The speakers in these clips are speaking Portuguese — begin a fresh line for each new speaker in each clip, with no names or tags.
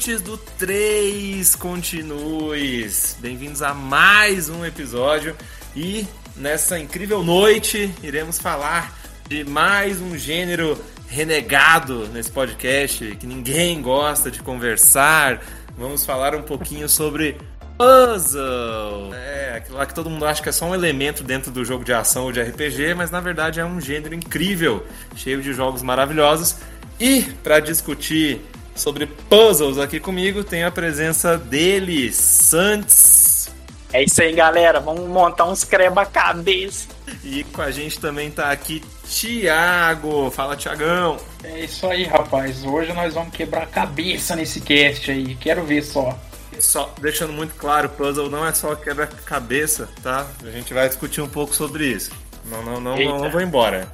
ouvintes do 3 Continues. Bem-vindos a mais um episódio e nessa incrível noite iremos falar de mais um gênero renegado nesse podcast que ninguém gosta de conversar. Vamos falar um pouquinho sobre puzzle. É, aquilo lá que todo mundo acha que é só um elemento dentro do jogo de ação ou de RPG, mas na verdade é um gênero incrível, cheio de jogos maravilhosos. E para discutir sobre puzzles aqui comigo, tem a presença dele, Santos.
É isso aí, galera. Vamos montar uns creba-cabeça.
E com a gente também tá aqui Tiago. Fala, Tiagão.
É isso aí, rapaz. Hoje nós vamos quebrar a cabeça nesse cast aí. Quero ver só.
Só deixando muito claro, puzzle não é só quebra-cabeça, tá? A gente vai discutir um pouco sobre isso. Não, não, não, não, não vou embora.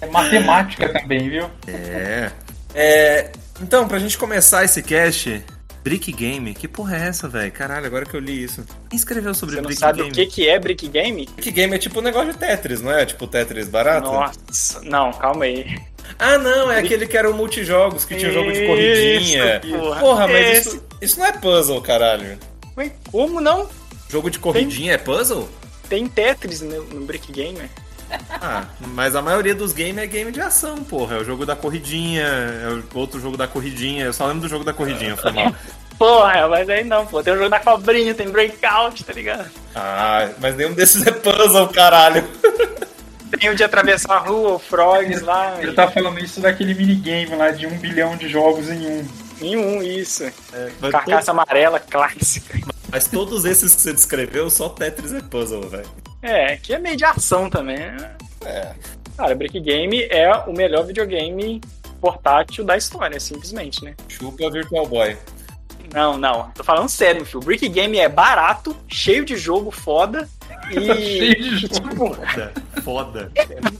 É matemática também, viu?
É. é. Então, pra gente começar esse cast, Brick Game, que porra é essa, velho? Caralho, agora que eu li isso. Quem escreveu sobre
Você não
Brick
sabe
Game?
o que, que é Brick Game?
Brick Game é tipo um negócio de Tetris, não é? Tipo Tetris barato?
Nossa, não, calma aí.
Ah, não, é aquele que era o multijogos, que tinha jogo de corridinha.
Isso, porra.
Porra, mas
Esse.
isso, isso não é puzzle, caralho.
Ué, como não?
Jogo de corridinha é puzzle?
Tem Tetris no, no Brick Game.
Ah, mas a maioria dos games é game de ação, porra. É o jogo da corridinha, é outro jogo da corridinha. Eu só lembro do jogo da corridinha, foi mal.
Porra, mas aí não, pô. Tem o jogo da cobrinha, tem Breakout, tá ligado?
Ah, mas nenhum desses é puzzle, caralho.
Tem o de atravessar a rua, o Frogs lá.
Ele tá falando isso daquele minigame lá de um bilhão de jogos em um.
Em um, isso.
Mas,
Carcaça amarela clássica.
mas todos esses que você descreveu, só Tetris é puzzle, velho.
É, que é meio de ação também. né?
É.
Cara, Brick Game é o melhor videogame portátil da história, simplesmente, né?
Chupa Virtual Boy.
Não, não. Tô falando sério, filho. Brick Game é barato, cheio de jogo foda e.
Cheio de jogo.
Tipo,
Foda. Foda.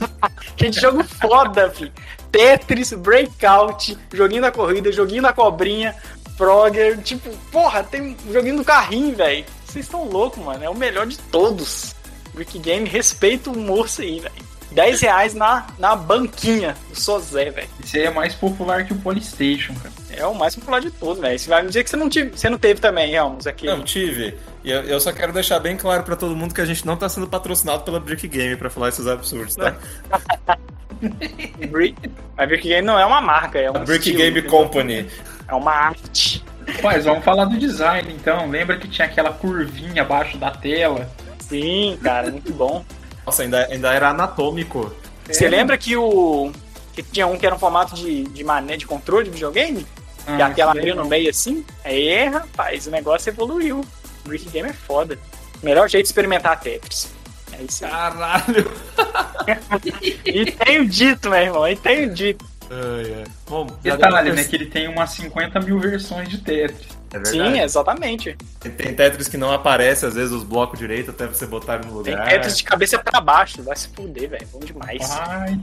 cheio de jogo foda, filho. Tetris, Breakout, joguinho da corrida, joguinho da cobrinha, Frogger. Tipo, porra, tem um joguinho do carrinho, velho. Vocês estão loucos, mano. É o melhor de todos. Brick Game, respeita o moço aí, velho. 10 reais na, na banquinha do Sozé, velho.
Esse aí é mais popular que o Polystation, cara.
É o mais popular de todos, velho. Você vai me dizer que você não, tive, você não teve também, Helmos, aqui.
Não, tive. E eu, eu só quero deixar bem claro pra todo mundo que a gente não tá sendo patrocinado pela Brick Game pra falar esses absurdos, tá?
Brick... A Brick Game não é uma marca, é um
A Brick
estilo,
Game? Company.
É uma arte.
Mas vamos falar do design então. Lembra que tinha aquela curvinha abaixo da tela?
Sim, cara, muito bom.
Nossa, ainda, ainda era anatômico.
Você lembra que o. que tinha um que era um formato de, de mané de controle de videogame? que
Ah,
a tela
isso
abriu no meio assim? É, rapaz, o negócio evoluiu. Brick Game é foda. Melhor jeito de experimentar Tetris. É isso aí.
Caralho!
E tenho dito, meu irmão, e tenho dito.
Ai, ai. Bom,
Detalhe, né? Que ele tem umas 50 mil versões de Tetris.
É verdade.
Sim, exatamente.
Tem- Tem Tetris que não aparece, às vezes, os blocos direito até você botar no
Tem
lugar.
Tetris de cabeça pra baixo. Vai se fuder, velho. Bom demais.
Ai,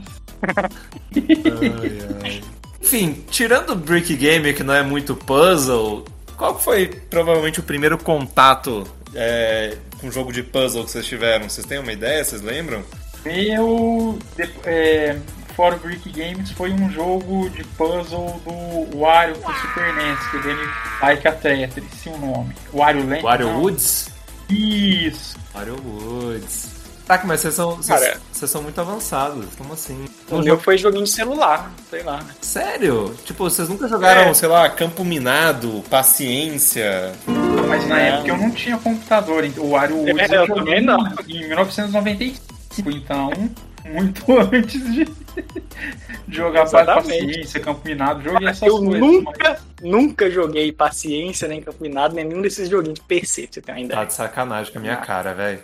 Ai, ai. Enfim, tirando o Brick Game, que não é muito puzzle, qual foi provavelmente o primeiro contato é, com jogo de puzzle que vocês tiveram? Vocês têm uma ideia? Vocês lembram?
meu. de- É, fora o Brick Games, foi um jogo de puzzle do Wario pro Super NES, que ele like a Tetris, sim o nome. Wario Land.
Wario
não.
Woods?
Isso.
Wario Woods. Tá, mas vocês são, vocês,
Cara.
vocês são muito avançados. Como assim?
O meu foi joguinho de celular, sei lá.
Sério? Tipo, vocês nunca jogaram,
É.
sei lá, Campo Minado, Paciência?
Mas na
É.
época eu não tinha computador, então o Wario Woods
É, eu
joguei
também não.
em 1995, então muito antes de de jogar
Exatamente.
paciência, campo minado, joguei essas
Eu
coisas.
nunca, nunca joguei paciência, nem campeonato, nem nenhum desses joguinhos de PC, pra você ter uma
Tá
ideia.
de sacanagem com a minha
Ah.
cara, velho.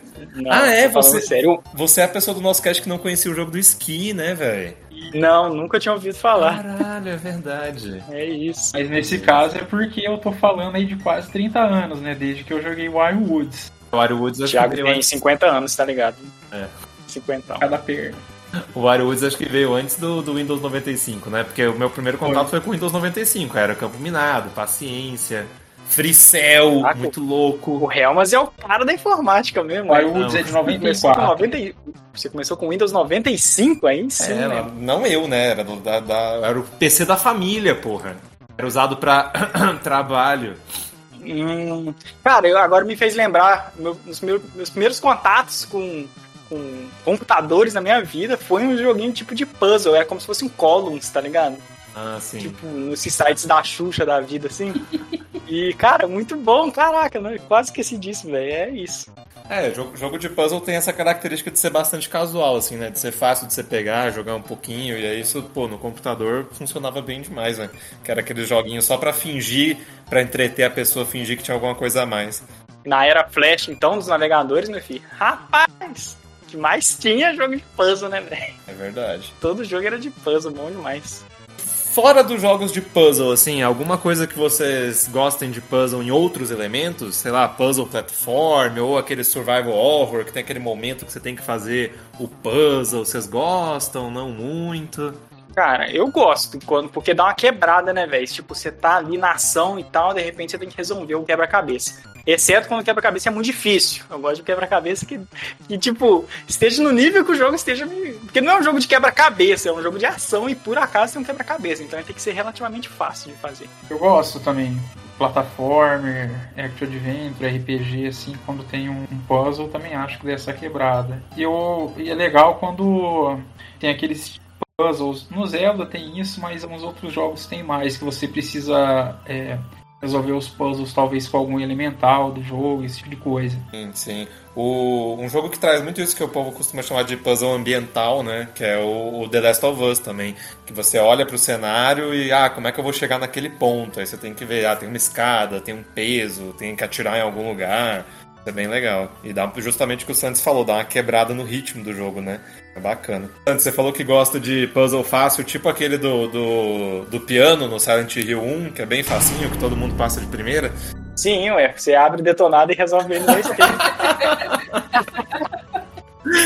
Ah, é? Você-
Sério,
Você é a pessoa do nosso cast que não conhecia o jogo do esqui, né, velho?
não, nunca tinha ouvido falar.
Caralho, é verdade.
É isso.
Mas nesse caso é porque eu tô falando aí de quase 30 anos, né? Desde que eu joguei Wild Woods.
O Wario Woods
Thiago tem
veio,
50 anos, tá ligado?
É.
50.
Cada perna.
o Wario Woods acho que veio antes do, do Windows 95, né? Porque o meu primeiro contato foi com o Windows 95. Era Campo Minado, Paciência, Free Cell,
Ah,
muito
O
louco.
Helmas é o cara da informática mesmo. Né?
Woods é de
Você começou, com
94.
90 e- Você começou com Windows 95 aí sim,
É,
né?
não eu, né? Era, do- da, da- era o PC da família, porra. Era usado para trabalho.
Hum, cara, eu agora me fez lembrar meu, meus, meus primeiros contatos com, com computadores na minha vida foi um joguinho tipo de puzzle, era como se fosse um Columns, tá ligado?
Ah, sim.
Tipo, nesses sites da Xuxa da vida, assim. E, cara, muito bom, caraca, né? quase esqueci disso, velho. É isso.
É, jogo, jogo de puzzle tem essa característica de ser bastante casual, assim, né? De ser fácil de você pegar, jogar um pouquinho, e aí isso, pô, no computador funcionava bem demais, né? Que era aqueles joguinhos só pra fingir, pra entreter a pessoa, fingir que tinha alguma coisa a mais.
Na era Flash, então, dos navegadores, meu filho, rapaz, que mais tinha jogo de puzzle, né, velho?
É verdade.
Todo jogo era de puzzle, bom demais.
Fora dos jogos de puzzle, assim, alguma coisa que vocês gostem de puzzle em outros elementos? Sei lá, puzzle platform ou aquele survival horror, que tem aquele momento que você tem que fazer o puzzle. Vocês gostam? Não muito?
Cara, eu gosto, quando, porque dá uma quebrada, né, velho? Tipo, você tá ali na ação e tal, de repente você tem que resolver o quebra-cabeça. Exceto quando o quebra-cabeça é muito difícil. Eu gosto de quebra-cabeça que, que, tipo, esteja no nível que o jogo esteja. Porque não é um jogo de quebra-cabeça, é um jogo de ação e por acaso tem um quebra-cabeça. Então tem que ser relativamente fácil de fazer.
Eu gosto também. Plataformer, Action Adventure, RPG, assim, quando tem um puzzle, também acho que dessa quebrada. E, eu, e é legal quando tem aqueles puzzles. No Zelda tem isso, mas alguns outros jogos tem mais, que você precisa é, resolver os puzzles talvez com algum elemental do jogo, esse tipo de coisa.
Sim, sim. O, um jogo que traz muito isso que o povo costuma chamar de puzzle ambiental, né? Que é o, o The Last of Us também. Que você olha para o cenário e, ah, como é que eu vou chegar naquele ponto? Aí você tem que ver, ah, tem uma escada, tem um peso, tem que atirar em algum lugar. É bem legal. E dá justamente o que o Santos falou, dá uma quebrada no ritmo do jogo, né? É bacana. Santos, você falou que gosta de puzzle fácil, tipo aquele do, do, do piano no Silent Hill 1, que é bem facinho, que todo mundo passa de primeira.
Sim, ué. Você abre detonado e resolve ele dois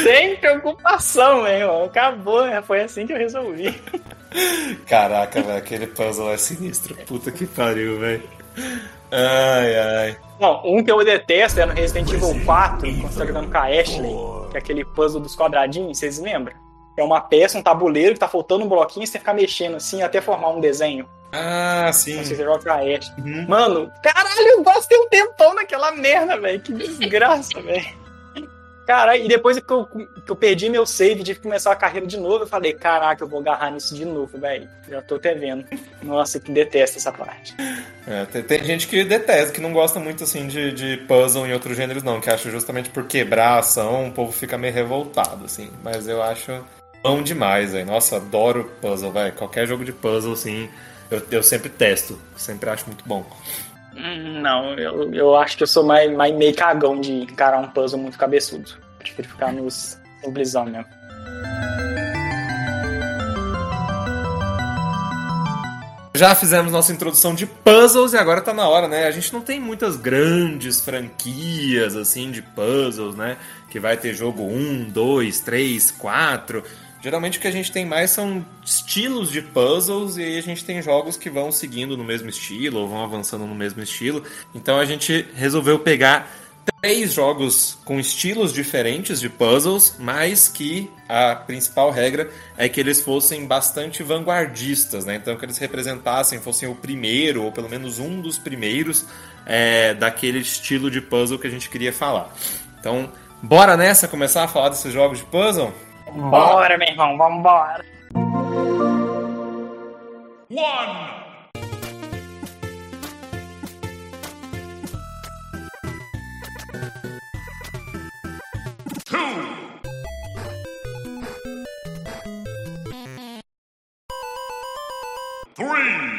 Sem preocupação, meu. Acabou, né? foi assim que eu resolvi.
Caraca, velho, aquele puzzle é sinistro. Puta que pariu, velho. Ai, ai.
Não, um que eu detesto é no Resident Evil 4, quando você tá jogando com a Ashley, que é aquele puzzle dos quadradinhos, vocês lembram? É uma peça, um tabuleiro que tá faltando um bloquinho e você fica mexendo assim até formar um desenho.
Ah, sim.
Você joga com a Ashley. Uhum. Mano, caralho, eu gastei um tempão naquela merda, velho. Que desgraça, velho. Cara, e depois que eu, que eu perdi meu save, tive que começar a carreira de novo, eu falei, caraca, eu vou agarrar nisso de novo, velho. Já tô até vendo. Nossa, que detesta essa parte.
É, tem, tem, gente que detesta, que não gosta muito assim de, de puzzle em outros gêneros, não, que acha justamente por quebrar a ação, o povo fica meio revoltado, assim. Mas eu acho bom demais, velho. Nossa, adoro puzzle, velho. Qualquer jogo de puzzle, assim, eu, eu sempre testo. Sempre acho muito bom.
Hum, não, eu, eu acho que eu sou mais, mais meio cagão de encarar um puzzle muito cabeçudo. Prefiro ficar nos simplesão mesmo.
Já fizemos nossa introdução de puzzles e agora tá na hora, né? A gente não tem muitas grandes franquias assim de puzzles, né? Que vai ter jogo 1, 2, 3, 4. Geralmente o que a gente tem mais são estilos de puzzles e aí a gente tem jogos que vão seguindo no mesmo estilo ou vão avançando no mesmo estilo. Então a gente resolveu pegar três jogos com estilos diferentes de puzzles, mas que a principal regra é que eles fossem bastante vanguardistas, né? Então que eles representassem, fossem o primeiro ou pelo menos um dos primeiros é, daquele estilo de puzzle que a gente queria falar. Então, bora nessa começar a falar desses jogos de puzzle?
Bora, meu irmão, vambora!
One! Two! Three!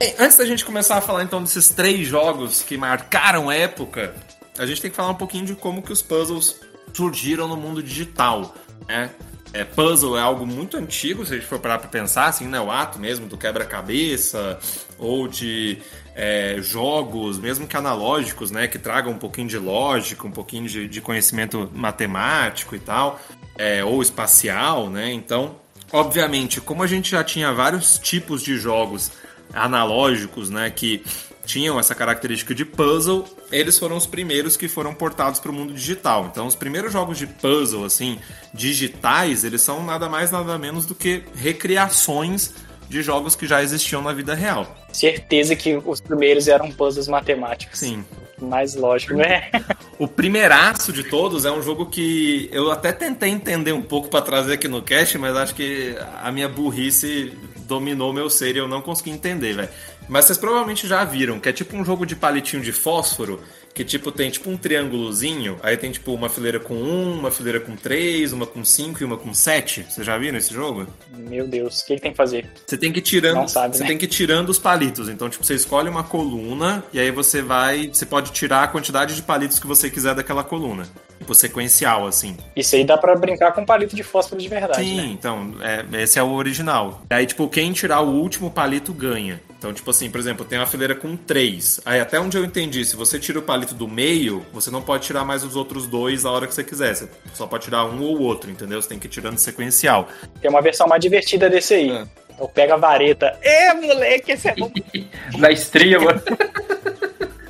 Bem, antes da gente começar a falar então desses três jogos que marcaram época, a gente tem que falar um pouquinho de como que os puzzles surgiram no mundo digital, né? É, puzzle é algo muito antigo, se a gente for parar para pensar, assim, né? O ato mesmo do quebra-cabeça ou de é, jogos, mesmo que analógicos, né? Que tragam um pouquinho de lógica, um pouquinho de, de conhecimento matemático e tal, é, ou espacial, né? Então, Obviamente, como a gente já tinha vários tipos de jogos analógicos, né, que tinham essa característica de puzzle, eles foram os primeiros que foram portados para o mundo digital. Então, os primeiros jogos de puzzle assim, digitais, eles são nada mais nada menos do que recriações de jogos que já existiam na vida real.
Certeza que os primeiros eram puzzles matemáticos.
Sim.
Mais lógico, né?
O primeiraço de todos é um jogo que eu até tentei entender um pouco para trazer aqui no cast, mas acho que a minha burrice dominou meu ser e eu não consegui entender, velho. Mas vocês provavelmente já viram, que é tipo um jogo de palitinho de fósforo, que tipo tem tipo um triângulozinho, aí tem tipo uma fileira com um, uma fileira com três, uma com cinco e uma com sete. Vocês já viram esse jogo?
Meu Deus, o que, que tem que fazer?
Você tem que ir tirando,
Não sabe,
você
né?
tem que ir tirando os palitos. Então, tipo, você escolhe uma coluna e aí você vai, você pode tirar a quantidade de palitos que você quiser daquela coluna. Tipo, sequencial assim.
Isso aí dá pra brincar com palito de fósforo de verdade,
Sim,
né?
então, é, esse é o original. Aí, tipo, quem tirar o último palito ganha. Então, tipo assim, por exemplo, tem uma fileira com três. Aí, até onde eu entendi, se você tira o palito do meio, você não pode tirar mais os outros dois a hora que você quiser. Você só pode tirar um ou outro, entendeu? Você tem que ir tirando sequencial.
Tem uma versão mais divertida desse aí.
É.
Eu pego a vareta. Ê, moleque, esse é bom,
Da estrela.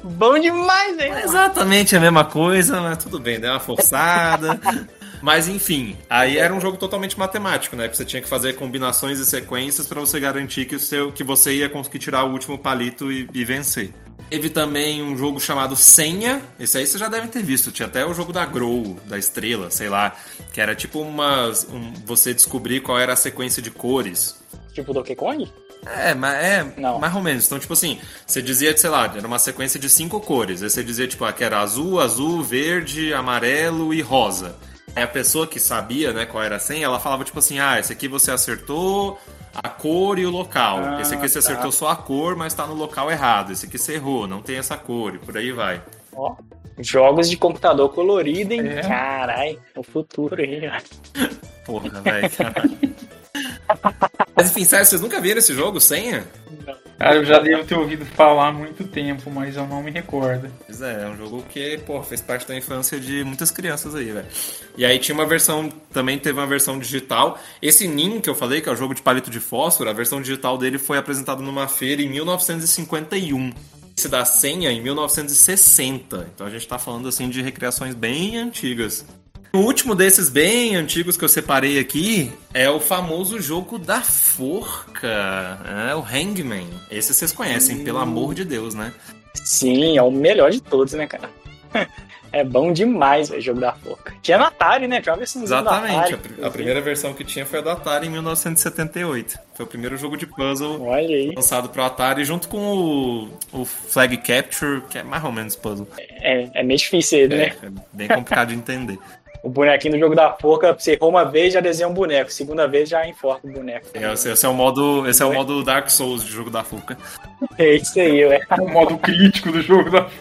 bom demais, hein?
É exatamente a mesma coisa, mas tudo bem, deu uma forçada. Mas enfim, aí era um jogo totalmente matemático, né? Que você tinha que fazer combinações e sequências para você garantir que, o seu, que você ia conseguir tirar o último palito e, e vencer. Teve também um jogo chamado Senha. Esse aí você já deve ter visto. Tinha até o jogo da Grow, da estrela, sei lá. Que era tipo umas. Um, você descobrir qual era a sequência de cores.
Tipo Donkey Kong?
É, mas é
Não.
mais ou menos. Então, tipo assim, você dizia, sei lá, era uma sequência de cinco cores. Aí você dizia, tipo, ah, que era azul, azul, verde, amarelo e rosa. Aí a pessoa que sabia, né, qual era a senha, ela falava, tipo assim, ah, esse aqui você acertou a cor e o local.
Ah,
esse aqui você
tá.
acertou só a cor, mas tá no local errado. Esse aqui você errou, não tem essa cor, e por aí vai.
Ó. Jogos de computador colorido, hein?
É.
Carai, o futuro aí, ó.
Porra, velho, caralho. Mas enfim, sério, vocês nunca viram esse jogo, senha?
Cara, eu já devo ter ouvido falar há muito tempo, mas eu não me recordo.
Pois é, é um jogo que, pô, fez parte da infância de muitas crianças aí, velho. E aí tinha uma versão, também teve uma versão digital. Esse Nin que eu falei, que é o jogo de palito de fósforo, a versão digital dele foi apresentada numa feira em 1951. Esse da senha em 1960. Então a gente tá falando assim de recriações bem antigas. O último desses bem antigos que eu separei aqui é o famoso jogo da forca, é o Hangman. Esse vocês conhecem, pelo amor de Deus, né?
Sim, é o melhor de todos, né, cara? É bom demais, velho, jogo da forca. Tinha no Atari, né? Tinha uma
Exatamente.
Atari.
A, pr- a primeira versão que tinha foi a do Atari em 1978. Foi o primeiro jogo de puzzle lançado pro Atari junto com o, o Flag Capture, que é mais ou menos puzzle.
É, é meio difícil ele, né?
É, é bem complicado de entender.
O bonequinho do jogo da forca, você errou uma vez, já desenha um boneco. Segunda vez, já enforca o boneco.
É, esse, esse é o modo, esse é o modo Dark Souls de jogo da Fuca.
É isso aí, ué.
O modo crítico do jogo da.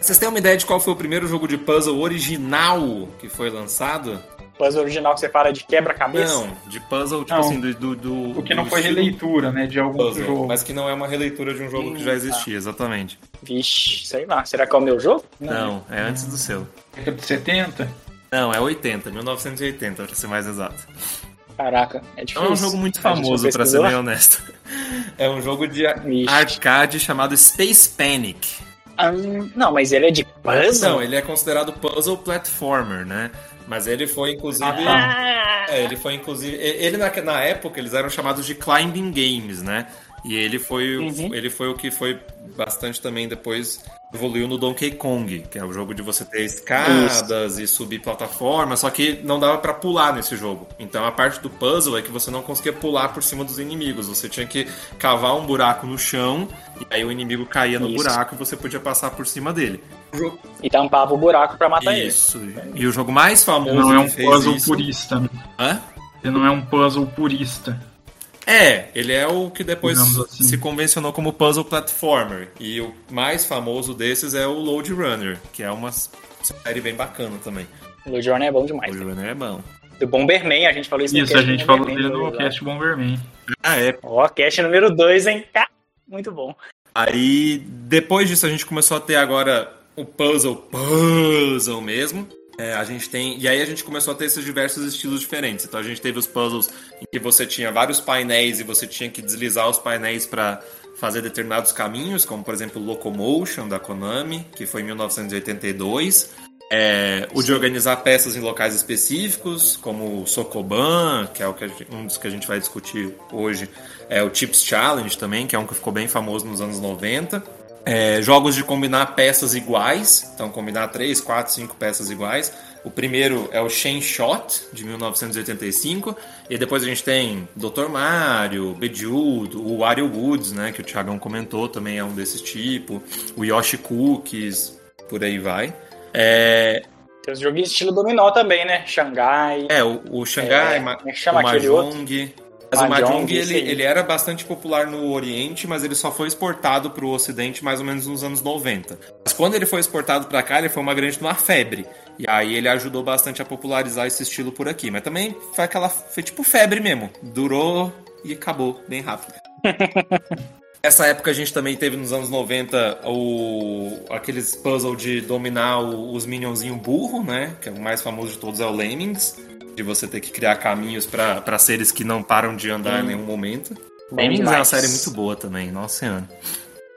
Vocês têm uma ideia de qual foi o primeiro jogo de puzzle original que foi lançado?
Puzzle original que você fala de quebra-cabeça.
Não, de puzzle, tipo
Não.
assim, do, do, do-
O que não
do
foi
estilo
releitura, né? De algum
puzzle,
jogo.
mas que não é uma releitura de um jogo que já existia, exatamente.
Vixe, sei lá. Será que é o meu jogo?
Não, é antes do seu.
Década de 70?
Não, é 80, 1980, pra ser mais exato.
Caraca, é difícil.
Não é um jogo muito famoso, pra ser bem honesto. É um jogo de
Ixi.
arcade chamado Space Panic.
Ah, não, mas ele é de puzzle?
Não, ele é considerado puzzle platformer, né? Mas ele foi inclusive.
Ah,
É, ele foi inclusive. Ele na, na época eles eram chamados de climbing games, né? E ele foi, o-
Uhum.
ele foi o que foi bastante também depois evoluiu no Donkey Kong, que é o jogo de você ter escadas e subir plataformas, só que não dava pra pular nesse jogo. Então a parte do puzzle é que você não conseguia pular por cima dos inimigos, você tinha que cavar um buraco no chão e aí o inimigo caía no
Isso.
buraco e você podia passar por cima dele.
E tampava o buraco pra matar ele.
Isso. E o jogo mais famoso
Não é um puzzle
isso...
purista, né?
Hã?
Ele não é um puzzle purista.
É, ele é o que depois
assim.
se convencionou como puzzle platformer. E o mais famoso desses é o Load Runner, que é uma série bem bacana também.
O Lord Runner é bom demais.
Load Runner é bom.
Do Bomberman, a gente falou isso no
Isso, a gente falou dele no cast Bomberman.
Ah, é.
Ó, cast número 2, hein? Tá. Muito bom.
Aí, depois disso, a gente começou a ter agora o puzzle, puzzle mesmo. É, a gente tem. E aí a gente começou a ter esses diversos estilos diferentes. Então a gente teve os puzzles em que você tinha vários painéis e você tinha que deslizar os painéis para fazer determinados caminhos, como por exemplo Locomotion da Konami, que foi em 1982. É, o de organizar peças em locais específicos, como o Sokoban, que é o que gente, um dos que a gente vai discutir hoje. É o Chips Challenge também, que é um que ficou bem famoso nos anos 90. É, jogos de combinar peças iguais, então combinar 3, 4, 5 peças iguais. O primeiro é o Shen Shot, de 1985, e depois a gente tem Dr. Mario, Bejeweled, o Wario Woods, né, que o Thiagão comentou, também é um desses tipos, o Yoshi Cookies, por aí vai. É...
Tem os joguinhos estilo dominó também, né? Xangai.
É, o, o Xangai,
É,
Ma-
é
o Mahjong. Mas o
Mahjong,
ele, ele era bastante popular no Oriente, mas ele só foi exportado para o Ocidente mais ou menos nos anos 90. Mas quando ele foi exportado para cá, ele foi uma grande uma febre. E aí ele ajudou bastante a popularizar esse estilo por aqui. Mas também foi aquela. Foi tipo febre mesmo. Durou e acabou bem rápido. Essa época a gente também teve nos anos 90 o, aqueles puzzle de dominar o- os minionzinho burro, né? Que é o mais famoso de todos é o Lemmings. De você ter que criar caminhos para seres que não param de andar em nenhum momento.
Bem
Lemmings é uma série muito boa também, nossa senhora.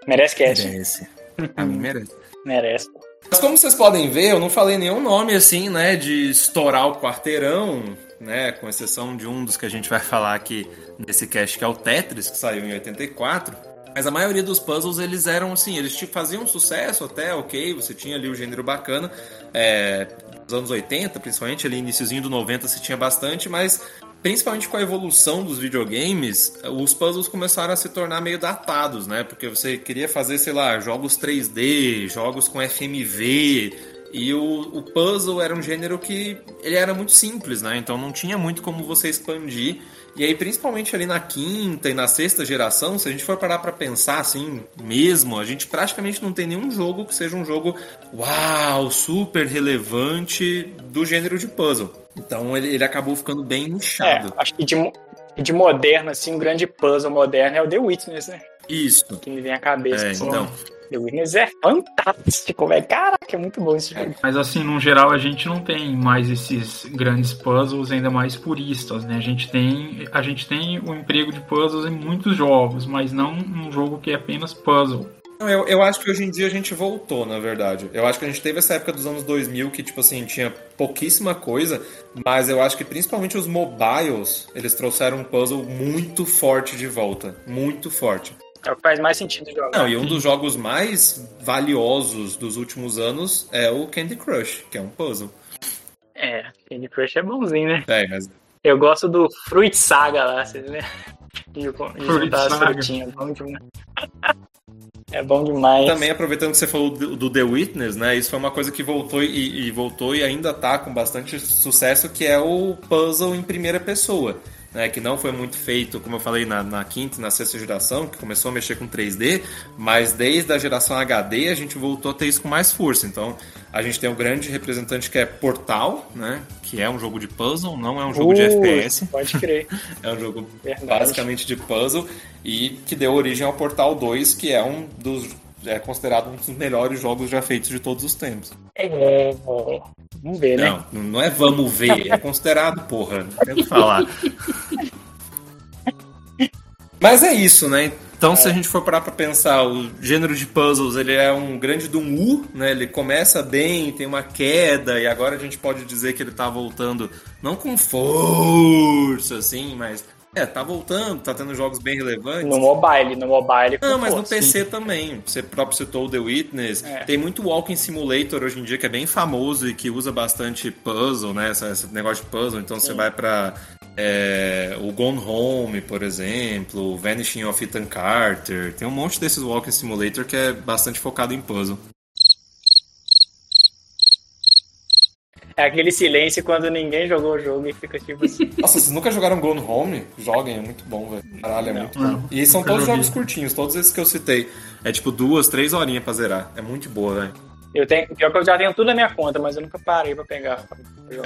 Merece cast.
Merece. A mim merece.
Merece.
Mas como vocês podem ver, eu não falei nenhum nome assim, né, de estourar o quarteirão, né, com exceção de um dos que a gente vai falar aqui nesse cast, que é o Tetris, que saiu em 84. Mas a maioria dos puzzles, eles eram assim, eles te faziam sucesso até, ok, você tinha ali o gênero bacana. É, nos anos 80, principalmente ali iniciozinho do 90, se tinha bastante, mas principalmente com a evolução dos videogames, os puzzles começaram a se tornar meio datados, né? Porque você queria fazer, sei lá, jogos 3D, jogos com FMV, e o, o puzzle era um gênero que ele era muito simples, né? Então não tinha muito como você expandir. E aí, principalmente ali na quinta e na sexta geração, se a gente for parar pra pensar assim mesmo, a gente praticamente não tem nenhum jogo que seja um jogo uau, super relevante do gênero de puzzle. Então ele, ele acabou ficando bem
É,
inchado.
acho que de, de moderno, assim, um grande puzzle moderno é o The Witness, né?
Isso.
Que me vem à cabeça.
É,
assim.
então.
The Witness é fantástico, velho. Caraca, é muito bom esse jogo.
Mas assim, no geral, a gente não tem mais esses grandes puzzles ainda mais puristas, né? A gente tem, a gente tem o emprego de puzzles em muitos jogos, mas não um jogo que é apenas puzzle.
Eu, eu acho que hoje em dia a gente voltou, na verdade. Eu acho que a gente teve essa época dos anos 2000 que, tipo assim, tinha pouquíssima coisa, mas eu acho que principalmente os mobiles, eles trouxeram um puzzle muito forte de volta. Muito forte.
É o que faz mais sentido jogar.
Não, e um dos jogos mais valiosos dos últimos anos é o Candy Crush, que é um puzzle.
É, Candy Crush é bonzinho, né?
É, mas
Eu gosto do Fruit Saga lá, vocês lembram?
Fruit
juntar as
Saga.
frutinhas. Bom demais. É bom demais.
Também aproveitando que você falou do, do The Witness, né? Isso foi uma coisa que voltou e, e voltou e ainda tá com bastante sucesso, que é o puzzle em primeira pessoa. Né, que não foi muito feito, como eu falei, na, na quinta e na sexta geração, que começou a mexer com 3D, mas desde a geração HD a gente voltou a ter isso com mais força. Então a gente tem um grande representante que é Portal, né? Que é um jogo de puzzle, não é um jogo de
Uh,
FPS.
Pode crer.
É um jogo
Verdade.
basicamente de puzzle e que deu origem ao Portal 2, que é um dos é considerado um dos melhores jogos já feitos de todos os tempos.
É, vamos ver, né?
Não, não é vamos ver, é considerado, porra. Não tem o que falar. Mas é isso, né? Então, se a gente for parar pra pensar, o gênero de puzzles, ele é um grande de um U, né? Ele começa bem, tem uma queda, e agora a gente pode dizer que ele tá voltando, não com força, assim, mas... É, tá voltando, tá tendo jogos bem relevantes.
No mobile, no mobile.
Não, mas no. PC também. Você próprio citou o The Witness.
É.
Tem muito Walking Simulator hoje em dia que é bem famoso e que usa bastante puzzle, né? Esse, esse negócio de puzzle. Então você vai pra é, o Gone Home, por exemplo, o Vanishing of Ethan Carter. Tem um monte desses Walking Simulator que é bastante focado em puzzle.
É aquele silêncio quando ninguém jogou o jogo e fica tipo assim.
Nossa, vocês nunca jogaram Gone Home? Joguem, é muito bom, velho. Caralho, é
Não.
muito
Não,
bom. E são todos
joguei.
jogos curtinhos, todos esses que eu citei. É tipo duas, três horinhas pra zerar. É muito boa, velho.
Eu tenho, pior que eu já tenho tudo na minha conta, mas eu nunca parei pra pegar. Pra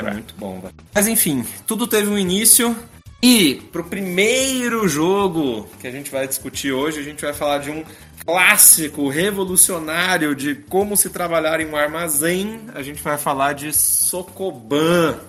É muito bom, velho. Mas enfim, tudo teve um início. E pro primeiro jogo que a gente vai discutir hoje, a gente vai falar de um clássico, revolucionário de como se trabalhar em um armazém, a gente vai falar de Sokoban.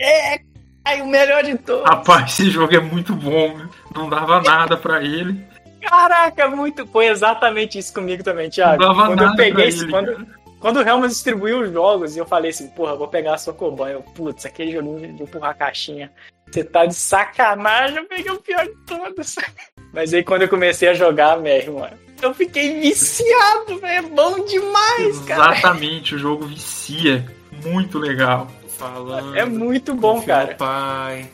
É, o melhor de todos.
Rapaz, esse jogo é muito bom, viu? Não dava nada pra ele.
Caraca, muito. Foi exatamente isso comigo também, Thiago.
Não dava
quando
nada
eu peguei esse,
ele,
quando, quando o Helmut distribuiu os jogos e eu falei assim, porra, vou pegar a Sokoban. Eu, putz, aquele joguinho de empurrar a caixinha. Você tá de sacanagem, eu peguei o pior de todos. Mas aí quando eu comecei a jogar, mesmo, mano, eu fiquei viciado, velho. É bom demais, cara.
Exatamente, o jogo vicia. Muito legal.
Falando.
É muito bom, cara.
Pai.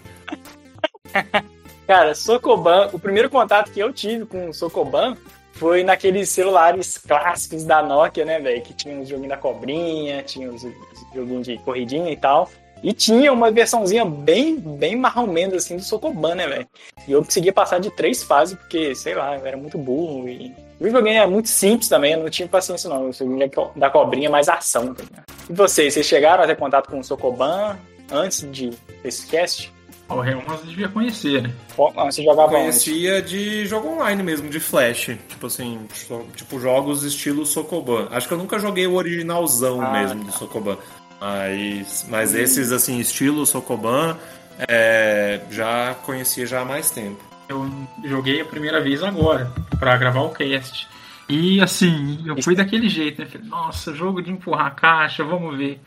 Cara, Sokoban, o primeiro contato que eu tive com o Sokoban foi naqueles celulares clássicos da Nokia, né, velho? Que tinha os joguinhos da cobrinha, tinha os, os joguinhos de corridinha e tal. E tinha uma versãozinha bem, bem marromenda, assim, do Sokoban, né, velho? E eu conseguia passar de três fases, porque, sei lá, eu era muito burro e... O videogame é muito simples também, eu não tinha paciência não. O joguinho da cobrinha é mais ação. Tá e vocês, vocês chegaram a ter contato com o Sokoban antes de desse cast?
O Helmas devia conhecer, né?
Ah, Você jogava onde?
Conhecia de jogo online mesmo, de flash. Tipo assim, tipo jogos estilo Sokoban. Acho que eu nunca joguei o originalzão
Ah,
mesmo do Sokoban. Mas, mas esses, assim, estilo Sokoban, é, já conhecia já há mais tempo.
Eu joguei a primeira vez agora, pra gravar o cast. E assim, eu fui daquele jeito, né? Falei, Nossa, jogo de empurrar a caixa, vamos ver.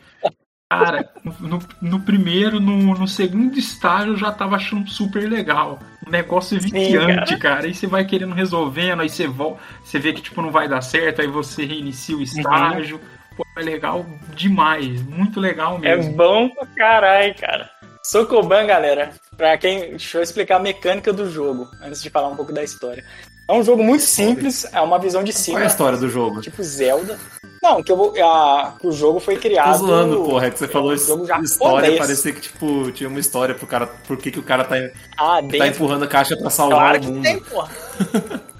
Cara, no, no primeiro, no, no segundo estágio eu já tava achando super legal. O negócio é viciante, cara. Aí você vai querendo resolvendo, aí você volta, você vê que tipo não vai dar certo, aí você reinicia o estágio. Pô, é legal demais, muito legal
É
mesmo.
bom pra caralho, cara. Sokoban, galera, pra quem. Deixa eu explicar a mecânica do jogo, antes de falar um pouco da história. É um jogo muito simples, é uma visão de
Qual
cima,
é a história do jogo?
tipo Zelda. Não, que eu. A, que o jogo foi
Tô
criado.
zoando, porra. É que você falou
um jogo
história, parecia que, tipo, tinha uma história pro cara. Por que, que o cara tá,
Ah,
tá empurrando a caixa pra salvar
Claro
o
que
mundo?
tem, porra.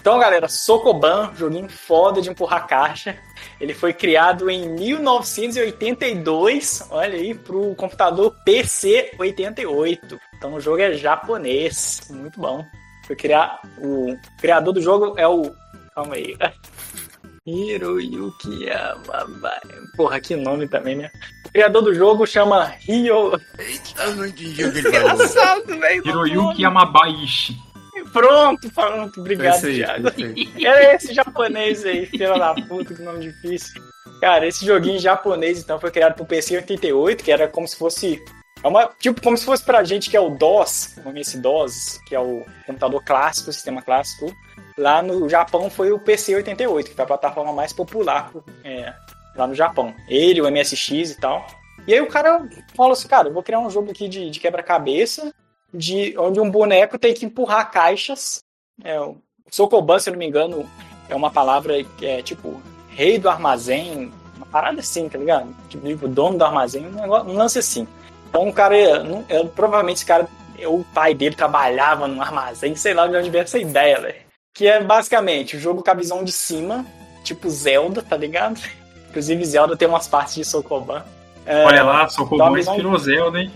Então, galera, Sokoban, joguinho foda de empurrar caixa. Ele foi criado em 1982, olha aí, pro computador PC 88. Então o jogo é japonês, muito bom. Foi criar o criador do jogo é o calma aí. Hiroyuki Yamaba. Porra, que nome também, né? O criador do jogo chama Ryo.
Eu não entendi o que ele falou.
Engraçado, velho.
Hiroyuki Yamabaishi.
Pronto, pronto. Obrigado,
aí,
Thiago. Era esse japonês aí, filha da puta, que nome difícil. Cara, esse joguinho japonês, então, foi criado pro PC 88, que era como se fosse. É uma, tipo, como se fosse pra gente que é o DOS, o nome é esse DOS, que é o computador clássico, sistema clássico. Lá no Japão foi o PC 88, que foi a plataforma mais popular é, lá no Japão. Ele, o MSX e tal. E aí o cara falou assim, cara, eu vou criar um jogo aqui de, de quebra-cabeça, de onde um boneco tem que empurrar caixas. É, Sokoban, se eu não me engano, é uma palavra que é tipo rei do armazém, uma parada assim, tá ligado? Tipo, dono do armazém, um, negócio, um lance assim. Então o cara, não- é- provavelmente esse cara, o pai dele trabalhava num armazém, sei lá de onde veio essa ideia, velho. Que é basicamente o jogo com a visão de cima, tipo Zelda, tá ligado? Inclusive Zelda tem umas partes de Sokoban. É,
Olha lá,
uma visão-
inspirou Zelda, hein?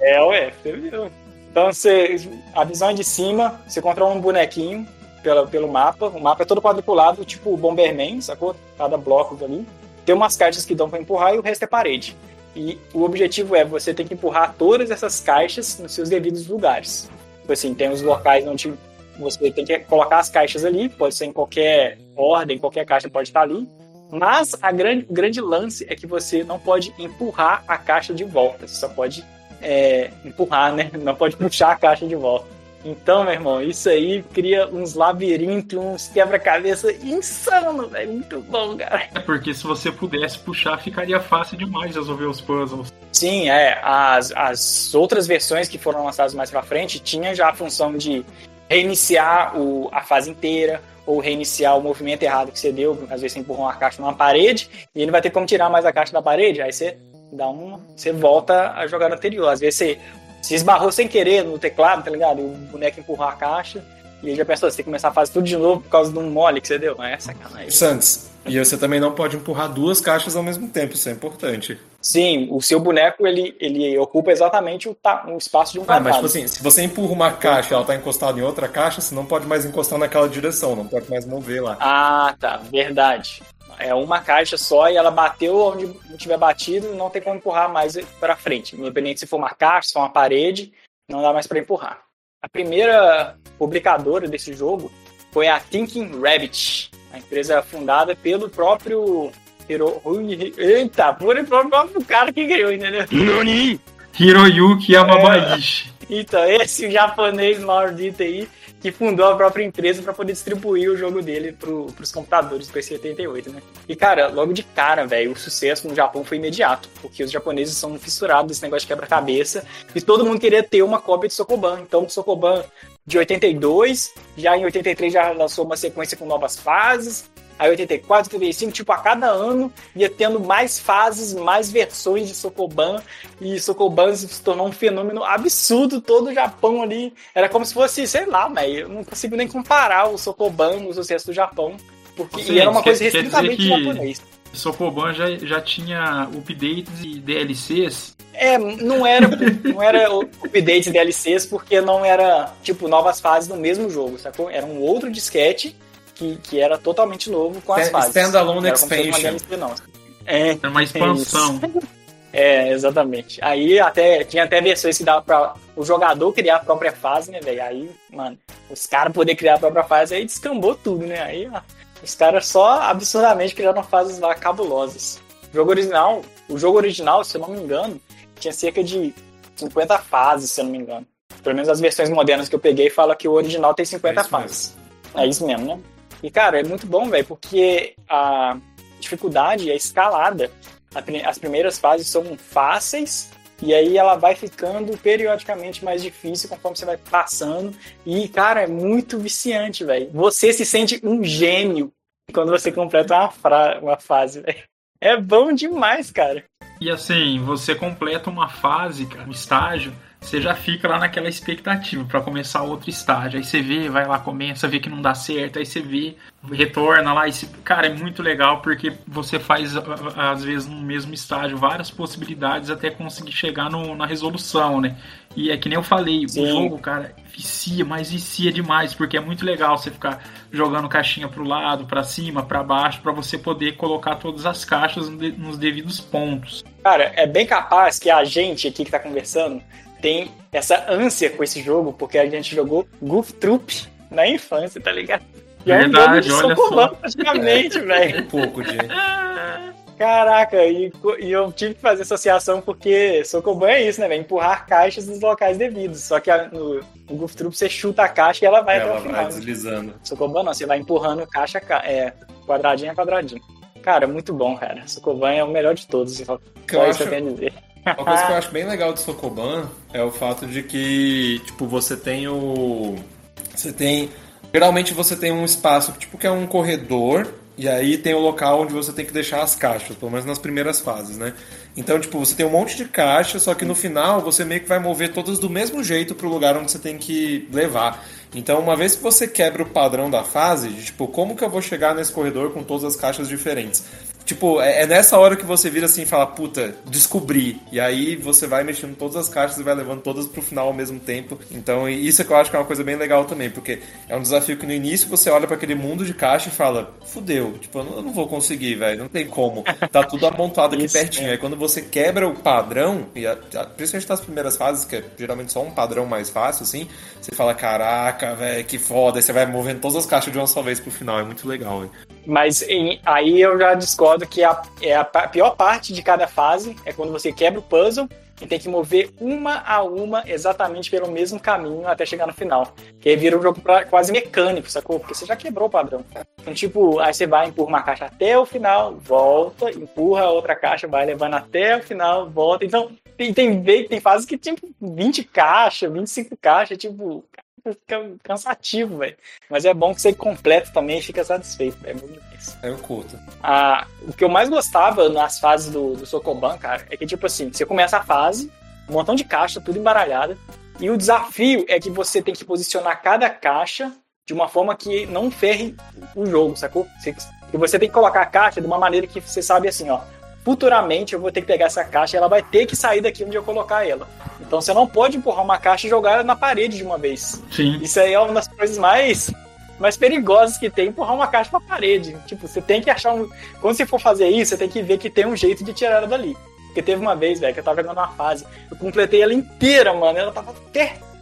é, ué, você viu? Então você. A visão é de cima, você controla um bonequinho pela, pelo mapa. O mapa é todo quadriculado, tipo Bomberman, sacou? Cada bloco ali. Tem umas caixas que dão pra empurrar e o resto é parede. E o objetivo é você ter que empurrar todas essas caixas nos seus devidos lugares. Tipo assim, tem os locais onde você tem que colocar as caixas ali, pode ser em qualquer ordem, qualquer caixa pode estar ali. Mas a grande, o grande lance é que você não pode empurrar a caixa de volta, você só pode é, empurrar, né? Não pode puxar a caixa de volta. Então, meu irmão, isso aí cria uns labirintos, uns quebra-cabeça insano, velho. Muito bom, cara.
É porque se você pudesse puxar, ficaria fácil demais resolver os puzzles.
Sim, é. As, as outras versões que foram lançadas mais pra frente tinha já a função de reiniciar o, a fase inteira ou reiniciar o movimento errado que você deu. Às vezes você empurrou uma caixa numa parede e ele vai ter como tirar mais a caixa da parede. Aí você dá uma, você volta a jogar anterior. Às vezes você se esbarrou sem querer no teclado, tá ligado? E o boneco empurrou a caixa. E aí já pensou, você tem que começar a fazer tudo de novo por causa de um mole que você deu. É sacanagem.
Santos, e você também não pode empurrar duas caixas ao mesmo tempo, isso é importante.
Sim, o seu boneco ele, ele ocupa exatamente o, ta- o espaço de um
Ah,
quadrado.
mas tipo assim, se você empurra uma caixa e ela tá encostada em outra caixa, você não pode mais encostar naquela direção, não pode mais mover lá.
Ah, tá, verdade. É uma caixa só e ela bateu onde não tiver batido, não tem como empurrar mais pra frente. Independente se for uma caixa, se for uma parede, não dá mais pra empurrar. A primeira publicadora desse jogo foi a Thinking Rabbit, a empresa fundada pelo próprio Hiro... Eita, por o próprio cara que criou, entendeu?
Hiroyuki Yamabaishi.
Então, esse japonês maldito aí que fundou a própria empresa para poder distribuir o jogo dele pro, pros computadores do PC-88, né? E, cara, logo de cara, velho, o sucesso no Japão foi imediato, porque os japoneses são fissurados desse negócio de quebra-cabeça e todo mundo queria ter uma cópia de Sokoban. Então, Sokoban de 82, já em 83 já lançou uma sequência com novas fases, aí 84, 85, tipo, a cada ano ia tendo mais fases, mais versões de Sokoban, e Sokoban se tornou um fenômeno absurdo, todo o Japão ali, era como se fosse, sei lá, velho, eu não consigo nem comparar o Sokoban no sucesso do Japão, porque
Sim,
era uma coisa
quer
restritamente
que-
japonês.
Sokoban já, já tinha updates e DLCs.
É, não era, não era o- updates e DLCs, porque não era, tipo, novas fases no mesmo jogo, sacou? Era um outro disquete que, que era totalmente novo com as
Stand-
fases.
standalone expansion.
DLC, não. É,
Era uma expansão.
É, exatamente. Aí até tinha até versões que dava pra o jogador criar a própria fase, né, velho? Aí, mano, os caras poder criar a própria fase, aí descambou tudo, né? Aí, ó, os caras só absurdamente criaram fases lá cabulosas. O jogo original, o jogo original, se eu não me engano, tinha cerca de 50 fases, se eu não me engano. Pelo menos as versões modernas que eu peguei fala que o original tem 50
É
fases. É isso mesmo, né? E, cara, é muito bom, velho, porque a dificuldade é escalada. As primeiras fases são fáceis, e aí ela vai ficando periodicamente mais difícil conforme você vai passando. E, cara, é muito viciante, velho. Você se sente um gênio quando você completa uma, fra- uma fase, velho. É bom demais, cara.
E assim, você completa uma fase, cara, um estágio, você já fica lá naquela expectativa pra começar outro estágio. Aí você vê, vai lá, começa, vê que não dá certo, aí você vê, retorna lá. E se... Cara, é muito legal porque você faz, às vezes, no mesmo estágio, várias possibilidades até conseguir chegar no- na resolução, né? E é que nem eu falei,
Sim.
o jogo, cara, vicia, mas vicia demais, porque é muito legal você ficar jogando caixinha pro lado, pra cima, pra baixo, pra você poder colocar todas as caixas nos devidos pontos.
Cara, é bem capaz que a gente aqui que tá conversando tem essa ânsia com esse jogo, porque a gente jogou Goof Troop na infância, tá ligado? E
Verdade,
é um jogo de praticamente, velho.
Um pouco de.
Caraca, e, e eu tive que fazer associação porque Sokoban é isso, né, velho? Empurrar caixas nos locais devidos. Só que a- no, no Goof Troop você chuta a caixa e ela vai até
Ela
o final.
vai deslizando.
Sokoban não, você vai empurrando caixa é, quadradinho a quadradinho. Cara, muito bom, cara. Sokoban é o melhor de todos. Só,
Que eu
só isso que eu tenho a dizer.
Uma coisa que eu acho bem legal de Sokoban é o fato de que, tipo, você tem o. Você tem. Geralmente você tem um espaço, tipo, que é um corredor, e aí tem o local onde você tem que deixar as caixas, pelo menos nas primeiras fases, né? Então, tipo, você tem um monte de caixa, só que no final você meio que vai mover todas do mesmo jeito pro lugar onde você tem que levar. Então, uma vez que você quebra o padrão da fase, de, tipo, como que eu vou chegar nesse corredor com todas as caixas diferentes? Tipo, é, é nessa hora que você vira assim e fala, puta, descobri. E aí você vai mexendo todas as caixas e vai levando todas pro final ao mesmo tempo. Então, isso é que eu acho que é uma coisa bem legal também, porque é um desafio que no início você olha para aquele mundo de caixa e fala, fudeu, tipo, eu não, eu não vou conseguir, velho, não tem como. Tá tudo amontado aqui
Isso,
pertinho.
é.
Aí quando você quebra o padrão, e a- a- principalmente nas primeiras fases, que é geralmente só um padrão mais fácil, assim, você fala, caraca, velho, que foda. Aí você vai movendo todas as caixas de uma só vez pro final. É muito legal, velho.
Mas em- aí eu já discordo que a, é a pior parte de cada fase é quando você quebra o puzzle e tem que mover uma a uma exatamente pelo mesmo caminho até chegar no final. Que aí vira um jogo pra- quase mecânico, sacou? Porque você já quebrou o padrão. Então, tipo, aí você vai, empurra uma caixa até o final, volta, empurra outra caixa, vai levando até o final, volta. Então, tem, tem, tem fases que tipo 20 caixas, 25 caixas, tipo, fica cansativo, velho. Mas é bom que você completa também e fica satisfeito, é muito difícil.
Eu curto.
Ah, o que eu mais gostava nas fases do, do Sokoban, cara, é que, tipo assim, você começa a fase, um montão de caixa, tudo embaralhada, e o desafio é que você tem que posicionar cada caixa de uma forma que não ferre o jogo, sacou? Que você tem que colocar a caixa de uma maneira que você sabe assim, ó, futuramente eu vou ter que pegar essa caixa e ela vai ter que sair daqui onde eu colocar ela. Então você não pode empurrar uma caixa e jogar ela na parede de uma vez.
Sim.
Isso aí é uma das coisas mais mais perigosas que tem empurrar uma caixa pra parede. Tipo, você tem que achar um. Quando você for fazer isso, você tem que ver que tem um jeito de tirar ela dali. Porque teve uma vez, velho, que eu tava jogando uma fase. Eu completei ela inteira, mano. Ela tava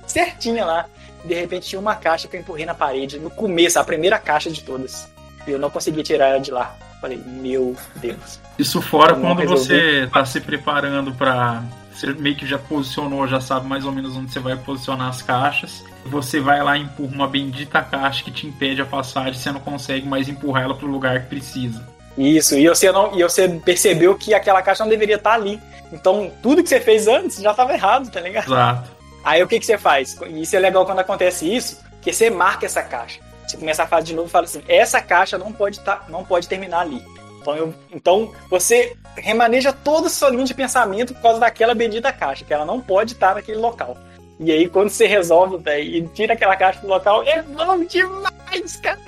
certinha lá. De repente tinha uma caixa que eu empurrei na parede. No começo, a primeira caixa de todas. E eu não consegui tirar ela de lá. Falei, meu Deus.
Isso fora quando você tá se preparando pra. Você meio que já posicionou, já sabe mais ou menos onde você vai posicionar as caixas. Você vai lá e empurra uma bendita caixa que te impede a passagem, você não consegue mais empurrar ela pro lugar que precisa.
Isso, e você, não, e você percebeu que aquela caixa não deveria estar ali. Então, tudo que você fez antes já estava errado, tá ligado?
Exato.
Aí o que, que você faz? E isso é legal quando acontece isso, que você marca essa caixa. Você começa a fase de novo fala assim: essa caixa não pode, tá, não pode terminar ali. Então, eu- então você remaneja toda a sua linha de pensamento por causa daquela bendita caixa, que ela não pode estar naquele local. E aí, quando você resolve, velho, e tira aquela caixa do local, é bom demais, cara.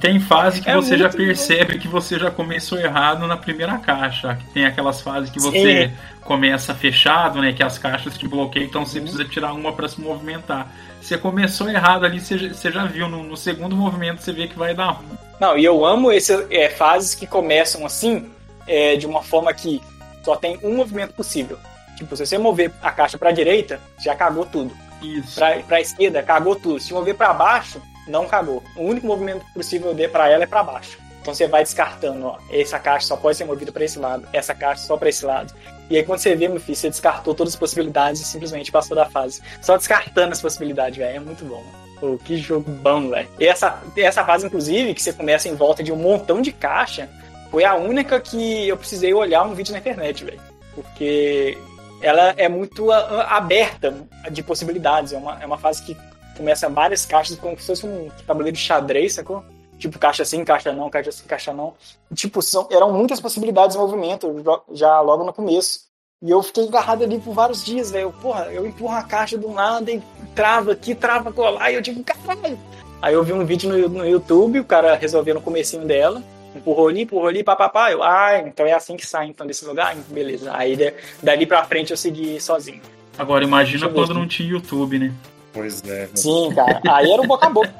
Tem fase que
É
você já
muito bom.
percebe que você já começou errado na primeira caixa. Que tem aquelas fases que você
Sim.
começa fechado, né? Que as caixas te bloqueiam, então você
Uhum.
precisa tirar uma para se movimentar. Você começou errado ali, você, já- você já viu. No, no segundo movimento você vê que vai dar ruim.
Não, e eu amo essas é, fases que começam assim, é, de uma forma que só tem um movimento possível. Tipo, se você mover a caixa pra direita, já cagou tudo.
Isso.
Pra, pra esquerda, cagou tudo. Se mover pra baixo, não cagou. O único movimento possível de para ela é pra baixo. Então você vai descartando, ó. Essa caixa só pode ser movida pra esse lado, essa caixa só pra esse lado. E aí quando você vê, meu filho, você descartou todas as possibilidades e simplesmente passou da fase. Só descartando as possibilidades, velho. É muito bom. Pô, que jogo bom, velho. E essa, essa fase, inclusive, que você começa em volta de um montão de caixa, foi a única que eu precisei olhar um vídeo na internet, velho. Porque ela é muito aberta de possibilidades. É uma, é uma fase que começa várias caixas, como se fosse um tabuleiro de xadrez, sacou? Tipo, caixa sim, caixa não, caixa sim, caixa não. Tipo, são, eram muitas possibilidades de movimento já logo no começo. E eu fiquei agarrado ali por vários dias, velho. Porra, eu empurro a caixa do nada e trava aqui, trava colar, e eu digo, caralho. Aí eu vi um vídeo no, no YouTube, o cara resolveu no comecinho dela, empurrou ali, empurrou ali, papapá. Eu, ah, então é assim que sai então desse lugar? Beleza. Aí da- dali pra frente eu segui sozinho.
Agora imagina quando não tinha YouTube, né?
Pois é. mano.
Sim, cara. Aí era o boca a boca.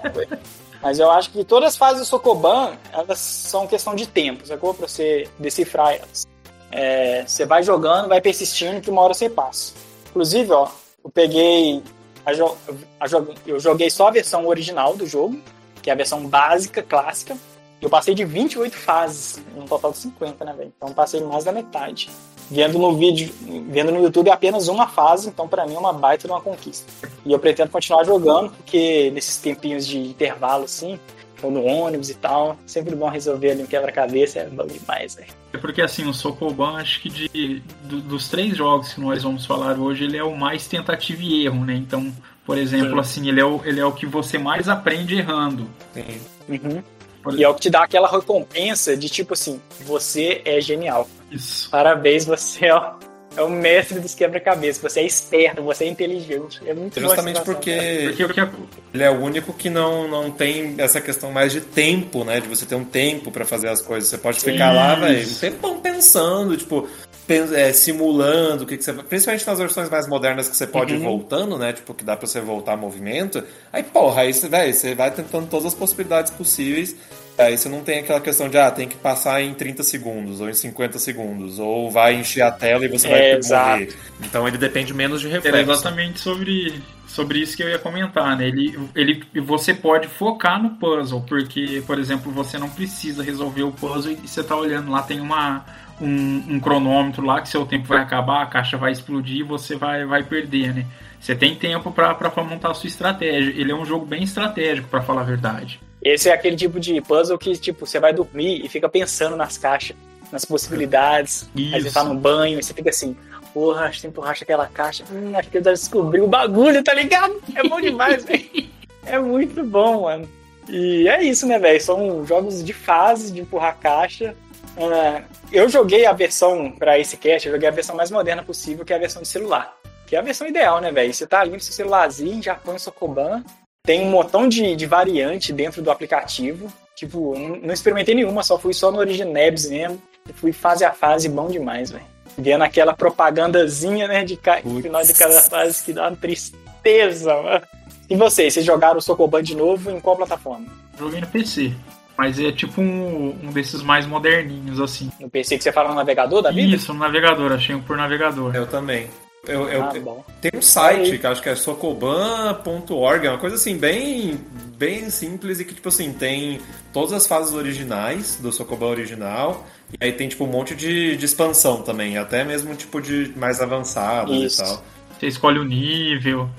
Mas eu acho que todas as fases do Sokoban, elas são questão de tempo, sacou? Pra você decifrar elas. É, você vai jogando, vai persistindo, que uma hora você passa. Inclusive, ó, eu peguei. a jo- a jo- eu joguei só a versão original do jogo, que é a versão básica, clássica. Eu passei de 28 fases, num total de 50, né, velho? Então passei mais da metade. Vendo no vídeo, vendo no YouTube apenas uma fase, então pra mim é uma baita de uma conquista. E eu pretendo continuar jogando, porque nesses tempinhos de intervalo, assim, ou no ônibus e tal, sempre bom resolver ali um quebra-cabeça, é bom demais, velho.
É porque assim, o Sokoban, acho que de, do- dos três jogos que nós vamos falar hoje, ele é o mais tentativa e erro, né? Então, por exemplo,
Sim.
assim, ele é, o, ele é o que você mais aprende errando.
Sim.
Uhum. E é o que te dá aquela recompensa de tipo assim, você é genial.
Isso.
Parabéns, você é o, é o mestre dos quebra-cabeças, você é esperto, você é inteligente. É muito
Justamente porque
Porque ac-
ele é o único que não, não tem essa questão mais de tempo, né? De você ter um tempo pra fazer as coisas. Você pode ficar lá, velho, um tempão pensando, tipo, é, simulando o que, que você. Principalmente nas versões mais modernas que você pode ir
Uhum.
voltando, né? Tipo, que dá pra você voltar movimento. Aí, porra, aí você, velho, você vai tentando todas as possibilidades possíveis. Aí você não tem aquela questão de, ah, tem que passar em 30 segundos, ou em 50 segundos, ou vai encher a tela e você
É,
vai
exato.
morrer. Então ele depende menos de
Era
reflexo.
exatamente sobre, sobre isso que eu ia comentar, né? Ele, ele, você pode focar no puzzle, porque, por exemplo, você não precisa resolver o puzzle e você tá olhando lá, tem uma, um, um cronômetro lá que seu tempo vai acabar, a caixa vai explodir e você vai, vai perder, né? Você tem tempo pra pra montar a sua estratégia. Ele é um jogo bem estratégico, pra falar a verdade.
Esse é aquele tipo de puzzle que, tipo, você vai dormir e fica pensando nas caixas, nas possibilidades. Aí você
Isso.
tá no banho e você fica assim, porra, acho que empurraste aquela caixa. Hum, acho que eu já descobri o bagulho, tá ligado? É bom demais, velho. É muito bom, mano. E é isso, né, velho? São jogos de fase, de empurrar caixa. Uh, eu joguei a versão para esse cast, eu joguei a versão mais moderna possível, que é a versão de celular. Que é a versão ideal, né, velho? Você tá ali no seu celularzinho, já põe o Sokoban. Tem um montão de, de variante dentro do aplicativo. Tipo, não, não experimentei nenhuma, só fui só no Originebs mesmo. E fui fase a fase, bom demais, velho. Vendo aquela propagandazinha, né, de ca... final de cada fase que dá uma tristeza, mano. E vocês, vocês jogaram o Sokoban de novo em qual plataforma?
Joguei no PC. Mas é tipo um, um desses mais moderninhos, assim.
No PC que você fala no navegador da vida?
Isso, no navegador, achei um por navegador.
Eu também. Eu, eu,
Ah,
eu-
bom.
tem um site que acho que é socoban.org, é uma coisa assim, bem, bem simples e que, tipo assim, tem todas as fases originais do Socoban original. E aí tem, tipo, um monte de, de expansão também, até mesmo, tipo, de mais avançados
Isso.
e tal.
Você escolhe o nível.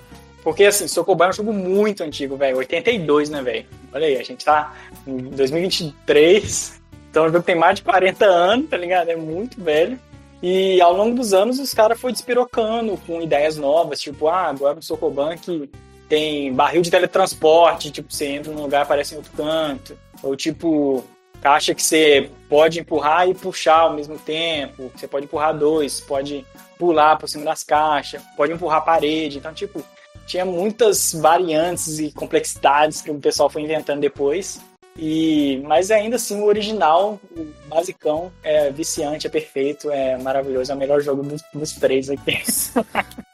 Porque, assim, Sokoban é um jogo muito antigo, velho. 82, né, velho? Olha aí, a gente tá em 2023. Então o jogo tem mais de 40 anos, tá ligado? É muito velho. E ao longo dos anos os caras foram despirocando com ideias novas, tipo, ah, agora no Sokoban que tem barril de teletransporte, tipo, você entra num lugar aparece em outro canto. Ou tipo, caixa que você pode empurrar e puxar ao mesmo tempo. Você pode empurrar dois, pode pular por cima das caixas, pode empurrar a parede. Então, tipo, tinha muitas variantes e complexidades que o pessoal foi inventando depois. E, mas ainda assim, o original, o basicão, é viciante, é perfeito, é maravilhoso, é o melhor jogo dos, dos três aqui.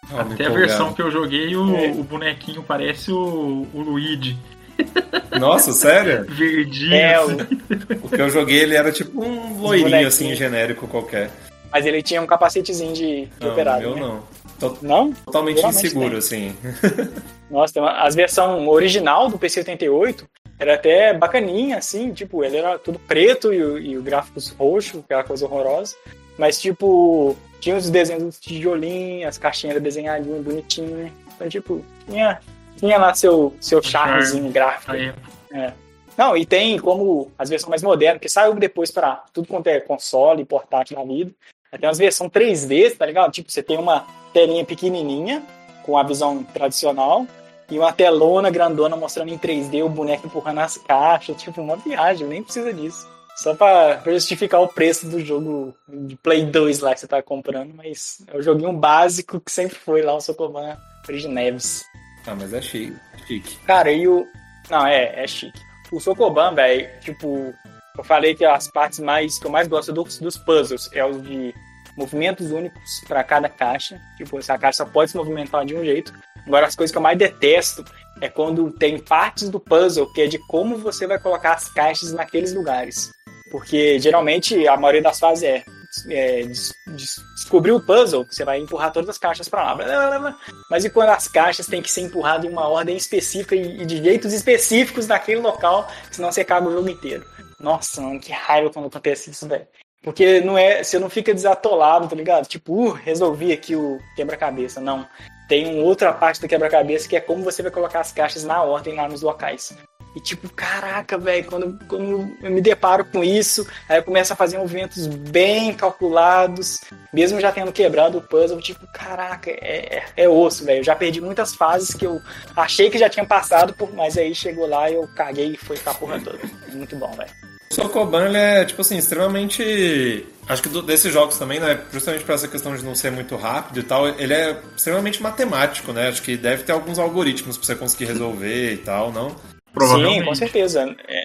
Até a versão que eu joguei, o,
É.
o bonequinho parece o, o Luigi.
Nossa, sério?
Verdinho.
É,
assim.
o-
O que eu joguei, ele era tipo um loirinho, assim, genérico qualquer.
Mas ele tinha um capacetezinho de, de
Não,
operário.
meu
né?
não. Tô
Não?
totalmente
Geralmente
inseguro,
tem.
assim.
Nossa, tem uma- as versão original do PC 88 era até bacaninha, assim, tipo, ele era tudo preto e, o- e o gráficos roxo, aquela coisa horrorosa. Mas, tipo, tinha os desenhos dos tijolinhos, as caixinhas eram desenhadinhas, bonitinhas. Então, tipo, tinha, tinha lá seu, seu charmezinho gráfico.
Aí,
Não, e tem como as versões mais modernas, que saiu depois para tudo quanto é console e portátil na vida. Tem umas versões 3D, tá ligado? Tipo, você tem uma telinha pequenininha, com a visão tradicional, e uma telona grandona mostrando em 3D o boneco empurrando as caixas. Tipo, uma viagem, nem precisa disso. Só pra justificar o preço do jogo de Play 2 lá que você tá comprando, mas é o joguinho básico que sempre foi lá, o Sokoban Origineves.
Ah, mas é chique. chique.
Cara, e o. Não, é, é chique. O Sokoban, velho, tipo, eu falei que as partes mais que eu mais gosto dos, dos puzzles é os de movimentos únicos para cada caixa. Tipo, essa caixa só pode se movimentar de um jeito. Agora, as coisas que eu mais detesto é quando tem partes do puzzle que é de como você vai colocar as caixas naqueles lugares. Porque geralmente a maioria das fases é, é des- des- descobrir o puzzle, você vai empurrar todas as caixas para lá. blá, blá, blá. Mas e quando as caixas têm que ser empurradas em uma ordem específica e, e de jeitos específicos naquele local, senão você caga o jogo inteiro. Nossa, mano, que raiva quando acontece isso, velho. Porque não é, você não fica desatolado, tá ligado? Tipo, uh, resolvi aqui o quebra-cabeça. Não. Tem uma outra parte do quebra-cabeça que é como você vai colocar as caixas na ordem lá nos locais. E tipo, caraca, velho, quando, quando eu me deparo com isso, aí eu começo a fazer movimentos bem calculados, mesmo já tendo quebrado o puzzle, tipo, caraca, é, é, é osso, velho. Eu já perdi muitas fases que eu achei que já tinha passado, mas aí chegou lá e eu caguei e foi pra porra toda. Muito bom, velho.
O Sokoban, ele é, tipo assim, extremamente... Acho que desses jogos também, né, justamente por essa questão de não ser muito rápido e tal, ele é extremamente matemático, né? Acho que deve ter alguns algoritmos pra você conseguir resolver e tal, não?
Provavelmente.
Sim, com certeza. É,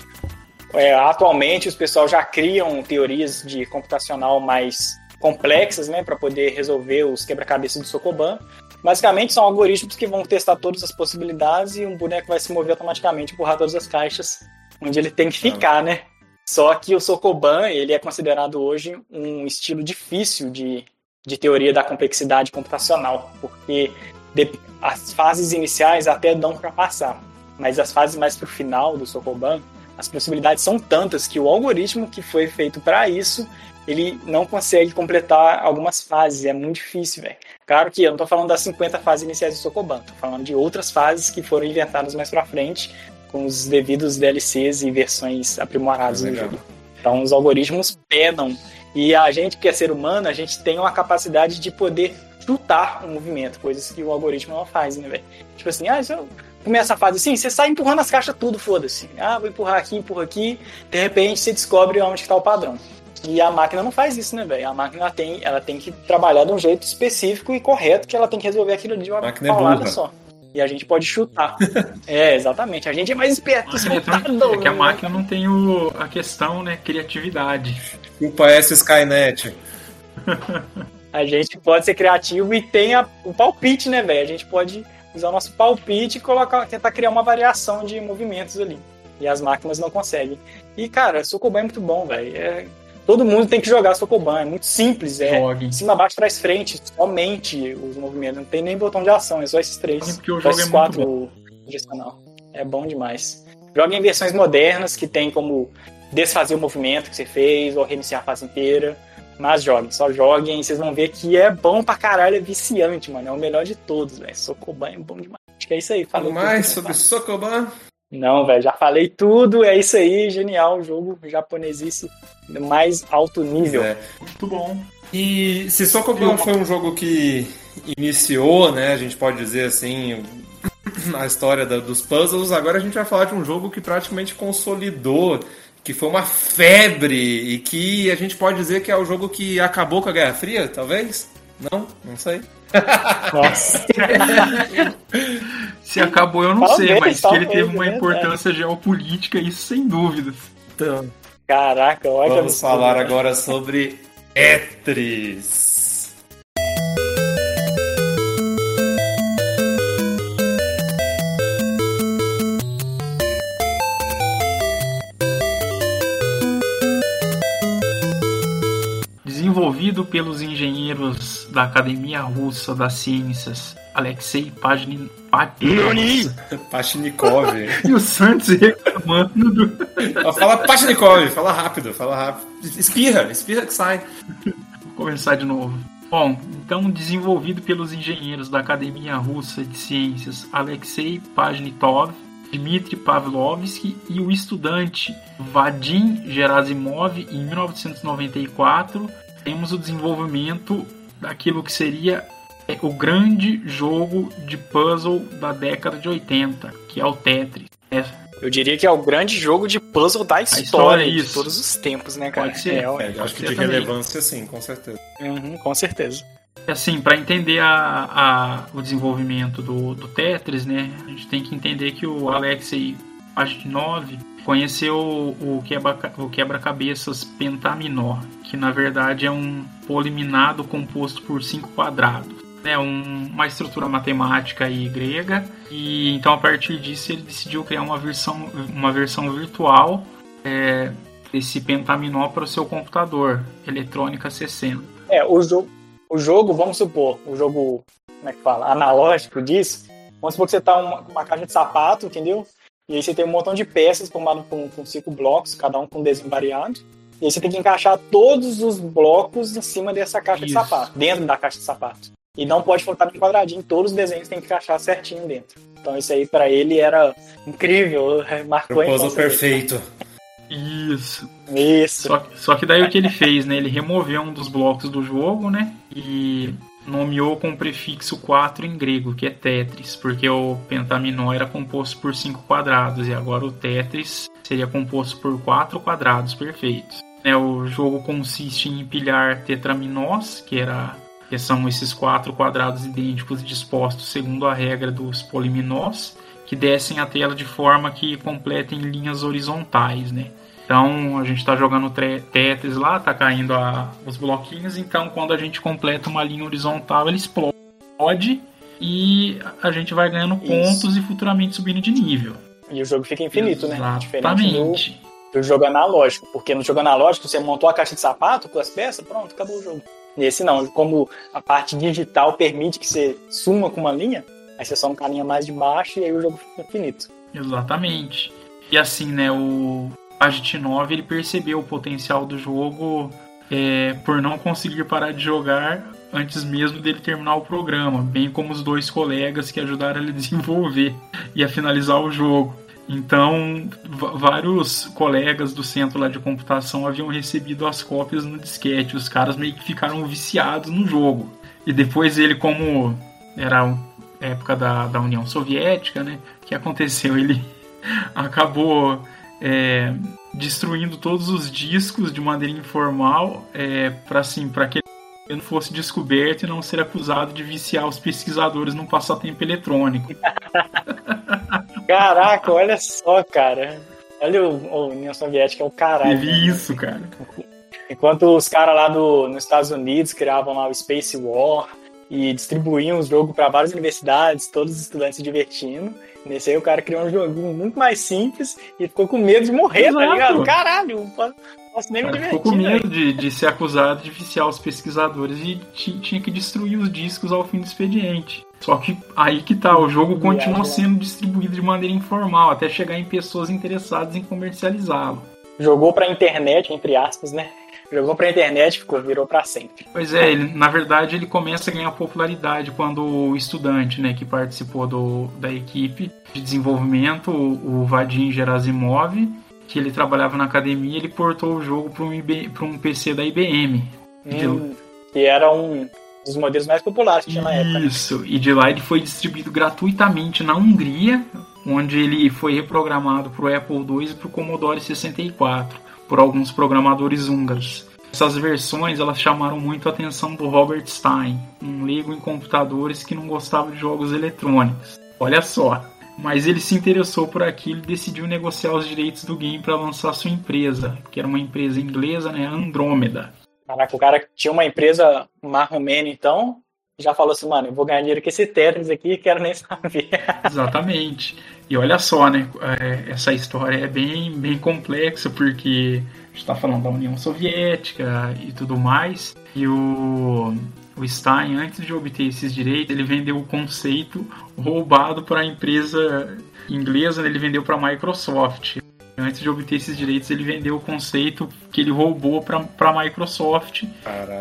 é, atualmente os pessoal já criam teorias de computacional mais complexas, né, para poder resolver os quebra-cabeças do Sokoban. Basicamente são algoritmos que vão testar todas as possibilidades e um boneco vai se mover automaticamente, empurrar todas as caixas onde ele tem que ficar, né? Só que o Sokoban, ele é considerado hoje um estilo difícil de, de teoria da complexidade computacional, porque de- as fases iniciais até dão para passar, mas as fases mais pro final do Sokoban, as possibilidades são tantas que o algoritmo que foi feito para isso, ele não consegue completar algumas fases, é muito difícil, velho. Claro que eu não tô falando das 50 fases iniciais do Sokoban, tô falando de outras fases que foram inventadas mais pra frente, com os devidos DLCs e versões aprimoradas no
legal.
jogo. Então os algoritmos pedam E a gente, que é ser humano, a gente tem uma capacidade de poder chutar um movimento, coisas que o algoritmo não faz, né, velho? Tipo assim, ah, se eu começa a fase assim, você sai empurrando as caixas tudo, foda-se. Ah, vou empurrar aqui, empurra aqui. De repente você descobre onde está o padrão. E a máquina não faz isso, né, velho? A máquina tem, ela tem que trabalhar de um jeito específico e correto, que ela tem que resolver aquilo de uma
máquina é
paulada
burra.
só. E a gente pode chutar. é, exatamente. A gente é mais esperto.
É, é que a máquina não tem o, a questão, né, criatividade.
Culpa essa Skynet.
A gente pode ser criativo e tem a- o palpite, né, velho? A gente pode usar o nosso palpite e colocar, tentar criar uma variação de movimentos ali. E as máquinas não conseguem. E, cara, Sokoban é muito bom, velho. É- Todo mundo tem que jogar Sokoban. É muito simples. É
Joguem.
cima, baixo, trás, frente. Somente os movimentos. Não tem nem botão de ação. É só esses três.
Porque o
Só
jogo é
esses
muito
quatro direcional. É bom demais. Joga em versões modernas que tem como desfazer o movimento que você fez ou reiniciar a fase inteira. Mas joguem, só joguem e vocês vão ver que é bom pra caralho, é viciante, mano. É o melhor de todos, velho. Sokoban é bom demais. Acho que é isso aí.
Fala
Falei
mais
tudo,
sobre
né?
Sokoban.
Não, velho, já falei tudo. É isso aí, genial. Jogo japonesice do mais alto nível.
É.
Muito bom.
E se Sokoban foi um jogo que iniciou, né, a gente pode dizer assim, a história da- dos puzzles, agora a gente vai falar de um jogo que praticamente consolidou, que foi uma febre e que a gente pode dizer que é o jogo que acabou com a Guerra Fria, talvez? Não? Não sei.
Nossa.
Se acabou, eu não
Talvez,
sei, mas que ele
talvez,
teve
é
uma
verdade.
importância geopolítica, isso sem dúvidas.
Então,
Caraca, olha
vamos falar agora sobre Tetris.
Desenvolvido pelos engenheiros da Academia Russa das Ciências Alexei Pajnin... Pa-
Pachnikov.
E o Santos reclamando do...
Fala Pachnikov, fala rápido, fala rápido. Espirra, espirra que sai.
Vou começar de novo. Bom, então desenvolvido pelos engenheiros da Academia Russa de Ciências Alexei Pajnitov, Dmitry Pavlovsky e o estudante Vadim Gerasimov em 1994, temos o desenvolvimento daquilo que seria é, o grande jogo de puzzle da década de 80, que é o Tetris. É,
Eu diria que é o grande jogo de puzzle da história,
história,
de
isso.
todos os tempos, né, cara?
Pode ser.
É,
É, eu acho que de
também.
relevância sim, com certeza.
uhum, com certeza.
Assim, para entender a, a- o desenvolvimento do, do Tetris, né, a gente tem que entender que o Alexei Pajitnov conheceu o o quebra-cabeças pentaminó, que na verdade é um poliminado composto por cinco quadrados. É um- uma estrutura matemática e grega, e então a partir disso ele decidiu criar uma versão, uma versão virtual é, desse pentaminó para o seu computador, Eletrônica 60.
É, o jogo, o jogo, vamos supor, o jogo, como é que fala, analógico disso, vamos supor que você tá uma, uma caixa de sapato, entendeu? E aí você tem um montão de peças formadas com, com cinco blocos, cada um com um desenho variado. E aí você tem que encaixar todos os blocos em cima dessa caixa de
Isso.
sapato, dentro da caixa de sapato. E não pode faltar no quadradinho, todos os desenhos tem que encaixar certinho dentro. Então isso aí pra ele era incrível, marcou a
Proposal
infância dele.
perfeito.
Isso.
Isso.
Só, só que daí o que ele fez, né? Ele removeu um dos blocos do jogo, né? E nomeou com o prefixo 4 em grego, que é Tetris, porque o pentaminó era composto por 5 quadrados e agora o Tetris seria composto por 4 quadrados perfeitos. Né, o jogo consiste em empilhar tetraminós, que era que são esses quatro quadrados idênticos dispostos segundo a regra dos poliminós, que descem a tela de forma que completem linhas horizontais, né? Então a gente está jogando Tetris lá, tá caindo a- os bloquinhos, então quando a gente completa uma linha horizontal, ele explode e a gente vai ganhando
Isso.
pontos e futuramente subindo de nível.
E o jogo fica infinito, né? Diferente do,
Exatamente.
do jogo analógico. Porque no jogo analógico você montou a caixa de sapato com as peças, pronto, acabou o jogo. Nesse não, como a parte digital permite que você suma com uma linha, aí você soma com a linha mais de baixo e aí o jogo fica infinito.
Exatamente. E assim, né, o Agit 9 ele percebeu o potencial do jogo é, por não conseguir parar de jogar antes mesmo dele terminar o programa, bem como os dois colegas que ajudaram ele a desenvolver e a finalizar o jogo. Então, vários colegas do centro lá de computação haviam recebido as cópias no disquete. Os caras meio que ficaram viciados no jogo. E depois ele, como era época da, da União Soviética, né? O que aconteceu? Ele acabou é, destruindo todos os discos de maneira informal é, para assim, para que ele não fosse descoberto e não ser acusado de viciar os pesquisadores num passatempo eletrônico.
Caraca, olha só, cara. Olha o, o União Soviética, é o caralho.
Teve né? isso, cara.
Enquanto os caras lá do, nos Estados Unidos criavam lá o Space War e distribuíam o jogo para várias universidades, todos os estudantes se divertindo. Nesse aí o cara criou um joguinho muito mais simples e ficou com medo de morrer, tá Exato. tá ligado? Caralho, posso nem me divertir.
Ficou com medo de, de ser acusado de viciar os pesquisadores e tinha que destruir os discos ao fim do expediente. Só que aí que tá, o jogo continua sendo distribuído de maneira informal, até chegar em pessoas interessadas em comercializá-lo.
Jogou pra internet, entre aspas, né? Jogou pra internet, ficou, virou para sempre.
Pois é, ele, na verdade ele começa a ganhar popularidade quando o estudante, né, que participou do, da equipe de desenvolvimento, o, o Vadim Gerasimov, que ele trabalhava na academia, ele portou o jogo para um, um PC da IBM.
Hum, que era um dos modelos mais populares que tinha na época.
Né? Isso, e de lá ele foi distribuído gratuitamente na Hungria, onde ele foi reprogramado para o Apple II e para o Commodore 64 por alguns programadores húngaros. Essas versões elas chamaram muito a atenção do Robert Stein, um leigo em computadores que não gostava de jogos eletrônicos. Olha só. Mas ele se interessou por aquilo e decidiu negociar os direitos do game para lançar sua empresa, que era uma empresa inglesa, né, Andromeda.
Caraca, o cara tinha uma empresa marromeno, então, já falou assim, mano, eu vou ganhar dinheiro com esse Tetris aqui, quero nem saber.
Exatamente. E olha só, né? É, essa história é bem, bem complexa, porque a gente está falando da União Soviética e tudo mais. E o, o Stein, antes de obter esses direitos, ele vendeu o conceito roubado para a empresa inglesa, né? ele vendeu para a Microsoft. Antes de obter esses direitos, ele vendeu o conceito que ele roubou para a Microsoft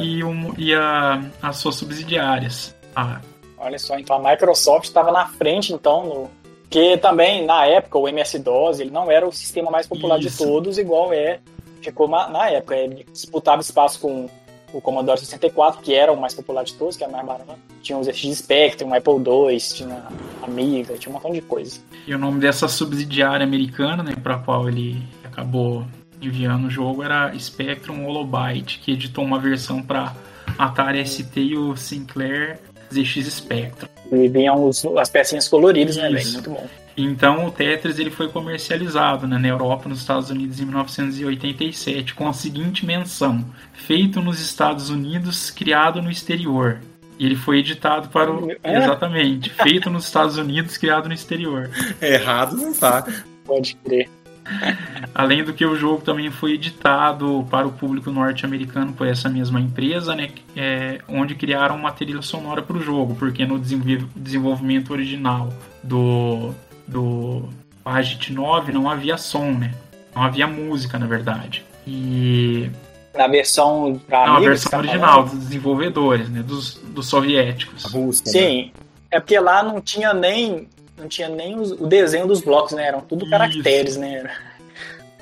e, um, e a, as suas subsidiárias. Ah.
Olha só, então a Microsoft estava na frente, então, no, porque também, na época, o MS-DOS ele não era o sistema mais popular Isso. de todos, igual é ficou na época. Ele disputava espaço com o Commodore 64, que era o mais popular de todos, que era mais barato. Tinha os FX Spectrum, o Apple II, tinha Amiga, tinha um montão de coisa.
E o nome dessa subsidiária americana, né, para qual ele acabou enviando o jogo, era Spectrum Holobyte, que editou uma versão para Atari ST e o Sinclair ZX Spectrum.
E vinham os, as pecinhas coloridas, né, velho? Muito bom.
Então o Tetris ele foi comercializado né, na Europa, nos Estados Unidos em 1987, com a seguinte menção: feito nos Estados Unidos, criado no exterior. E ele foi editado para o. É? Exatamente, feito nos Estados Unidos, criado no exterior.
Errado não tá.
Pode crer.
Além do que o jogo também foi editado para o público norte-americano por essa mesma empresa, né, é, onde criaram uma trilha sonora para o jogo, porque no desenvolvimento original do, do Agit 9 não havia som, né? Não havia música, na verdade. E
na versão
pra Não, a versão tá original falando? dos desenvolvedores, né, dos, dos soviéticos.
A música, Sim. Né? É porque lá não tinha nem não tinha nem os, o desenho dos blocos, né? Eram tudo caracteres, Isso. né?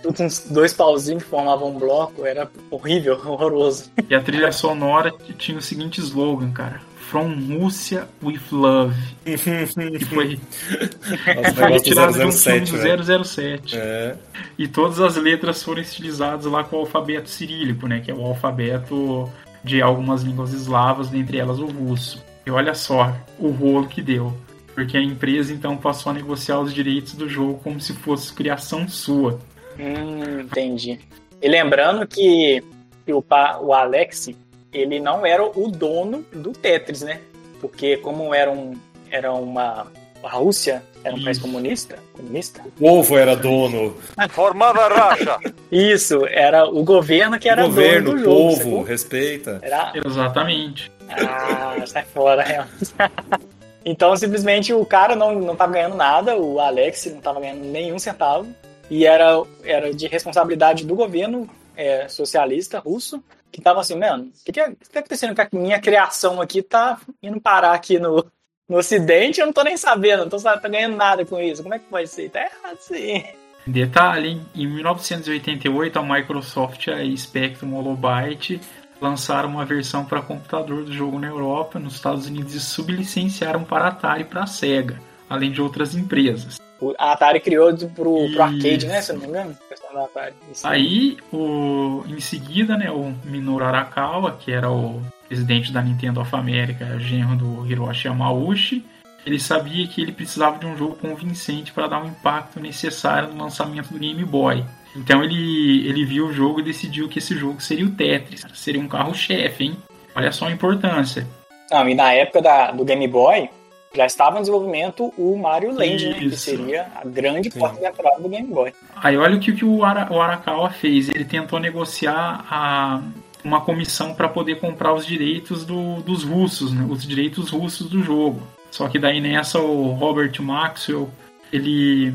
Tudo uns dois pauzinhos que formavam um bloco, era horrível, horroroso.
E a trilha sonora tinha o seguinte slogan, cara. From Rússia with Love. que foi, foi retirado de um filme do 007. É. E todas as letras foram estilizadas lá com o alfabeto cirílico, né? Que é o alfabeto de algumas línguas eslavas, dentre elas o russo. E olha só o rolo que deu porque a empresa então passou a negociar os direitos do jogo como se fosse criação sua.
Hum, entendi. E lembrando que o, o Alex, ele não era o dono do Tetris, né? Porque como era, um, era uma a Rússia era um Isso. país comunista, comunista.
O povo era dono.
Formava racha. Isso, era o governo que era o governo, dono do
jogo. povo, respeita.
Era... Exatamente.
Ah, sai fora, realmente. Então, simplesmente, o cara não, não tava ganhando nada, o Alex não tava ganhando nenhum centavo, e era, era de responsabilidade do governo é, socialista russo, que tava assim, mano, o que, que, é, que tá acontecendo com a minha criação aqui tá indo parar aqui no, no ocidente eu não tô nem sabendo, não tô, ganhando nada com isso. Como é que vai ser? Tá errado sim.
Detalhe, em 1988 a Microsoft a Spectrum Holobyte lançaram uma versão para computador do jogo na Europa, nos Estados Unidos e sublicenciaram para Atari e para Sega, além de outras empresas.
A Atari criou pro, pro arcade, né? Se não me engano. A.
Aí, o, em seguida, né, o Minoru Arakawa, que era o presidente da Nintendo of America, genro do Hiroshi Yamauchi, ele sabia que ele precisava de um jogo convincente para dar o impacto necessário no lançamento do Game Boy. Então ele, ele viu o jogo e decidiu que esse jogo seria o Tetris, seria um carro-chefe, hein? Olha só a importância.
Não, e na época da, do Game Boy, já estava em desenvolvimento o Mario Land, né? Que seria a grande porta de entrada do Game Boy.
Aí olha o que, que o, Ara, o Arakawa fez. Ele tentou negociar a, uma comissão para poder comprar os direitos do- dos russos, né? os direitos russos do jogo. Só que daí nessa o Robert Maxwell, ele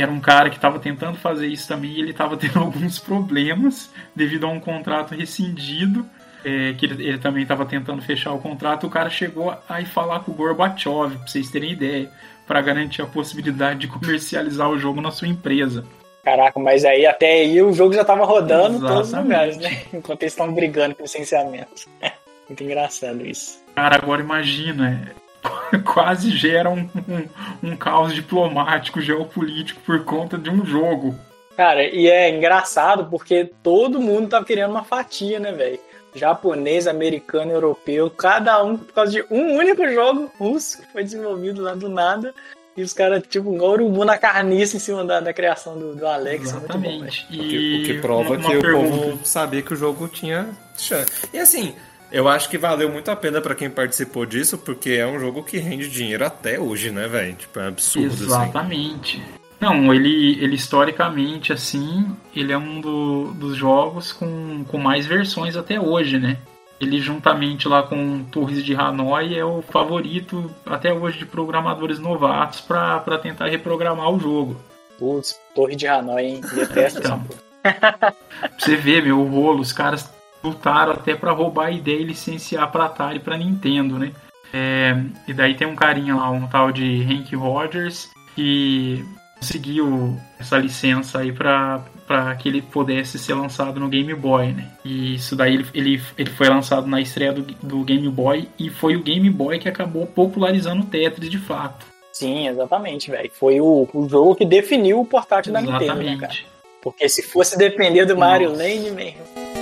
era um cara que estava tentando fazer isso também e ele estava tendo alguns problemas devido a um contrato rescindido. é, que ele, ele também estava tentando fechar o contrato, o cara chegou a ir falar com o Gorbachev, para vocês terem ideia, para garantir a possibilidade de comercializar o jogo na sua empresa.
Caraca, mas aí até aí o jogo já tava rodando em todos os lugares, né? Enquanto eles estão brigando com licenciamento. Muito engraçado isso.
Cara, agora imagina, é, quase gera um, um, um caos diplomático, geopolítico por conta de um jogo.
Cara, e é engraçado porque todo mundo tava querendo uma fatia, né, velho? Japonês, americano, europeu, cada um por causa de um único jogo russo que foi desenvolvido lá do nada. E os caras, tipo, um urubu na carniça em cima da, da criação do, do Alex. Muito bom.
Exatamente.
O que, o que
E
prova
uma- uma
que o
pergunta-
povo sabia que o jogo tinha chance. E assim, eu acho que valeu muito a pena pra quem participou disso, porque é um jogo que rende dinheiro até hoje, né, velho? Tipo, é absurdo, assim.
Exatamente. Não, ele, ele historicamente, assim, ele é um do- dos jogos com, com mais versões até hoje, né? Ele, juntamente lá com Torres de Hanoi, é o favorito até hoje de programadores novatos para tentar reprogramar o jogo.
Putz, Torre de Hanoi, hein? Detesto essa
Então.
porra.
Pra você ver, meu, o rolo, os caras lutaram até pra roubar a ideia e licenciar pra Atari e pra Nintendo, né? É, e daí tem um carinha lá, um tal de Hank Rogers, que conseguiu essa licença aí pra, pra que ele pudesse ser lançado no Game Boy, né? E isso daí ele, ele, ele foi lançado na estreia do, do Game Boy e foi o Game Boy que acabou popularizando o Tetris de fato.
Sim, exatamente, velho. Foi o, o jogo que definiu o portátil da Nintendo, né, cara? Porque se fosse depender do Mario
Nossa.
Land, mesmo.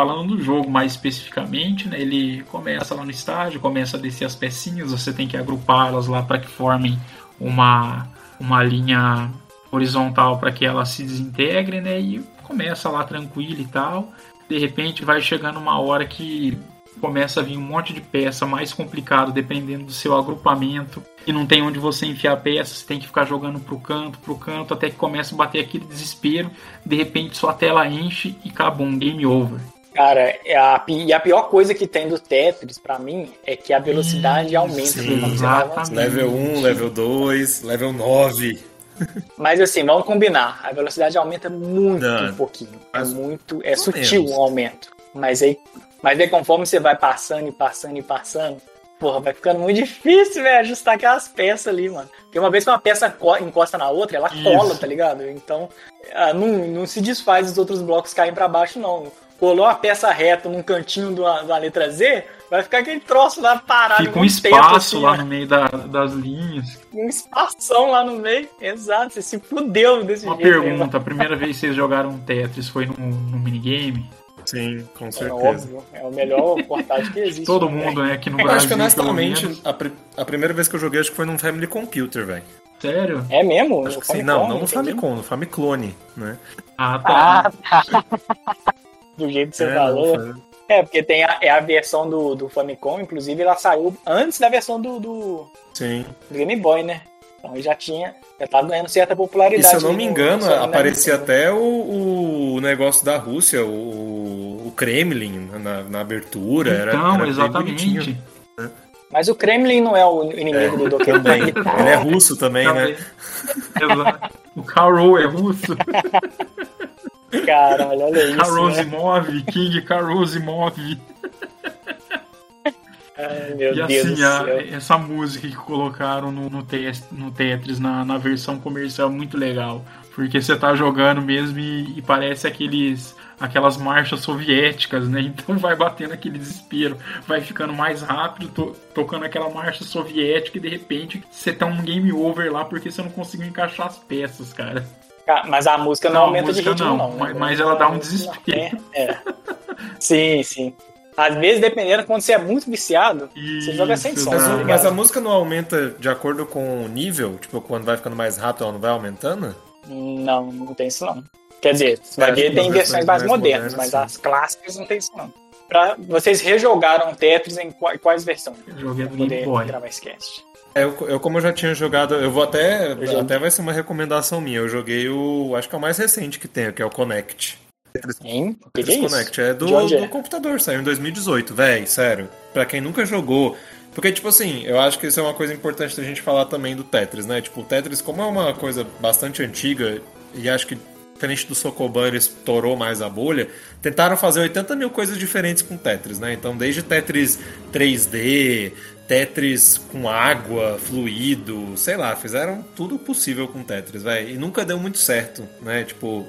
Falando do jogo mais especificamente, né, ele começa lá no estágio, começa a descer as pecinhas, você tem que agrupá-las lá para que formem uma, uma linha horizontal para que elas se desintegrem, né, e começa lá tranquilo e tal. De repente vai chegando uma hora que começa a vir um monte de peça mais complicado dependendo do seu agrupamento e não tem onde você enfiar a peça, você tem que ficar jogando pro canto, pro canto, até que começa a bater aquele desespero, de repente sua tela enche e acabou um game over.
Cara, é a, e a pior coisa que tem do Tetris, pra mim, é que a velocidade aumenta.
sim,
exatamente.
Level 1, level 2, level 9.
Mas assim, vamos combinar. A velocidade aumenta muito
Não,
pouquinho. É muito. É sutil
menos.
o aumento. Mas aí, mas aí conforme você vai passando e passando e passando, porra, vai ficando muito difícil, velho, ajustar aquelas peças ali, mano. Porque uma vez que uma peça co- encosta na outra, ela
Isso.
cola, tá ligado? Então, ah, não, não se desfaz os outros blocos caem pra baixo, não. Colou a peça reta num cantinho de uma, de uma letra Z, vai ficar aquele troço lá parado.
Fica
com
um espaço
assim,
lá
ó
no meio da- das linhas.
um espação lá no meio. Exato, você se fudeu desse
Uma
jeito. né,
pergunta, a primeira vez que vocês jogaram Tetris foi no, no minigame?
Sim, com
É
certeza.
óbvio, é o melhor portátil que existe.
Todo
né,
mundo, né, aqui no
Eu
Brasil,
acho que honestamente, a, pri- a primeira vez que eu joguei acho que foi num Family Computer, velho.
Sério?
É mesmo?
Acho
No
que sim.
Famicom,
Não, não no. Famicom, no Famiclone, né?
Ah, tá.
Ah, tá. Do jeito que você
É,
falou.
não,
É, porque tem a, é a versão do, do Famicom, inclusive ela saiu antes da versão do, do,
Sim.
do Game Boy, né? Então ele já tinha, já tava ganhando certa
E
popularidade.
se eu não me
no-
engano,
no- na
aparecia até o, o negócio da Rússia, o, o Kremlin na, na abertura. era,
Então,
era bem
exatamente.
bonitinho.
Mas o Kremlin não é o inimigo do Donkey
Também.
Kong.
Ele é russo também, né?
Exato. O Karol é russo.
Caralho, olha isso. Né?
Karosimov, King Karosimov.
Ai, meu
E
Deus
assim, a- essa música que colocaram no, no, Tes- no Tetris, na, na versão comercial, é muito legal. Porque você tá jogando mesmo e, e parece aqueles aquelas marchas soviéticas, né? Então vai batendo aquele desespero, vai ficando mais rápido, to- tocando aquela marcha soviética e de repente você tá um game over lá porque você não conseguiu encaixar as peças, cara.
Mas a música não,
Não,
aumenta de
música
ritmo,
não,
não.
mas-
né?
mas ela dá um
É,
desespero.
É. Sim, sim. Às vezes, dependendo, quando você é muito viciado, você joga sem
Isso,
som.
Mas,
tá
mas a música não aumenta de acordo com o nível? Tipo, quando vai ficando mais rápido, ela não vai aumentando?
Não, não tem isso não. Quer dizer, você vai
É,
ver,
as
tem
versões
versões mais,
mais
modernas,
modernas,
mas
sim.
as clássicas não tem isso não. Pra, vocês rejogaram Tetris em qua- quais versões?
Eu joguei
Pra
no Game
poder
Boy.
gravar esse cast.
É, Eu, eu, como eu já tinha jogado, eu vou até.
Eu
Até vai ser uma recomendação minha. Eu joguei o. Acho que é o mais recente que tem, que é o Connect.
Hein? O que, que é
Tetris
isso?
Connect. É do,
onde é?
do computador, saiu em 2018, véi, sério. Pra quem nunca jogou. Porque, tipo assim, eu acho que isso é uma coisa importante da gente falar também do Tetris, né? Tipo, o Tetris, como é uma coisa bastante antiga, e acho que diferente do Sokoban, ele estourou mais a bolha, tentaram fazer 80 mil coisas diferentes com Tetris, né? Então, desde Tetris 3D, Tetris com água, fluido, sei lá, fizeram tudo possível com Tetris, velho. E nunca deu muito certo, né? Tipo,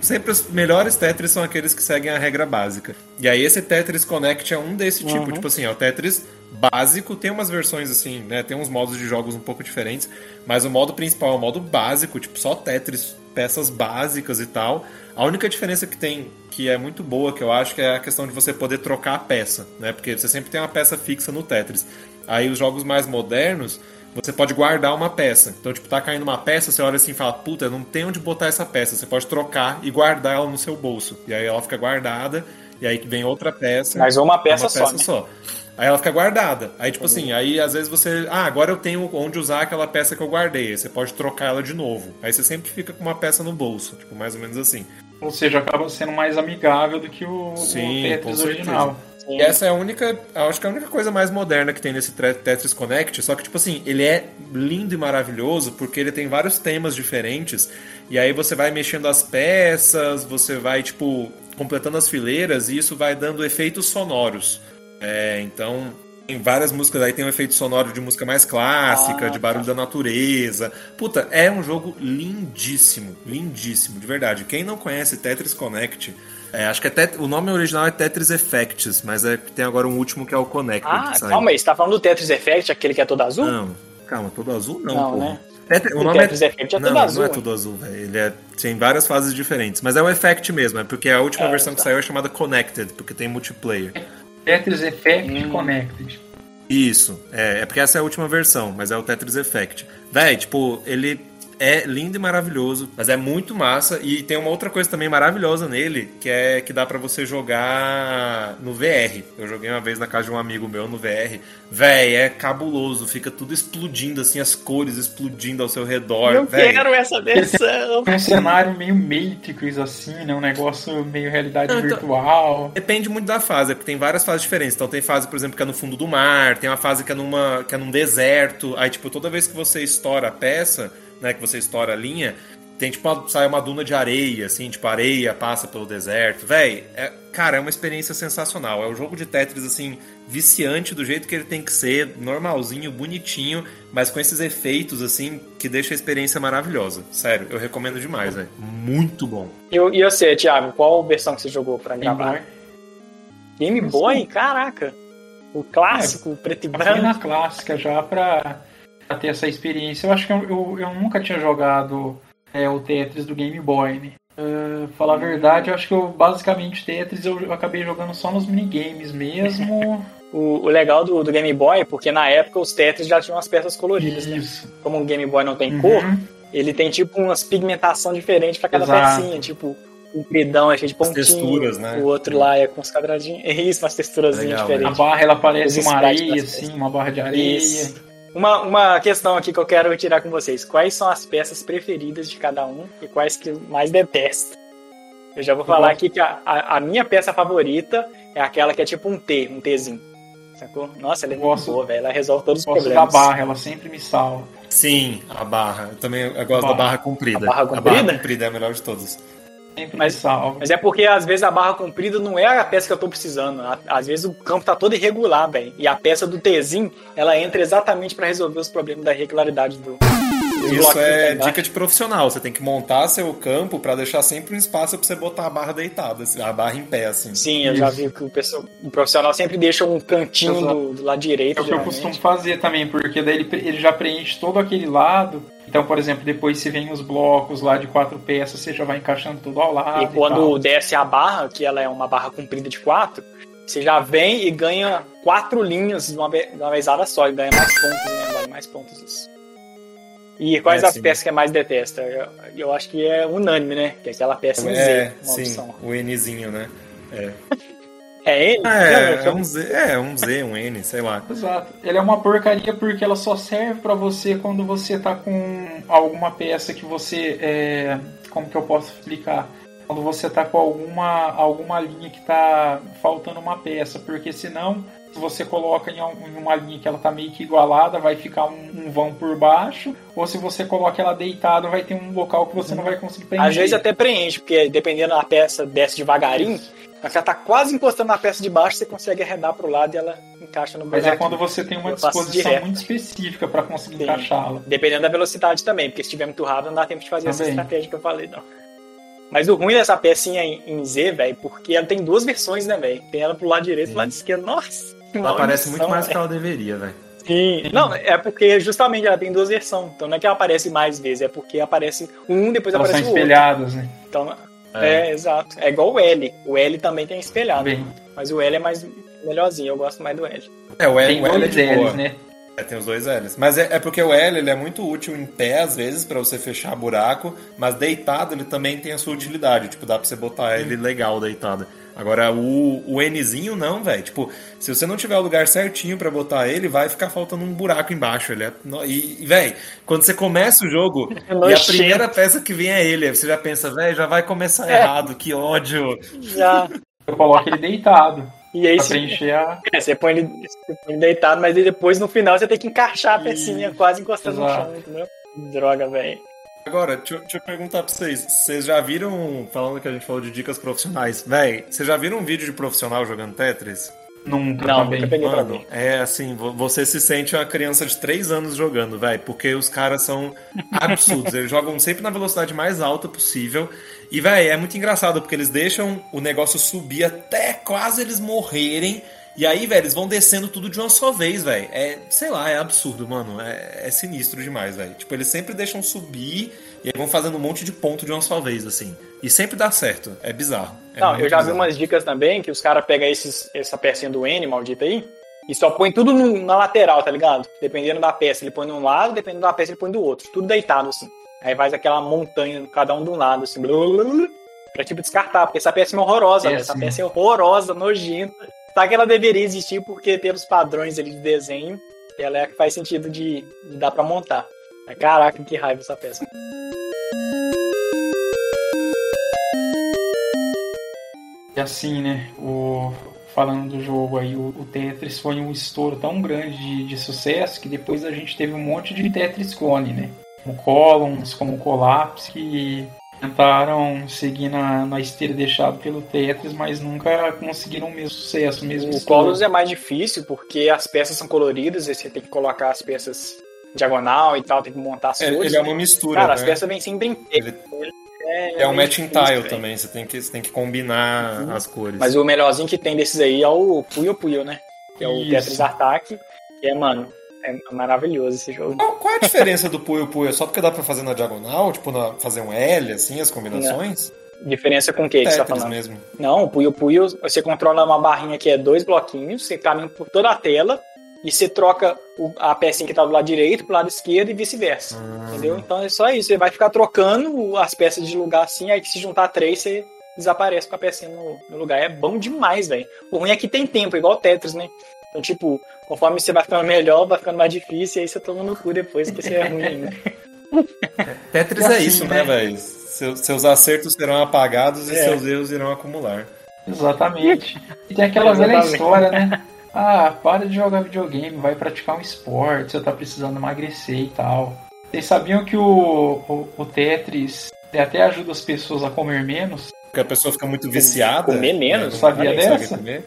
sempre os melhores Tetris são aqueles que seguem a regra básica. E aí esse Tetris Connect é um desse tipo, tipo assim, é o Tetris básico, tem umas versões assim, né? Tem uns modos de jogos um pouco diferentes, mas o modo principal é o modo básico, tipo só Tetris, peças básicas e tal. A única diferença que tem, que é muito boa, que eu acho, que é a questão de você poder trocar a peça, né? Porque você sempre tem uma peça fixa no Tetris. Aí os jogos mais modernos, você pode guardar uma peça. Então, tipo, tá caindo uma peça, você olha assim e fala, puta, eu não tem onde botar essa peça. Você pode trocar e guardar ela no seu bolso. E aí ela fica guardada, e aí que vem outra peça.
Mas uma peça
uma
só,
peça
né?
só. Aí ela fica guardada. Aí, tipo assim, aí às vezes você. Ah, agora eu tenho onde usar aquela peça que eu guardei. Aí você pode trocar ela de novo. Aí você sempre fica com uma peça no bolso. Tipo, mais ou menos assim.
Ou seja, acaba sendo mais amigável do que o, o
Sim, com
Tetris
certeza.
Sim.
E essa é a única, acho que é a única coisa mais moderna que tem nesse Tetris Connect, só que tipo assim, ele é lindo e maravilhoso porque ele tem vários temas diferentes e aí você vai mexendo as peças, você vai tipo completando as fileiras e isso vai dando efeitos sonoros. É, então tem várias músicas aí tem um efeito sonoro de música mais clássica,
Ah,
de barulho da natureza. Puta, é um jogo lindíssimo, lindíssimo, de verdade. Quem não conhece Tetris Connect, é, acho que é Tet- o nome original é Tetris Effects, mas é, tem agora um último que é o Connect.
Ah,
que
calma aí, você tá falando do Tetris Effect, aquele que é todo azul?
Não, calma, todo azul não,
Não,
porra.
né?
Tetris-
O Tetris Effect é
não,
todo azul,
Não é tudo azul, velho. Ele é, tem várias fases diferentes. Mas é o Effect mesmo, é porque a última
Ah,
versão que
tá.
saiu é chamada Connected, porque tem multiplayer.
Tetris Effect
Hum.
Connected.
Isso, é, é porque essa é a última versão, mas é o Tetris Effect. Véi, tipo, ele é lindo e maravilhoso, mas é muito massa. E tem uma outra coisa também maravilhosa nele, que é que dá pra você jogar no VR. Eu joguei uma vez na casa de um amigo meu no VR. Véi, é cabuloso, fica tudo explodindo, assim, as cores explodindo ao seu redor.
Eu
véi.
quero essa versão.
É um cenário meio Matrix, assim, né? Um negócio meio realidade
Não, então-
virtual.
Depende muito da fase, é porque tem várias fases diferentes. Então tem fase, por exemplo, que é no fundo do mar, tem uma fase que é numa que é num deserto. Aí, tipo, toda vez que você estoura a peça, né, que você estoura a linha, tem tipo uma, sai uma duna de areia, assim, tipo, areia passa pelo deserto. Véi, é, cara, é uma experiência sensacional. É um jogo de Tetris, assim, viciante do jeito que ele tem que ser, normalzinho, bonitinho, mas com esses efeitos, assim, que deixa a experiência maravilhosa. Sério, eu recomendo demais, velho. Muito bom.
E, eu- e você, Thiago, qual versão que você jogou pra
Game
gravar? Game Boy? Caraca. O clássico, o preto e
fui na
branco.
clássica já pra ter essa experiência. Eu acho que eu, eu, eu nunca tinha jogado é, o Tetris do Game Boy, né? Uh, falar a verdade, eu acho que eu basicamente Tetris eu, eu acabei jogando só nos minigames mesmo.
O, o legal do, do Game Boy, porque na época os Tetris já tinham as peças coloridas, né?
Isso.
Como o Game Boy não tem
Uhum.
cor, ele tem tipo umas pigmentação diferentes pra cada
Exato.
pecinha, tipo o compridão é cheio de pontinho,
texturas, né?
o outro lá é com os quadradinhos, é isso, umas texturazinhas
Legal,
A
diferentes.
barra ela parece uma areia, assim, uma barra de areia.
Isso. Uma, uma questão aqui que eu quero tirar com vocês. Quais são as peças preferidas de cada um e quais que mais detesta? Eu já vou falar aqui que a, a, a minha peça favorita é aquela que é tipo um T, um Tzinho. Sacou? Nossa, ela é muito
Gosto-
boa, velho. Ela resolve todos os
Gosto da
problemas.
barra, ela sempre me salva.
Sim, a barra. Eu também eu gosto
Barra.
da barra comprida.
A barra comprida?
comprida é a melhor de todas.
Sempre
Mas-. Mas é porque às vezes a barra comprida não é a peça que eu tô precisando. Às vezes o campo tá todo irregular, velho. E a peça do Tzinho, ela entra exatamente pra resolver os problemas da irregularidade do.
Isso é dica de profissional. Você tem que montar seu campo pra deixar sempre um espaço pra você botar a barra deitada, assim, a barra em pé, assim.
Sim, eu já vi que o, pessoal, o profissional sempre deixa um cantinho do, do lado direito.
É o que eu costumo fazer também, porque daí ele, ele já preenche todo aquele lado. Então, por exemplo, depois se vem os blocos lá de quatro peças, você já vai encaixando tudo ao lado.
E quando
tal.
desce a barra, que ela é uma barra comprida de quatro, você já vem e ganha quatro linhas de uma, de uma vezada só, e ganha mais pontos, né? Vale mais pontos isso. E quais
É,
as
sim.
peças que é mais detesta? Eu, eu acho que é unânime, né? Que é aquela peça em Z,
É,
uma
sim,
opção.
o Nzinho, né?
É ele?
É,
Não,
é um Z, é um Z, um N, sei lá.
Exato. Ele é uma porcaria porque ela só serve pra você quando você tá com alguma peça que você. É... Como que eu posso explicar? Quando você tá com alguma, alguma linha que tá faltando uma peça. Porque senão, se você coloca em, uma linha que ela tá meio que igualada, vai ficar um, um vão por baixo. Ou se você coloca ela deitada, vai ter um local que você não vai conseguir preencher.
Às vezes até preenche, porque dependendo da peça desce devagarinho, mas ela tá quase encostando na peça de baixo, você consegue arredar pro lado e ela encaixa no
Mas é quando você tem uma
Eu
disposição muito específica pra conseguir encaixá-la.
Dependendo da velocidade também, porque se tiver muito rápido não dá tempo de fazer essa
Também.
estratégia que eu falei, não. Mas o ruim dessa pecinha em, em Z, velho, porque ela tem duas versões, né, velho? Tem ela pro lado direito e pro lado esquerdo. Nossa!
Ela parece
maldição,
muito mais do que ela deveria, velho.
Sim. Não, é porque justamente ela tem duas versões. Então não é que ela aparece mais vezes, é porque aparece um, depois
Elas são
aparece o outro.
espelhadas, né?
Então, é. exato. É igual o L. O L também tem espelhado.
Bem,
Mas o L é mais melhorzinho, eu gosto mais do L.
É, o L,
tem
o L é
dois
boa.
L's, né?
É, tem os dois L's. Mas é, é porque o L ele é muito útil em pé, às vezes, pra você fechar buraco, mas deitado ele também tem a sua utilidade. Tipo, dá pra você botar ele legal deitado. Agora, o, o Nzinho não, velho. Tipo, se você não tiver o lugar certinho pra botar ele, vai ficar faltando um buraco embaixo. Ele é, no- e, velho, quando você começa o jogo
É
e a primeira peça que vem é ele, você já pensa, velho, já vai começar
É.
errado, que ódio.
Já.
Eu coloco ele deitado
E aí
preencher a.
é, você, põe ele, você põe ele deitado, mas aí depois no final você tem que encaixar a pecinha quase encostando no
Exato.
chão, entendeu? Droga, velho.
Agora, deixa, eu- deixa eu perguntar pra vocês. Vocês já viram, falando que a gente falou de dicas profissionais, véi, vocês já viram um vídeo de profissional jogando Tetris?
Nunca
Não,
também.
nunca peguei pra
Mano, é assim, vo- você se sente uma criança de 3 anos jogando, véi, porque os caras são absurdos. eles jogam sempre na velocidade mais alta possível. E, véi, é muito engraçado, porque eles deixam o negócio subir até quase eles morrerem. E aí, velho, eles vão descendo tudo de uma só vez, velho. É, sei lá, é absurdo, mano. É, é sinistro demais, velho. Tipo, eles sempre deixam subir e aí vão fazendo um monte de ponto de uma só vez, assim. E sempre dá certo. É bizarro. É
Não, eu já vi
bizarro.
umas dicas também que os caras pegam esses, essa pecinha do N, maldita aí, e só põe tudo no- na lateral, tá ligado? Dependendo da peça, ele põe de um lado, dependendo da peça, ele põe do outro. Tudo deitado, assim. Aí faz aquela montanha, cada um de um lado, assim, blá, blá, blá, pra tipo descartar, porque essa peça é horrorosa,
É,
velho. Essa peça é horrorosa, nojenta. Sabe que ela deveria existir porque pelos padrões ali de desenho, ela é a que faz sentido de, de dar pra montar. Caraca, que raiva essa peça.
E assim, né? O... Falando do jogo aí, o, o Tetris foi um estouro tão grande de, de sucesso que depois a gente teve um monte de Tetris clone, né? Como Columns, como Collapse, que tentaram seguir na, na esteira deixada pelo Tetris, mas nunca conseguiram o mesmo sucesso, o mesmo
O. Colors é mais difícil porque as peças são coloridas e você tem que colocar as peças diagonal e tal, tem que montar as
É,
cores.
ele é uma mistura,
Cara,
né?
as peças vêm sempre inteiras.
É um
meio
matching
difícil,
tile também, você tem que, você tem que combinar as cores.
Mas o melhorzinho que tem desses aí é o Puyo Puyo, né? Que é o
Isso.
Tetris Attack. Que é, mano, é maravilhoso esse jogo.
Qual, qual é a diferença do Puyo Puyo? É só porque dá pra fazer na diagonal? Tipo, na- fazer um L, assim, as combinações?
Diferença com o que, que você tá falando?
mesmo.
Não, o Puyo Puyo, você controla uma barrinha que é dois bloquinhos, você caminha por toda a tela e você troca a pecinha que tá do lado direito pro lado esquerdo e vice-versa.
Ah.
Entendeu? Então é só isso. Você vai ficar trocando as peças de lugar assim, aí se juntar três, você desaparece com a pecinha no, no lugar. É bom demais, velho. O ruim é que tem tempo, igual o Tetris, né? Então, tipo, conforme você vai ficando melhor, vai ficando mais difícil, e aí você toma no cu depois, porque você é ruim ainda.
Tetris
E
é
assim,
isso, né,
né?
velho? Seus, seus acertos serão apagados e
É.
seus erros irão acumular.
Exatamente. E tem aquela velha história, né? Ah, para de jogar videogame, vai praticar um esporte, você tá precisando emagrecer e tal. Vocês sabiam que o, o, o Tetris até ajuda as pessoas a comer menos.
Porque a pessoa fica muito viciada.
Comer menos?
né?
Sabia
consegue
dessa?
comer.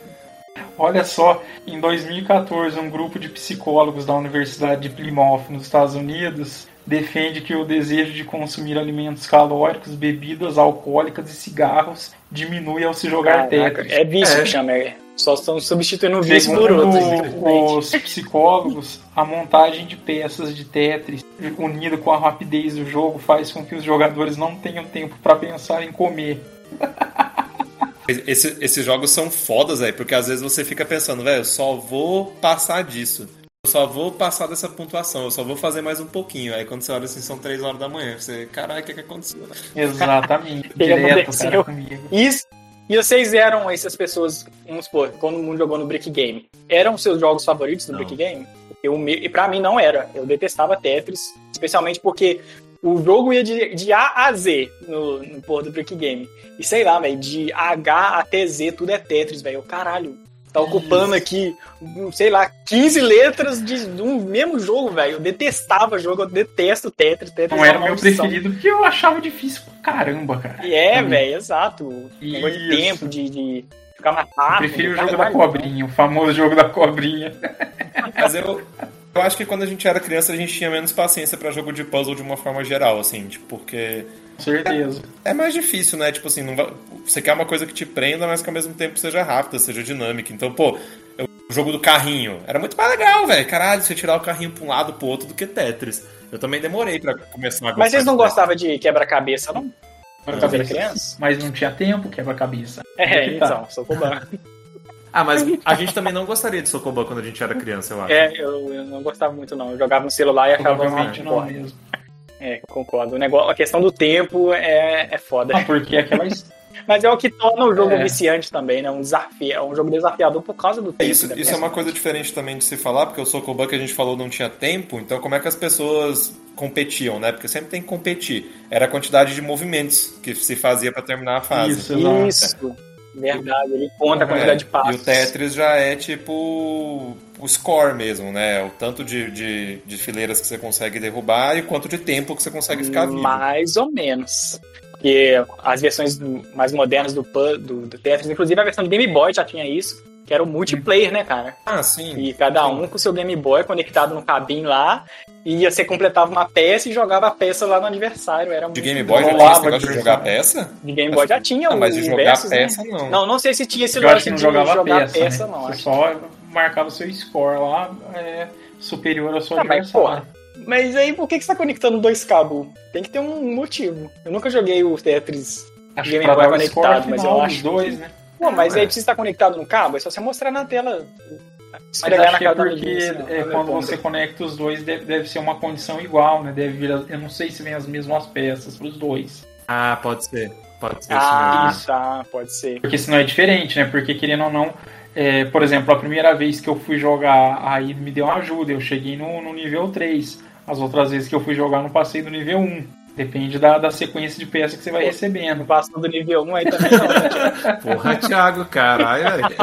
Olha só, em 2014, um grupo de psicólogos da Universidade de Plymouth, nos Estados Unidos, defende que o desejo de consumir alimentos calóricos, bebidas alcoólicas e cigarros diminui ao se jogar
Caraca, é vício
É.
que chama. é. Só estão substituindo o vício por outro.
os psicólogos, a montagem de peças de Tetris, unida com a rapidez do jogo, faz com que os jogadores não tenham tempo para pensar em comer.
Esse- esses jogos são fodas, velho, porque às vezes você fica pensando, velho, eu só vou passar disso. Eu só vou passar dessa pontuação, eu só vou fazer mais um pouquinho. Aí quando você olha assim, são 3 horas da manhã. Você, caralho, o que, que aconteceu?
Exatamente.
que
Direto,
aconteceu?
cara, comigo.
Isso. E vocês eram essas pessoas, vamos supor, quando o mundo jogou no Brick Game, eram seus jogos favoritos do
Não.
Brick Game? Meu, e pra mim não era. Eu detestava Tetris, especialmente porque o jogo ia de, de A a Z no, no porra do Brick Game. E sei lá, velho, de H até Z tudo é Tetris, velho. Caralho. Tá ocupando aqui, um, sei lá, 15 letras de, de um mesmo jogo, velho. Eu detestava jogo, eu detesto Tetris. Tetris
Não
é
era meu preferido porque eu achava difícil pra caramba, cara.
E é, velho, exato. Negócio de tempo, de, de ficar mais
Eu prefiro o jogo da
caralho.
cobrinha, o famoso jogo da cobrinha.
Mas eu, eu acho que quando a gente era criança, a gente tinha menos paciência pra jogo de puzzle de uma forma geral, assim, tipo, porque
certeza.
é mais difícil, né? Tipo assim, não vai- você quer uma coisa que te prenda, mas que ao mesmo tempo seja rápida, seja dinâmica. Então, pô, eu- o jogo do carrinho era muito mais legal, velho. Caralho, você tirar o carrinho pra um lado pro outro do que Tetris. Eu também demorei pra começar a gostar
Mas vocês não gostavam de quebra-cabeça, não? Quando
Quebra-cabeça.
era criança?
Mas não tinha tempo, quebra-cabeça.
É,
tá.
então, sou cubano.
Ah, mas a gente também não gostaria de Sokoban quando a gente era criança, eu acho.
É, eu, eu não gostava muito, não. Eu jogava no celular e achava ruim,
não mesmo.
É, concordo. O negócio, a questão do tempo é, é foda.
Não, porque aquela
Mas é o que torna o jogo
É.
viciante também, né? Um desafio, é um jogo desafiador por causa do
É,
tempo.
Isso, isso é uma coisa diferente também de se falar, porque o Sokoban que a gente falou não tinha tempo, então como é que as pessoas competiam, né? Porque sempre tem que competir. Era a quantidade de movimentos que se fazia pra terminar a fase.
Isso.
Isso, verdade. Ele conta a
É,
quantidade de
E
passos.
o Tetris já é tipo o score mesmo, né? O tanto de, de, de fileiras que você consegue derrubar e o quanto de tempo que você consegue ficar vivo.
Mais ou menos. Porque as versões do- mais modernas do, do, do Tetris, inclusive a versão de Game Boy já tinha isso, que era o multiplayer, né, cara?
Ah, sim.
E cada um com o seu Game Boy conectado no cabinho lá, e você completava uma peça e jogava a peça lá no adversário. Era
De Game
bom.
Boy já tinha esse negócio de jogar
versão.
peça?
De Game Boy já tinha
Ah,
o
mas de jogar
versus, né?
peça, não.
Não, não sei se tinha esse lance
não
de
jogava
jogar
peça,
peça,
né?
não.
Você
Acho.
só marcava o seu score lá é, superior ao seu
Ah, mas,
adversário.
Mas aí por que, que você tá conectando dois cabos? Tem que ter um motivo. Eu nunca joguei o Tetris.
Acho
Game Boy conectado, mas eu acho
dois,
que-
né?
Pô, mas
é.
aí precisa estar conectado no cabo, é só você mostrar na tela.
Mas acho que é porque
assim,
é, quando você
é.
conecta os dois deve, deve ser uma condição igual, né? Deve vir, eu não sei se vem as mesmas peças pros dois.
Ah, pode ser. Pode ser
Ah,
isso
tá, pode ser.
Porque senão é diferente, né? Porque querendo ou não, é, por exemplo, a primeira vez que eu fui jogar, aí me deu uma ajuda, eu cheguei no, no nível 3. As outras vezes que eu fui jogar, não passei do nível 1. Depende da, da sequência de peça que você vai
Pô.
recebendo.
Passou do nível 1 aí também não. né?
Porra, Thiago, caralho, velho.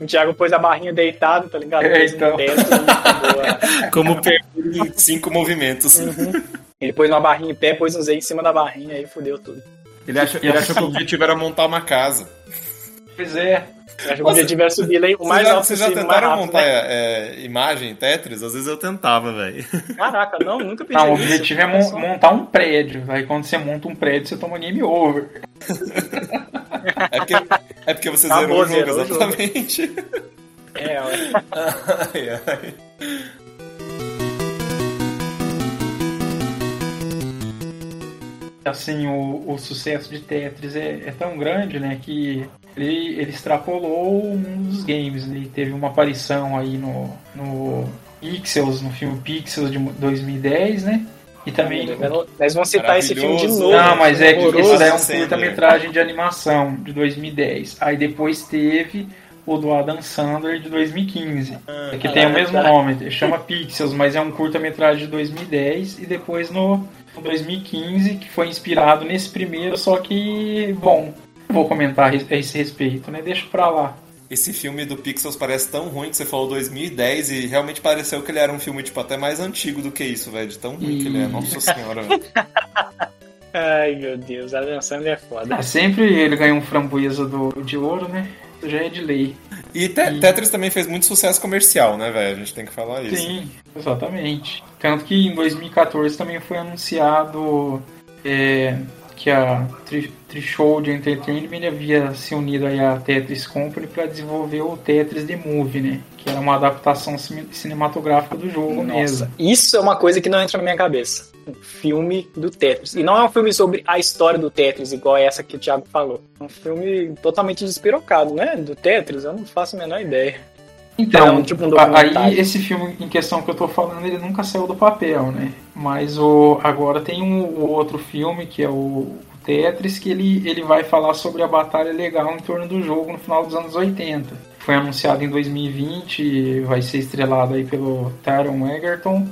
O Thiago pôs a barrinha deitado, tá ligado?
É, então.
teto boa.
Como em cinco movimentos.
Ele pôs uma barrinha em pé, pôs um Z em cima da barrinha aí fudeu tudo.
Ele, acha, ele achou que o objetivo era montar uma casa.
Pois é.
Acho que o objetivo era subir lá o
Vocês
mais
já,
alto
vocês já tentaram
rápido,
montar
né?
é, imagem em Tetris? Às vezes eu tentava, velho.
Caraca, não, nunca pensei
Não, o objetivo é mon- montar um prédio. Aí quando você monta um prédio, você toma game over.
É porque, é porque você
Acabou,
zerou o jogo,
zerou o jogo.
exatamente.
É.
Ai, ai.
Assim, o, o sucesso de Tetris é, é tão grande, né, que ele, ele extrapolou mundo dos games. Ele teve uma aparição aí no, no Pixels, no filme Pixels de 2010, né? E também...
Nós vamos citar esse filme de novo.
Não, mas é que isso daí é um curta-metragem de animação de 2010. Aí depois teve o do Adam Sandler de 2015. É que tem o mesmo nome, chama Pixels, mas é um curta-metragem de 2010 e depois no 2015 que foi inspirado nesse primeiro, só que, bom, vou comentar a esse respeito, né? Deixa pra lá.
esse filme do Pixels parece tão ruim que você falou 2010 e realmente pareceu que ele era um filme, tipo, até mais antigo do que isso, velho. De tão ruim que ele é. Nossa senhora, velho.
Ai, meu Deus, a Dan Sandler é foda.
É, sempre ele ganha um framboesa do, de ouro, né? Já é de lei.
E Te- Tetris também fez muito sucesso comercial, né, velho? A gente tem que falar isso.
Sim, exatamente. Tanto que em 2014 também foi anunciado é, que a Tri- Threshold Entertainment havia se unido aí à Tetris Company para desenvolver o Tetris The Movie, né? Que era uma adaptação cine- cinematográfica do jogo
Nossa,
mesmo.
isso é uma coisa que não entra na minha cabeça. Um filme do Tetris. E não é um filme sobre a história do Tetris, igual essa que o Thiago falou. É um filme totalmente despirocado, né? Do Tetris, eu não faço a menor ideia.
Então,
um tipo um
aí esse filme em questão que eu tô falando, ele nunca saiu do papel, né? Mas o, agora tem um, o outro filme, que é o, Tetris, que ele, ele vai falar sobre a batalha legal em torno do jogo no final dos anos 80. Foi anunciado em 2020, e vai ser estrelado aí pelo Taron Egerton,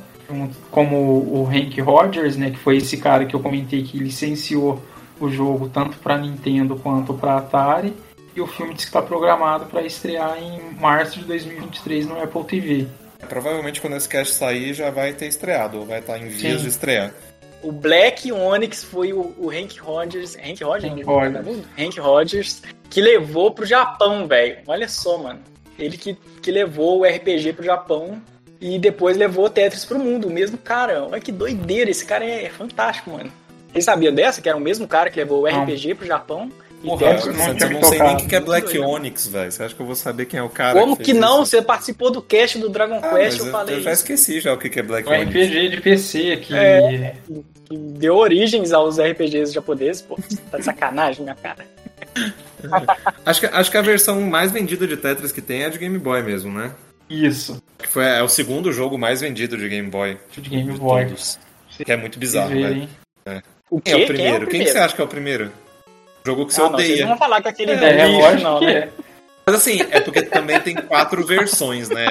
como o Hank Rogers, né? Que foi esse cara que eu comentei que licenciou o jogo tanto para Nintendo quanto para Atari. E o filme diz que está programado para estrear em março de 2023 no Apple TV.
Provavelmente quando esse cast sair já vai ter estreado, ou vai estar em vias
Sim.
de estrear.
O Black Onyx foi o, o Hank Rogers. Hank Rogers?
Hank Rogers.
Hank Rogers, que levou pro Japão, velho. Olha só, mano. Ele que, que levou o RPG pro Japão e depois levou o Tetris pro mundo. O mesmo cara. Olha que doideira. Esse cara é, é fantástico, mano. Vocês sabiam dessa? Que era o mesmo cara que levou o
Não.
RPG pro Japão?
Porra, eu
não
não, sei nem o que que é Black. Onyx, velho. Você acha que eu vou saber quem é o cara?
Como
fez
que não?
isso?
Você participou do cast do Dragon
Ah,
Quest, eu
eu,
falei.
eu já esqueci já o que que é Black
É um
Onyx.
RPG de PC que
É. que deu origens aos RPGs japoneses, pô. Tá de sacanagem, minha cara.
Acho que, acho que a versão mais vendida de Tetris que tem é a de Game Boy mesmo, né?
isso,
Que foi, é o segundo jogo mais vendido de Game Boy.
de Game Boy.
todos. Que é muito bizarro,
verem.
né?
O
Quem é o
quê?
primeiro? Quem, que você acha que é o primeiro? Jogo que você
Ah, não, vocês
odeia.
não vão falar que aquele
É, é
não, né?
é.
Mas assim, é porque também tem quatro versões, né?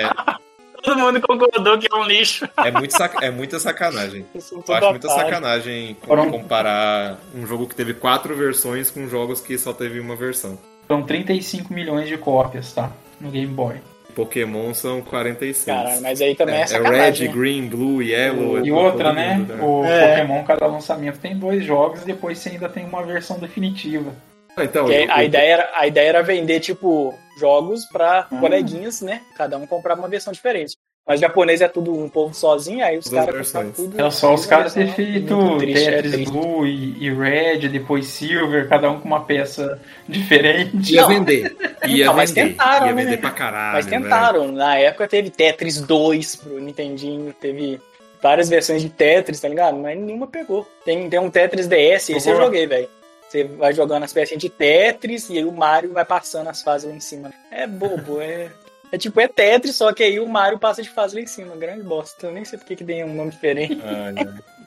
Todo mundo concordou que é um lixo.
É, muito sac- é muita sacanagem.
Tudo
Eu acho muita sacanagem
Foram-
comparar um jogo que teve quatro versões com jogos que só teve uma versão.
São 35 milhões de cópias, tá? No Game Boy.
Pokémon são 46.
Cara, mas aí também é,
é, é. Red,
né?
Green, Blue, Yellow. é
E
todo
outra, né?
mundo,
O
É.
Pokémon, cada lançamento tem dois jogos e depois você ainda tem uma versão definitiva.
Ah, Então, eu-
a,
eu-
ideia era, a ideia era vender, tipo, jogos pra
Hum.
coleguinhas, né? Cada um comprava uma versão diferente. Mas japonês é tudo um povo sozinho, aí os caras tudo.
Era só os caras ter feito
é
Tetris. Blue e, e Red, depois Silver, cada um com uma peça diferente.
Ia
Não.
vender. Ia
Então, mas
vender.
tentaram,
ia
né?
vender pra caralho.
Mas
velho.
tentaram. Na época teve Tetris 2 pro Nintendinho, teve várias versões de Tetris, tá ligado? Mas nenhuma pegou. Tem, tem um Tetris DS, esse eu joguei, velho. Você vai jogando as pecinhas de Tetris e aí o Mario vai passando as fases lá em cima. É bobo, é. É tipo, é Tetris, só que aí o Mario passa de fase lá em cima. Grande bosta. Eu nem sei porque que tem um nome diferente.
Ai.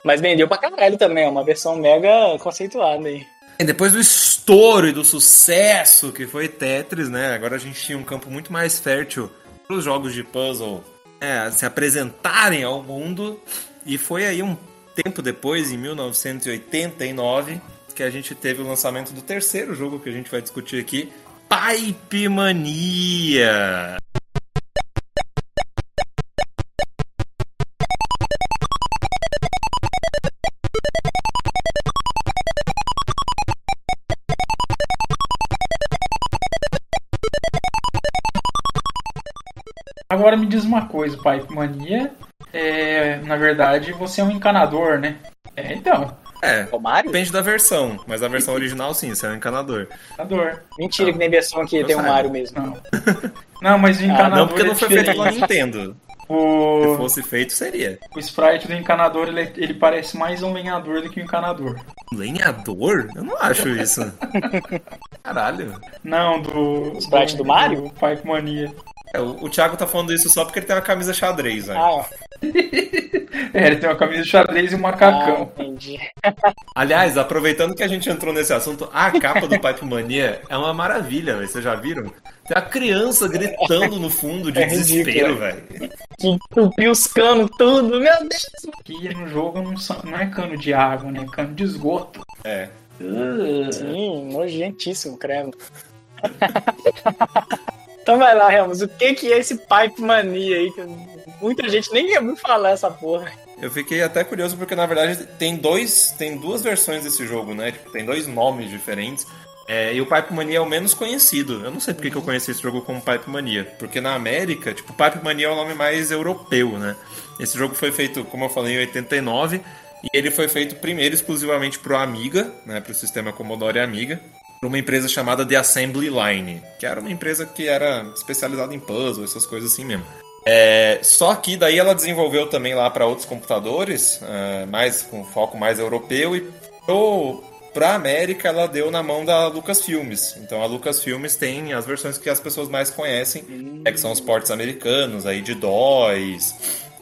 Mas vendeu pra caralho também, é uma versão mega conceituada aí.
E depois do estouro e do sucesso que foi Tetris, né? Agora a gente tinha um campo muito mais fértil para os jogos de puzzle né, se apresentarem ao mundo. E foi aí um tempo depois, em 1989, que a gente teve o lançamento do terceiro jogo que a gente vai discutir aqui, Pipe Mania.
Diz uma coisa, Pipe Mania. É, na verdade, você é um encanador, né? É, então,
É,
O Mario?
depende da versão, mas a versão original sim, você é um encanador.
encanador.
Mentira que tem versão que
Eu
tem o
saiba.
Mario mesmo.
Não. Não, mas o
Ah,
encanador
Não, porque
é
não foi feito pela. Nintendo. Se
O,
fosse feito, seria.
o sprite do encanador, ele, ele parece mais um lenhador do que um encanador.
Lenhador? Eu não acho isso. Caralho.
Não, do...
sprite do Mario?
Pipe Mania.
É, o, o Thiago tá falando isso só porque ele tem uma camisa xadrez, velho.
Ah,
É, ele tem uma camisa xadrez e um
ah,
macacão.
entendi.
Aliás, aproveitando que a gente entrou nesse assunto, a capa do Pipe Mania é uma maravilha, velho. Vocês já viram? Tem a criança gritando no fundo de
É
desespero, velho.
Que entupiu os canos tudo, meu Deus.
Que no jogo não, não é cano de água, né? Cano de esgoto.
É.
Sim, nojentíssimo, credo. Então vai lá, Ramos, o que, que é esse Pipe Mania aí? Que muita gente nem ouviu falar essa porra.
Eu fiquei até curioso porque na verdade tem dois, tem duas versões desse jogo, né? Tipo, tem dois nomes diferentes. É, e o Pipe Mania é o menos conhecido. Eu não sei porque que eu conheci esse jogo como Pipe Mania. Porque na América, tipo, Pipe Mania é o nome mais europeu, né? Esse jogo foi feito, como eu falei, em 89. E ele foi feito primeiro exclusivamente pro Amiga, né? Pro sistema Commodore Amiga. Por uma empresa chamada The Assembly Line. Que era uma empresa que era especializada em puzzle, essas coisas assim mesmo. É, só que daí ela desenvolveu também lá para outros computadores, é, mais com foco mais europeu, e pro, pra América ela deu na mão da Lucasfilmes. Então a Lucasfilmes tem as versões que as pessoas mais conhecem, é, que são os ports americanos, aí de DOS,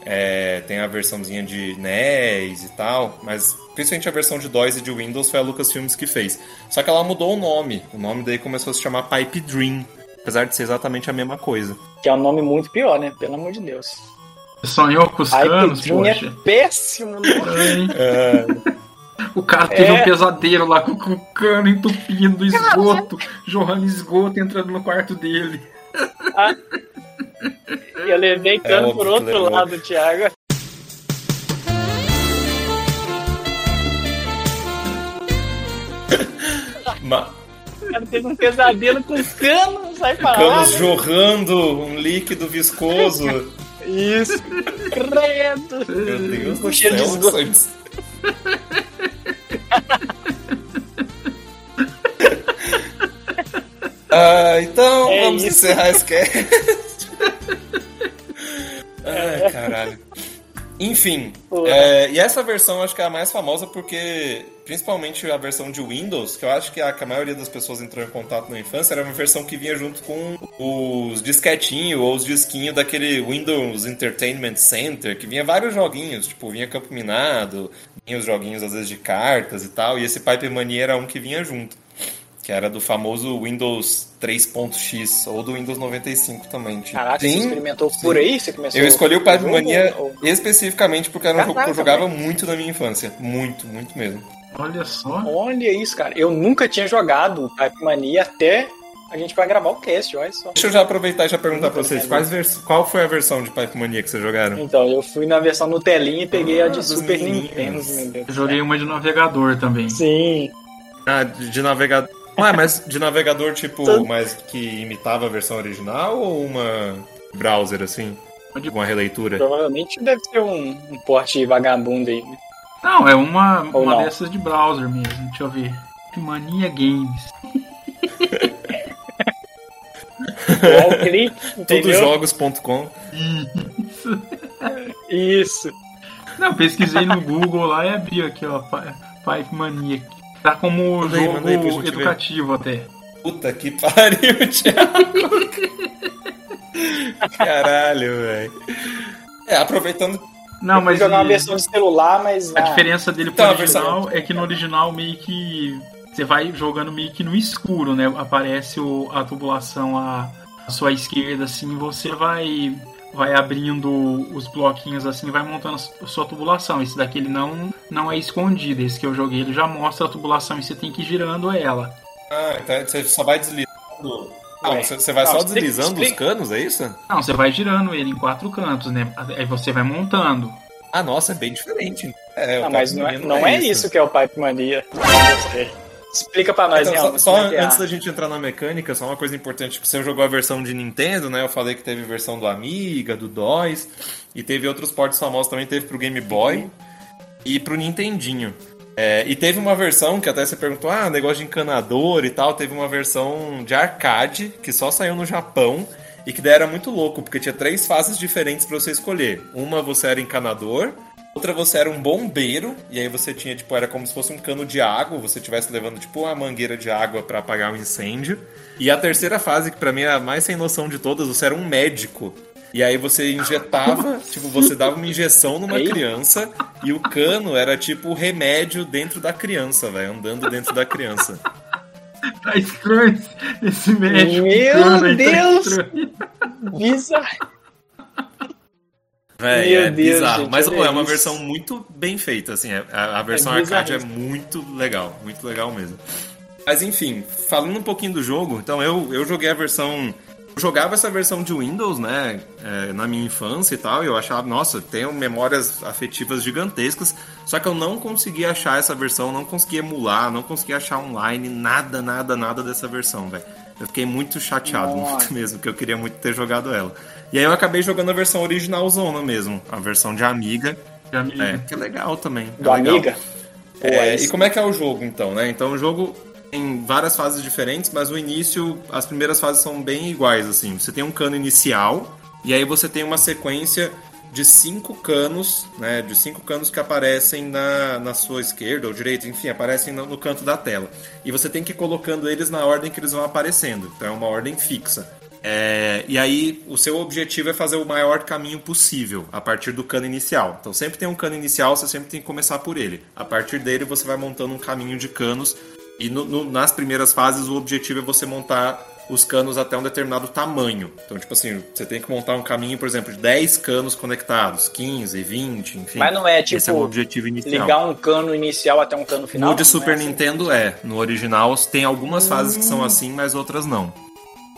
é, tem a versãozinha de NES e tal, mas principalmente a versão de DOS e de Windows foi a Lucasfilmes que fez. Só que ela mudou o nome, o nome daí começou a se chamar Pipe Dream, apesar de ser exatamente a mesma coisa.
Que é um nome muito pior, né? Pelo amor de Deus.
Sonhou com os
Pipe
canos,
Dream é
poxa.
péssimo, né?
Ai,
É,
O cara teve
É.
um pesadelo lá com, com o cano entupindo esgoto, jorrando esgoto entrando no quarto dele.
Eu levei cano
óbvio
por outro
levou.
lado, Thiago.
ma-
O cara teve um pesadelo com cano, não sai pra lá.
canos
né?
jorrando um líquido viscoso.
Isso. Credo.
Meu Deus
Com
do
cheiro de
céu,
esgoto.
Santos. Ah, então
É
vamos
isso.
encerrar esse cast. Ai, caralho. Enfim, é, e essa versão acho que é a mais famosa porque, principalmente a versão de Windows, que eu acho que a, que a maioria das pessoas entrou em contato na infância, era uma versão que vinha junto com os disquetinhos ou os disquinhos daquele Windows Entertainment Center, que vinha vários joguinhos, tipo, vinha Campo Minado, vinha os joguinhos às vezes de cartas e tal, e esse Pipe Mania era um que vinha junto. Que era do famoso Windows 3.x ou do Windows 95 também. Tipo,
Caraca, você experimentou por aí? Você começou
eu escolhi o Pipe
jogo,
Mania
ou-
especificamente porque era um jogo que eu
Caraca,
jogava muito na minha infância. Muito, muito mesmo.
Olha só.
Olha isso, cara. Eu nunca tinha jogado o Pipe Mania até a gente vai gravar o cast, olha só.
Deixa eu já aproveitar e já perguntar pra vocês, quais vers- qual foi a versão de Pipe Mania que vocês jogaram?
Então, eu fui na versão Nutelinha e peguei a
Ah,
de
dos
Super. Nintendo, meu Deus.
Eu joguei uma de navegador também.
Sim.
Ah, de navegador. Ué, mas de navegador tipo, mas que imitava a versão original ou uma browser assim? Uma releitura?
Provavelmente deve ser um, um porte vagabundo aí. né?
Não, é uma,
Ou
uma
não.
dessas de browser mesmo. Deixa eu ver. Mania Games.
Entendeu?
Tudojogos.com
Isso.
Não, pesquisei no Google lá e abri aqui, ó. Pi- Pipe Mania. Tá como
Manda aí,
jogo
aí ver.
educativo até.
Puta que pariu, Thiago. Caralho, velho. É, aproveitando.
Não, mas
jogar uma versão de celular, mas.
a
ah,
diferença dele pro
Então,
original é que no original meio que você vai jogando meio que no escuro, né? Aparece o- a tubulação à, à sua esquerda, assim, você vai vai abrindo os bloquinhos assim, e vai montando a sua tubulação. Esse daqui ele não não é escondido. Esse que eu joguei ele já mostra a tubulação e você tem que ir girando ela.
Ah, então você só vai deslizando. Não,
Ué.
você, você vai
Não,
só deslizando os canos, é isso?
Não, você vai girando ele em quatro cantos, né? Aí você vai montando.
Ah, nossa, é bem diferente. É,
Ah, mas não é, não é isso que é o Pipe Mania. Explica pra nós,
Então, só, só
é é
antes da gente entrar na mecânica, só uma coisa importante. Tipo, você jogou a versão de Nintendo, né? Eu falei que teve versão do Amiga, do DOS. E teve outros ports famosos também. Teve pro Game Boy e pro Nintendinho. É, e teve uma versão que até você perguntou, ah, negócio de encanador e tal. Teve uma versão de arcade que só saiu no Japão. E que daí era muito louco, porque tinha três fases diferentes pra você escolher. Uma você era encanador, Outra você era um bombeiro, e aí você tinha, tipo, era como se fosse um cano de água, você estivesse levando, tipo, uma mangueira de água pra apagar um incêndio. E a terceira fase, que pra mim é a mais sem noção de todas, você era um médico. E aí você injetava, tipo, você dava uma injeção numa criança, e o cano era tipo o remédio dentro da criança, velho, andando dentro da criança.
Tá estranho esse médico.
Meu
cano tá
Deus!
estranho.
Bizarro. Meu
é
Deus,
bizarro.
gente,
Mas pô, é uma versão muito bem feita, assim. é- A, a versão
É
arcade é muito legal, muito legal mesmo. Mas enfim, falando um pouquinho do jogo, então eu, eu joguei a versão eu jogava essa versão de Windows, né, é, na minha infância e tal, e eu achava, nossa, tenho memórias afetivas gigantescas, só que eu não conseguia achar essa versão, não conseguia emular, não conseguia achar online, nada, nada, nada dessa versão, velho. Eu fiquei muito chateado,
Nossa.
muito mesmo, porque eu queria muito ter jogado ela. E aí eu acabei jogando a versão originalzona mesmo, a versão de Amiga,
De amigo.
é, que é legal também. é
Do
legal.
Amiga. Pô,
É, e como é que é o jogo, então, né? Então, o jogo tem várias fases diferentes, mas no início, as primeiras fases são bem iguais, assim. Você tem um cano inicial, e aí você tem uma sequência de cinco canos, né? De cinco canos que aparecem na, na sua esquerda ou direita, enfim, aparecem no, no canto da tela. E você tem que ir colocando eles na ordem que eles vão aparecendo. Então, é uma ordem fixa. É, e aí, o seu objetivo é fazer o maior caminho possível a partir do cano inicial. Então, sempre tem um cano inicial, você sempre tem que começar por ele. A partir dele, você vai montando um caminho de canos. E no- no- nas primeiras fases, o objetivo é você montar os canos até um determinado tamanho. Então, tipo assim, você tem que montar um caminho, por exemplo, de 10 canos conectados, 15, 20, enfim.
Mas não é, tipo,
Esse é o objetivo inicial.
Ligar um cano inicial até um cano final?
No de
Não
Super
é assim?
Nintendo é. No original tem algumas fases que são assim, mas outras não.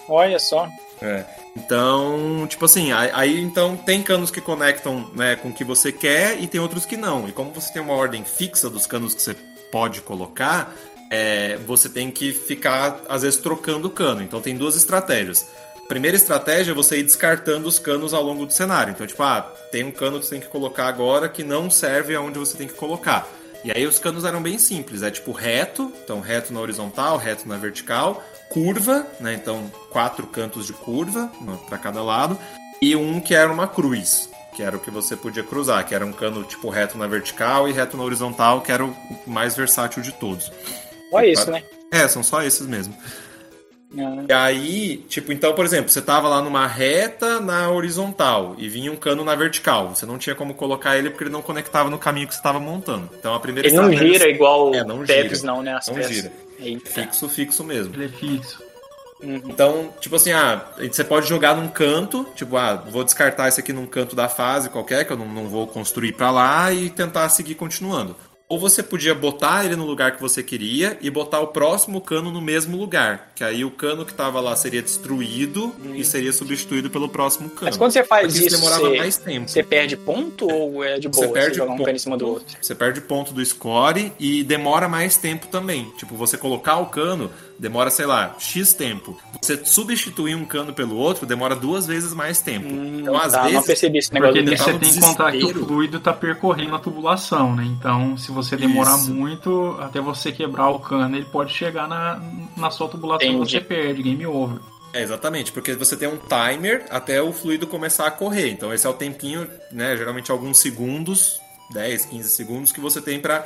Olha só.
É. Então, tipo assim, aí, então tem canos que conectam né, com o que você quer e tem outros que não. E como você tem uma ordem fixa dos canos que você pode colocar, é, você tem que ficar, às vezes, trocando o cano. Então tem duas estratégias. Primeira estratégia é você ir descartando os canos ao longo do cenário. Então, tipo, ah, tem um cano que você tem que colocar agora que não serve aonde você tem que colocar. E aí os canos eram bem simples, é tipo reto, então reto na horizontal, reto na vertical, curva, né? Então quatro cantos de curva para cada lado e um que era uma cruz, que era o que você podia cruzar, que era um cano tipo reto na vertical e reto na horizontal, que era o mais versátil de todos.
Olha isso, né?
É, são só esses mesmo.
Ah,
E aí, tipo, então, por exemplo, você tava lá numa reta na horizontal e vinha um cano na vertical. Você não tinha como colocar ele porque ele não conectava no caminho que você estava montando. Então a primeira
Ele não gira igual
É, não
Tetris, não, né? As
Não
peças.
gira.
Eita.
Fixo, fixo mesmo.
Ele é fixo.
Uhum.
Então, tipo assim, ah, você pode jogar num canto, tipo, ah, vou descartar esse aqui num canto da fase qualquer, que eu não, não vou construir pra lá e tentar seguir continuando. Ou você podia botar ele no lugar que você queria e botar o próximo cano no mesmo lugar. Que aí o cano que tava lá seria destruído e seria substituído pelo próximo cano.
Mas quando você faz
Porque
isso,
demorava
você,
mais tempo.
você perde ponto ou é de boa
Você perde
jogar um
ponto.
cano em cima do outro?
Você perde ponto do score e demora mais tempo também. Tipo, você colocar o cano demora, sei lá, X tempo. Você substituir um cano pelo outro demora duas vezes mais tempo. então, às
tá, não
vezes.
percebi esse
Porque
negócio
tá
você tem que contar que o fluido tá percorrendo a tubulação, né? Então, se você demorar
Isso.
muito até você quebrar o cano, ele pode chegar na, na sua tubulação e você perde, game over.
É, exatamente, porque você tem um timer até o fluido começar a correr. Então, esse é o tempinho, né? Geralmente alguns segundos. 10, 15 segundos que você tem para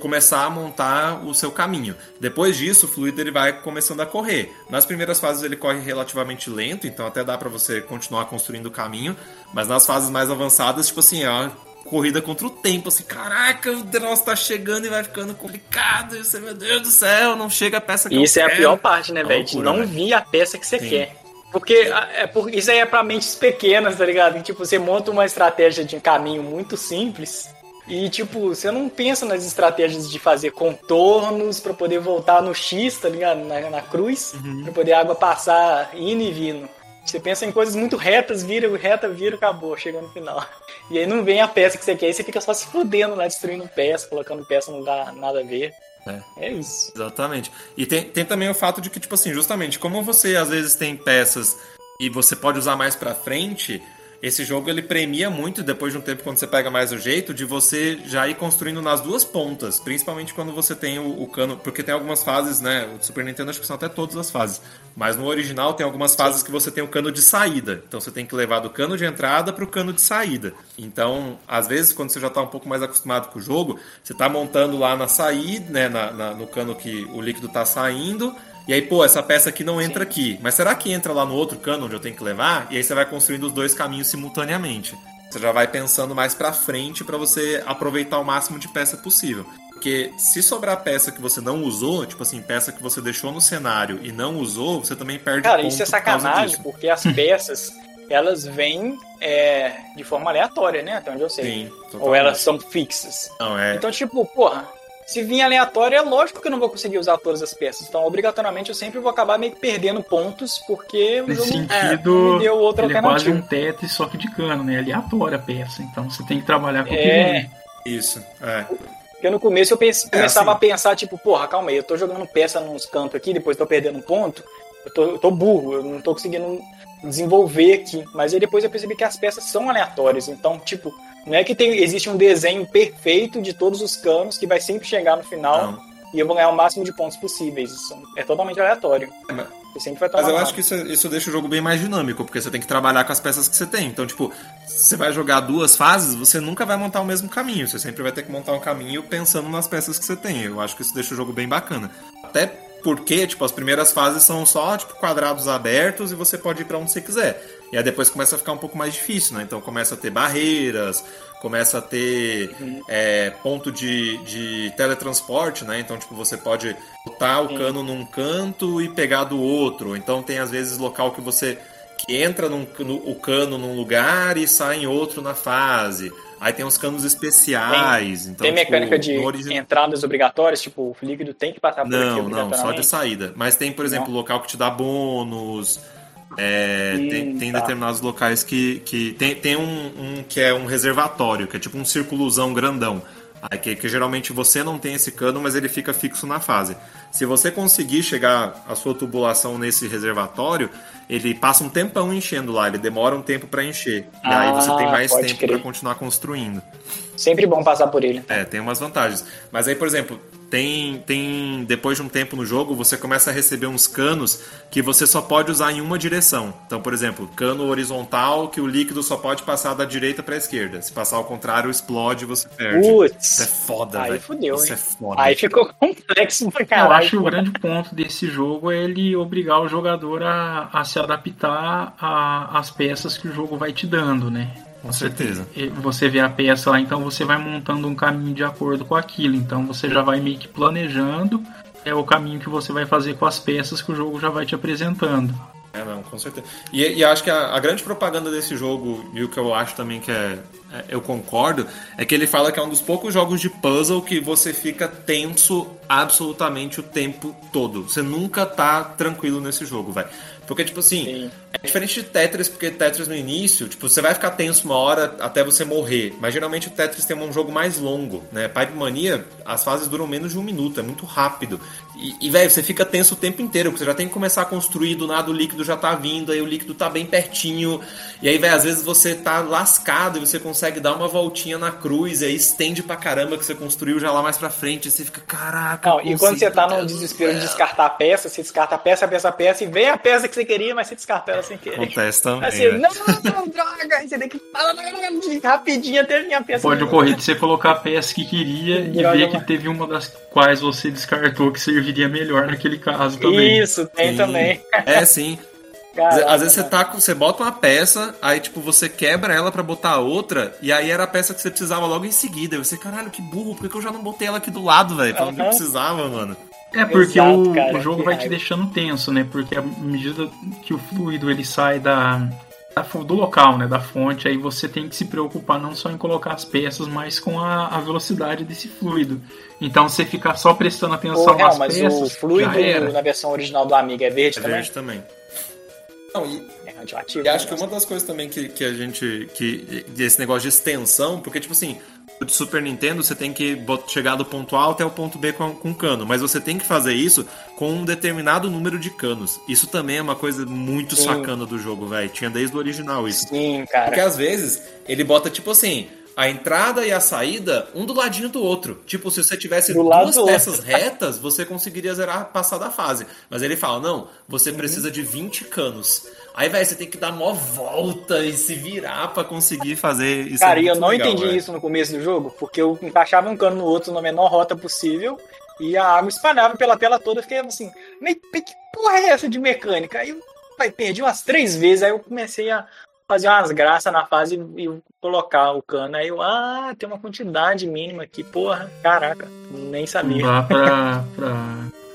começar a montar o seu caminho. Depois disso, o fluido ele vai começando a correr. Nas primeiras fases ele corre relativamente lento, então até dá para você continuar construindo o caminho, mas nas fases mais avançadas, tipo assim, é uma corrida contra o tempo, assim, caraca, o negócio tá chegando e vai ficando complicado, e você, meu Deus do céu, não chega a peça que
isso
eu
é a
quero.
pior parte, né,
Uma
velho? Não
velho.
vir a peça que você
Sim.
quer. Porque é por, isso aí é pra mentes pequenas, tá ligado? E, tipo, você monta uma estratégia de caminho muito simples e, tipo, você não pensa nas estratégias de fazer contornos pra poder voltar no X, tá ligado? Na, na cruz,
Uhum.
pra poder a água passar indo e vindo. Você pensa em coisas muito retas, vira, reta, vira, acabou, chega no final. E aí não vem a peça que você quer, e você fica só se fudendo lá, destruindo peça, colocando peça no lugar nada a ver.
É.
É isso.
Exatamente. E tem, tem também o fato de que, tipo assim, justamente, como você às vezes tem peças e você pode usar mais pra frente, esse jogo ele premia muito, depois de um tempo, quando você pega mais o jeito, de você já ir construindo nas duas pontas. Principalmente quando você tem o, o cano. Porque tem algumas fases, né? O Super Nintendo acho que são até todas as fases. Mas no original tem algumas fases que você tem o cano de saída. Então você tem que levar do cano de entrada pro cano de saída. Então, às vezes, quando você já tá um pouco mais acostumado com o jogo, você tá montando lá na saída, né? Na, na- no cano que o líquido tá saindo. E aí, pô, essa peça aqui não entra aqui. Mas será que entra lá no outro cano onde eu tenho que levar? E aí você vai construindo os dois caminhos simultaneamente. Você já vai pensando mais pra frente pra você aproveitar o máximo de peça possível. Porque se sobrar peça que você não usou, tipo assim, peça que você deixou no cenário e não usou, você também perde
Cara,
ponto
isso é
por
sacanagem,
disso.
porque as peças, elas vêm é, de forma aleatória, né? Até onde eu sei.
Sim,
Ou elas são fixas.
Não, é.
Então, tipo, porra, se vir aleatório, é lógico que eu não vou conseguir usar todas as peças. Então, obrigatoriamente, eu sempre vou acabar meio que perdendo pontos, porque o
Nesse
jogo
sentido,
me deu outra
ele é quase
alternativa.
um Tetris, só que de cano, né? Aleatória a peça. Então você tem que trabalhar com o que
É.
vem.
Isso, é.
Porque no começo eu pense-
É,
começava
assim.
a pensar, tipo, porra, calma aí, eu tô jogando peça nos cantos aqui, depois tô perdendo um ponto, eu tô, eu tô burro, eu não tô conseguindo desenvolver aqui. Mas aí depois eu percebi que as peças são aleatórias, então, tipo, não é que tem, existe um desenho perfeito de todos os canos que vai sempre chegar no final
Não.
e eu vou ganhar o máximo de pontos possíveis. Isso é totalmente aleatório.
É, mas-
Você sempre vai tomar
Mas eu
nada.
acho que isso, isso deixa o jogo bem mais dinâmico, porque você tem que trabalhar com as peças que você tem. Então, tipo, se você vai jogar duas fases, você nunca vai montar o mesmo caminho. Você sempre vai ter que montar um caminho pensando nas peças que você tem. Eu acho que isso deixa o jogo bem bacana. Até porque, tipo, as primeiras fases são só, tipo, quadrados abertos e você pode ir pra onde você quiser. E aí depois começa a ficar um pouco mais difícil, né? Então começa a ter barreiras, começa a ter é, ponto de, de teletransporte, né? Então, tipo, você pode botar o cano num canto e pegar do outro. Então tem às vezes local que você que entra num, no- o cano num lugar e sai em outro na fase. Aí tem os canos especiais. então,
tem
tipo,
mecânica de
no origi-
entradas obrigatórias, tipo, o líquido tem que passar por aqui
Não, não, só de saída. Mas tem, por exemplo, local que te dá bônus. É, tem tem
tá.
determinados locais que. que tem tem um, um que é um reservatório, que é tipo um circulozão grandão. Que, que geralmente você não tem esse cano, mas ele fica fixo na fase. Se você conseguir chegar a sua tubulação nesse reservatório, ele passa um tempão enchendo lá, ele demora um tempo pra encher. E aí você tem
Ah,
mais tempo pra continuar construindo.
Sempre bom passar por ele.
É, tem umas vantagens. Mas aí, por exemplo, tem, tem. Depois de um tempo no jogo, você começa a receber uns canos que você só pode usar em uma direção. Então, por exemplo, cano horizontal que o líquido só pode passar da direita pra esquerda. Se passar ao contrário, explode e você perde.
Putz.
Isso é foda,
Aí
velho.
fudeu,
Isso
hein?
é foda.
Aí ficou complexo pra
Eu
caralho.
acho que o grande ponto desse jogo é ele obrigar o jogador a, a se adaptar a- às peças que o jogo vai te dando, né?
Com certeza.
Você vê a peça lá, então você vai montando um caminho de acordo com aquilo. Então você já vai meio que planejando é o caminho que você vai fazer com as peças que o jogo já vai te apresentando.
É, não, com certeza. E, e acho que a, a grande propaganda desse jogo, e o que eu acho também que é, é- Eu concordo, é que ele fala que é um dos poucos jogos de puzzle que você fica tenso absolutamente o tempo todo. Você nunca tá tranquilo nesse jogo, velho. Porque, tipo assim,
Sim.
é diferente de Tetris, porque Tetris no início, tipo, você vai ficar tenso uma hora até você morrer. Mas geralmente o Tetris tem um jogo mais longo, né? Pipe Mania, as fases duram menos de um minuto, é muito rápido. E, e velho, você fica tenso o tempo inteiro, porque você já tem que começar a construir, do nada o líquido já tá vindo, aí o líquido tá bem pertinho. E aí, velho, às vezes você tá lascado e você consegue dar uma voltinha na cruz, e aí estende pra caramba que você construiu já lá mais pra frente, e você fica, caraca.
Não, e quando você tá no desespero de descartar a peça, você descarta a peça, a peça, a peça, e vem a peça que você queria, mas você descarta ela sem querer.
Acontece também.
Assim,
velho.
não, não, droga, aí você tem que rapidinho até a minha peça.
Pode ocorrer de você colocar a peça que queria e
Droga,
ver que teve uma das quais você descartou que serviria melhor naquele caso também.
Isso, tem
Sim.
também.
É, sim. Às-
Caraca,
Às vezes você tá com, você bota uma peça, aí tipo você quebra ela pra botar a outra, e aí era a peça que você precisava logo em seguida. E você, caralho, que burro, por que que eu já não botei ela aqui do lado, velho? Falando que eu precisava, mano.
É porque
Exato,
o,
cara,
o jogo vai te
raiva.
deixando tenso, né? Porque à medida que o fluido ele sai da, do local, né? Da fonte, aí você tem que se preocupar não só em colocar as peças, mas com a, a velocidade desse fluido. Então você ficar só prestando atenção nas
mas
peças,
o fluido na versão original do Amiga é verde
É
também?
verde também. Não, e,
É radioativo.
e acho
né?
que uma das coisas também que, que a gente. que desse negócio de extensão, porque, tipo assim, de Super Nintendo você tem que chegar do ponto A até o ponto B com, com cano, mas você tem que fazer isso com um determinado número de canos. Isso também é uma coisa muito
Sim.
sacana do jogo, velho. Tinha desde o original isso.
Sim,
Porque
cara.
às vezes ele bota tipo assim, a entrada e a saída, um do ladinho do outro. Tipo, se você tivesse
Do
duas peças retas, você conseguiria zerar passar da fase. Mas ele fala: não, você
Uhum.
precisa de 20 canos. Aí, velho, você tem que dar mó volta e se virar pra conseguir fazer isso.
Cara,
é
e eu não
legal,
entendi
velho.
isso no começo do jogo, porque eu encaixava um cano no outro na menor rota possível e a água espalhava pela tela toda. Eu fiquei assim, "Mas que porra é essa de mecânica? Aí eu pai, perdi umas três vezes, aí eu comecei a fazer umas graças na fase e colocar o cano. Aí eu, ah, tem uma quantidade mínima aqui, porra, caraca, nem
Não
sabia.
dá pra, pra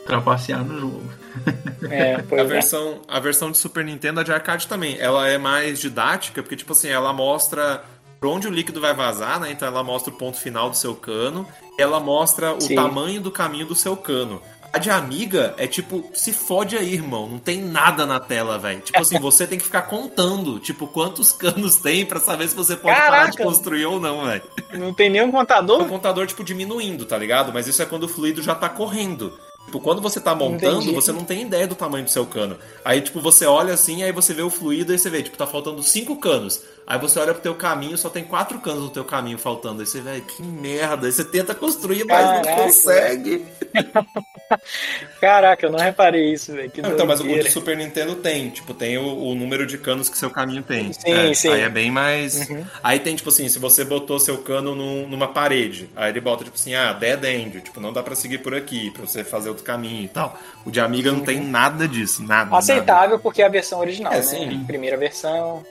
trapacear no jogo.
É,
A
é.
versão, a versão de Super Nintendo, a de arcade também, ela é mais didática, porque, tipo assim, ela mostra por onde o líquido vai vazar, né? Então ela mostra o ponto final do seu cano, ela mostra o
Sim.
tamanho do caminho do seu cano. A de amiga é tipo, se fode aí, irmão. Não tem nada na tela, velho. Tipo assim, você tem que ficar contando, tipo, quantos canos tem pra saber se você pode parar de
Caraca!
construir ou não, velho.
Não tem nenhum
o
contador?
contador, tipo, diminuindo, tá ligado? Mas isso é quando o fluido já tá correndo. Tipo, quando você tá montando,
Entendi.
você não tem ideia do tamanho do seu cano. Aí, tipo, você olha assim, aí você vê o fluido, aí você vê, tipo, tá faltando cinco canos. Aí você olha pro teu caminho, só tem quatro canos no teu caminho faltando. Aí você vê, que merda. Aí você tenta construir, mas não
Caraca.
consegue.
Caraca, eu não reparei isso, velho. Que
Não, então, mas o do Super Nintendo tem, tipo, tem o, o número de canos que seu caminho tem.
Sim,
É,
sim.
Aí é bem mais. Aí tem, tipo assim, se você botou seu cano num- numa parede, aí ele bota, tipo assim, ah, dead end, tipo, não dá pra seguir por aqui, pra você fazer outro caminho e tal. O de Amiga não tem nada disso, nada. nada.
Aceitável porque é a versão original,
É,
né?
sim.
Primeira versão.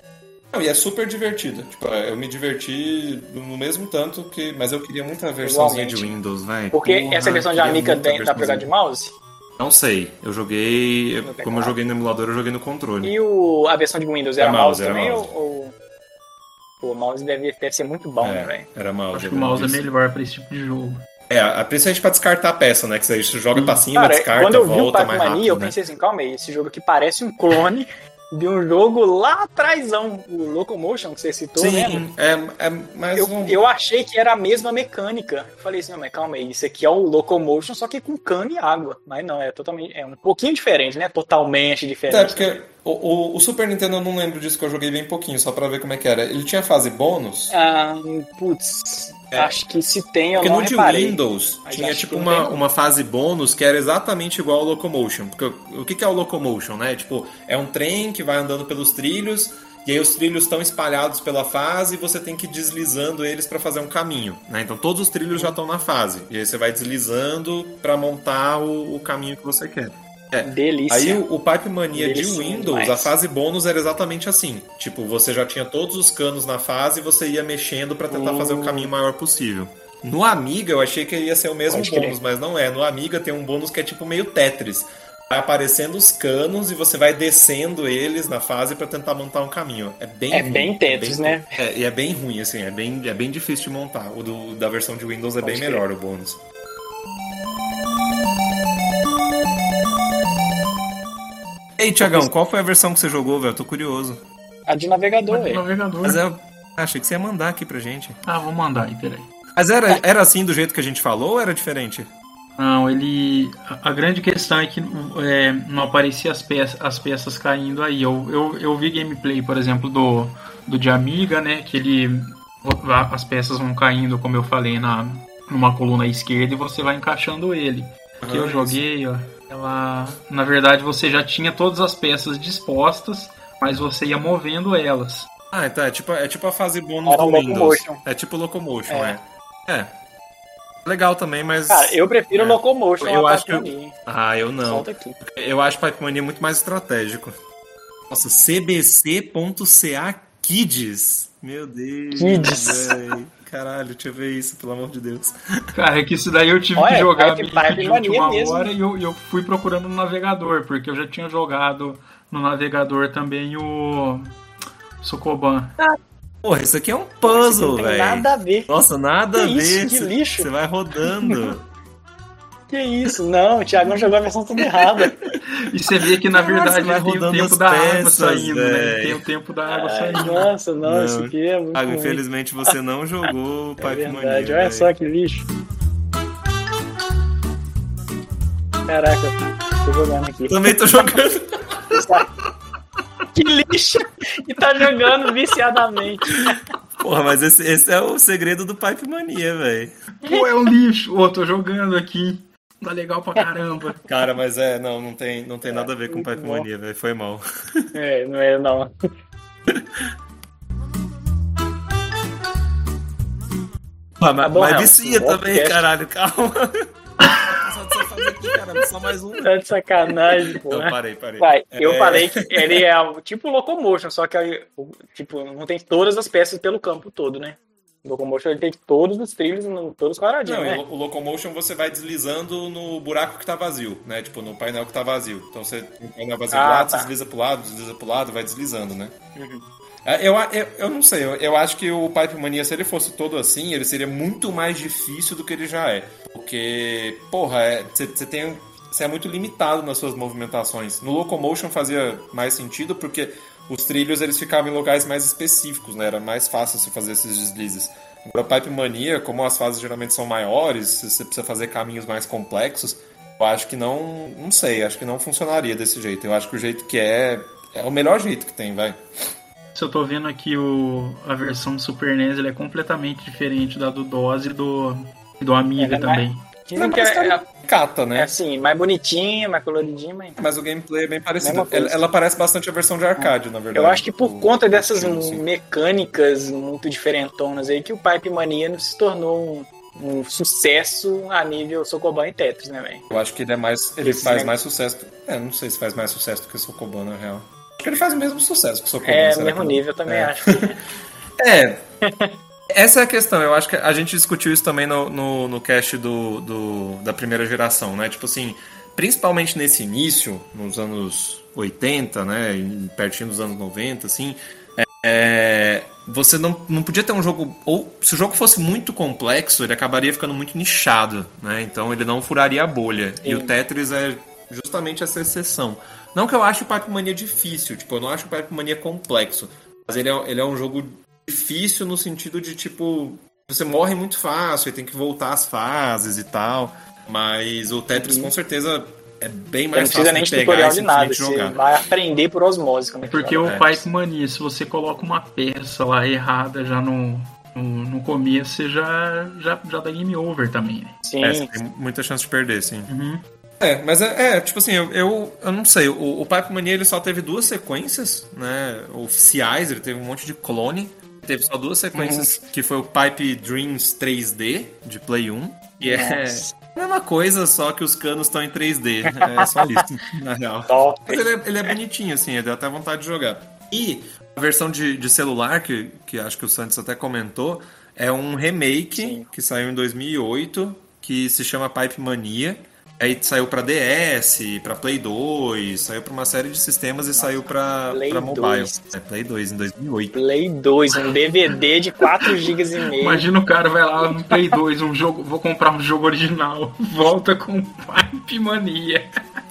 Não, e é super divertido. Tipo, eu me diverti no mesmo tanto que. Mas eu queria muita versãozinha de. Windows, velho.
Porque
Porra,
essa versão de
queria
Amiga
muita
tem, dá pra jogar de mouse?
Não sei. Eu joguei. Como eu
teclado.
joguei no emulador, eu joguei no controle.
E o, a versão de Windows era
É
mouse,
mouse, era
também?
mouse.
Ou, ou... Pô, o mouse deve, deve ser muito bom, né,
É,
velho?
era mouse.
Acho que o mouse é melhor pra esse tipo de jogo.
É, a- principalmente pra descartar a peça, né? Que você joga pra cima,
Cara,
descarta,
quando eu vi o
volta mais
Pac-Mania,
rápido,
eu
né?
pensei assim, calma aí, esse jogo aqui parece um clone de um jogo lá atrásão, o Locomotion, que você citou, né?
Sim, é, é mais
Eu,
um...
eu achei que era a mesma mecânica. Eu falei assim, não, mas calma aí, isso aqui é o Locomotion, só que com cano e água. Mas não, é totalmente. É um pouquinho diferente, né? Totalmente diferente.
É, porque o, o- o Super Nintendo eu não lembro disso, que eu joguei bem pouquinho, só pra ver como é que era. Ele tinha fase bônus,
Ah, putz.
É.
Acho que se tem, eu
porque
não
no de
reparei.
Windows
Mas
tinha tipo uma,
tem.
uma fase bônus que era exatamente igual ao Locomotion. Porque o, que, é o Locomotion, né? Tipo, é um trem que vai andando pelos trilhos, e aí os trilhos estão espalhados pela fase e você tem que ir deslizando eles pra fazer um caminho, né? Então todos os trilhos já estão na fase, e aí você vai deslizando pra montar o, o caminho que você quer.
Delícia.
Aí o, o Pipe Mania de
Delícia
Windows,
demais.
a fase bônus era exatamente assim. Tipo, você já tinha todos os canos na fase e você ia mexendo pra tentar fazer o caminho maior possível. No Amiga eu achei que ia ser o mesmo
Pode crer.
bônus, mas não é. No Amiga tem um bônus que é tipo meio Tetris. Vai aparecendo os canos e você vai descendo eles na fase pra tentar montar um caminho. É bem
É
ruim,
bem Tetris, né?
É, e é bem ruim, assim, é bem, é bem difícil de montar. O do- da versão de Windows é
Pode
bem
crer.
melhor o bônus. Ei, Tiagão, qual foi a versão que você jogou, velho? Tô curioso.
A de navegador,
Mas o
velho.
navegador.
Mas eu achei que você ia mandar aqui pra gente.
Ah, vou mandar aí, peraí.
Mas era, era assim do jeito que a gente falou ou era diferente?
Não, ele. a- A grande questão é que é, não aparecia as peças, as peças caindo aí. Eu, eu, eu vi gameplay, por exemplo, do, do de Amiga, né? Que ele. As peças vão caindo, como eu falei, na, numa coluna esquerda e você vai encaixando ele. Que eu
Ah,
joguei, ó. Ela. Na verdade, você já tinha todas as peças dispostas, mas você ia movendo elas.
Ah, então é tipo, é tipo a fase bônus
Era
do Windows.
Locomotion.
É tipo Locomotion,
É.
é. É. Legal também, mas.
Cara, eu prefiro
É.
Locomotion
Eu acho que eu-
Pac-Mania.
Ah, eu não. Eu acho Pipe Mania muito mais estratégico. Nossa, cbc.ca Kids. Meu Deus.
Kids.
Caralho, deixa eu ver isso, pelo amor de Deus.
Cara, é que isso daí eu tive
Olha,
que jogar que de última
mesmo.
hora e eu, eu fui procurando no navegador, porque eu já tinha jogado no navegador também o Sokoban.
Porra, isso aqui é um
Isso
puzzle,
não tem
velho.
nada a ver.
Nossa, nada
Que
a
isso,
ver.
que
Você-
lixo.
Você vai rodando.
Que isso? Não, o Thiago jogou a versão toda errada.
E você vê que na
Nossa,
verdade
vai
tem o tempo da água
peças,
saindo, né? Tem o tempo da água
Ai,
saindo.
nossa, não,
Não.
isso aqui é muito
Ah, infelizmente você não jogou o
É
Pipe
verdade,
Mania.
olha
véi.
só que lixo. Caraca, tô jogando aqui.
Também tô jogando.
Que lixo! E tá jogando viciadamente.
Porra, mas esse, esse é o segredo do Pipe Mania, velho.
Pô, é um lixo. Ô, tô jogando aqui. Tá legal pra caramba.
Cara, mas é, não, não tem, não tem nada a ver com
muito
Pipe
bom.
Mania, velho. Foi mal.
É, não é não.
Ah, mas,
bom,
mas vicia também,
podcast.
caralho, calma. Só caramba, mais um.
Tá de sacanagem, pô.
Não, parei, parei.
Vai, eu
É,
falei que ele é o tipo Locomotion, só que tipo, não tem todas as peças pelo campo todo, né? Locomotion ele tem todos os trilhos, todos os quadradinhos,
Não,
né?
o Locomotion você vai deslizando no buraco que tá vazio, né? Tipo, no painel que tá vazio. Então você, no painel vazio
Ah,
do lado,
tá.
você desliza pro lado, desliza pro lado, vai deslizando, né?
Uhum.
É, Eu, eu, eu não sei, eu, eu acho que o Pipe Mania, se ele fosse todo assim, ele seria muito mais difícil do que ele já é. Porque, porra, você tem. Você é muito limitado nas suas movimentações. No Locomotion fazia mais sentido porque os trilhos eles ficavam em locais mais específicos, né? Era mais fácil você fazer esses deslizes. Agora, Pipe Mania, como as fases geralmente são maiores, você precisa fazer caminhos mais complexos, eu acho que não. Não sei, acho que não funcionaria desse jeito. Eu acho que o jeito que é. É o melhor jeito que tem, vai.
Se eu tô vendo aqui o, a versão do Super NES, ele é completamente diferente da do DOS e do, do Amiga
É,
também.
Dizem que é,
Cata,
é
né?
assim, mais bonitinho, mais coloridinho, mas.
Mas o gameplay é bem parecido. Ela, ela parece bastante a versão de arcade, na verdade.
Eu acho que por
O-
conta dessas
assim.
mecânicas muito diferentonas aí que o Pipe Mania se tornou um, um sucesso a nível Sokoban e Tetris, né, velho?
Eu acho que ele é mais. Ele
Esse
faz
né?
mais sucesso. É, não sei se faz mais sucesso do que o Sokoban, na real. Acho que ele faz o mesmo sucesso que o Sokoban.
É, mesmo
que não?
nível também
É.
acho.
É. Essa é a questão. Eu acho que a gente discutiu isso também no, no, no cast do, do, da primeira geração, né? Tipo assim, principalmente nesse início, nos anos 80, né? Pertinho dos anos 90, assim. é, você não, não podia ter um jogo. Ou se o jogo fosse muito complexo, ele acabaria ficando muito nichado, né? Então ele não furaria a bolha. E o Tetris é justamente essa exceção. Não que eu ache o Pipe Mania difícil, tipo, eu não acho o Pipe Mania complexo. Mas ele é, ele é um jogo difícil no sentido de, tipo, você morre muito fácil e tem que voltar às fases e tal. Mas o Tetris com certeza é bem
Uhum. Você não
mais
precisa
fácil
nem
de
tutorial
e
de nada, você
jogar.
vai aprender por osmose. Como é que
Porque o. Pipe Mania, se você coloca uma peça lá errada já no, no, no começo, você já, já, já dá game over também, né?
Sim,
É, você tem muita chance de perder, sim.
Uhum.
É, mas é, é, tipo assim, eu, eu, eu não sei, o, o Pipe Mania ele só teve duas sequências, né, oficiais, ele teve um monte de clone, teve só duas sequências, que foi o Pipe Dreams 3D, de Play 1, e é a mesma coisa, só que os canos estão em 3D, é só isso, na real.
top.
Mas ele é, ele é bonitinho, assim, deu até vontade de jogar. E a versão de, de celular, que, que acho que o Santos até comentou, é um remake
Sim.
que saiu em 2008, que se chama Pipe Mania. Aí saiu pra DS, pra Play 2, saiu pra uma série de sistemas e saiu pra,
Play
pra mobile.
2.
É, Play 2, em 2008.
Play 2, um DVD de 4 GB e meio.
Imagina o cara vai lá no Play 2, um jogo, vou comprar um jogo original, volta com Pipe Mania.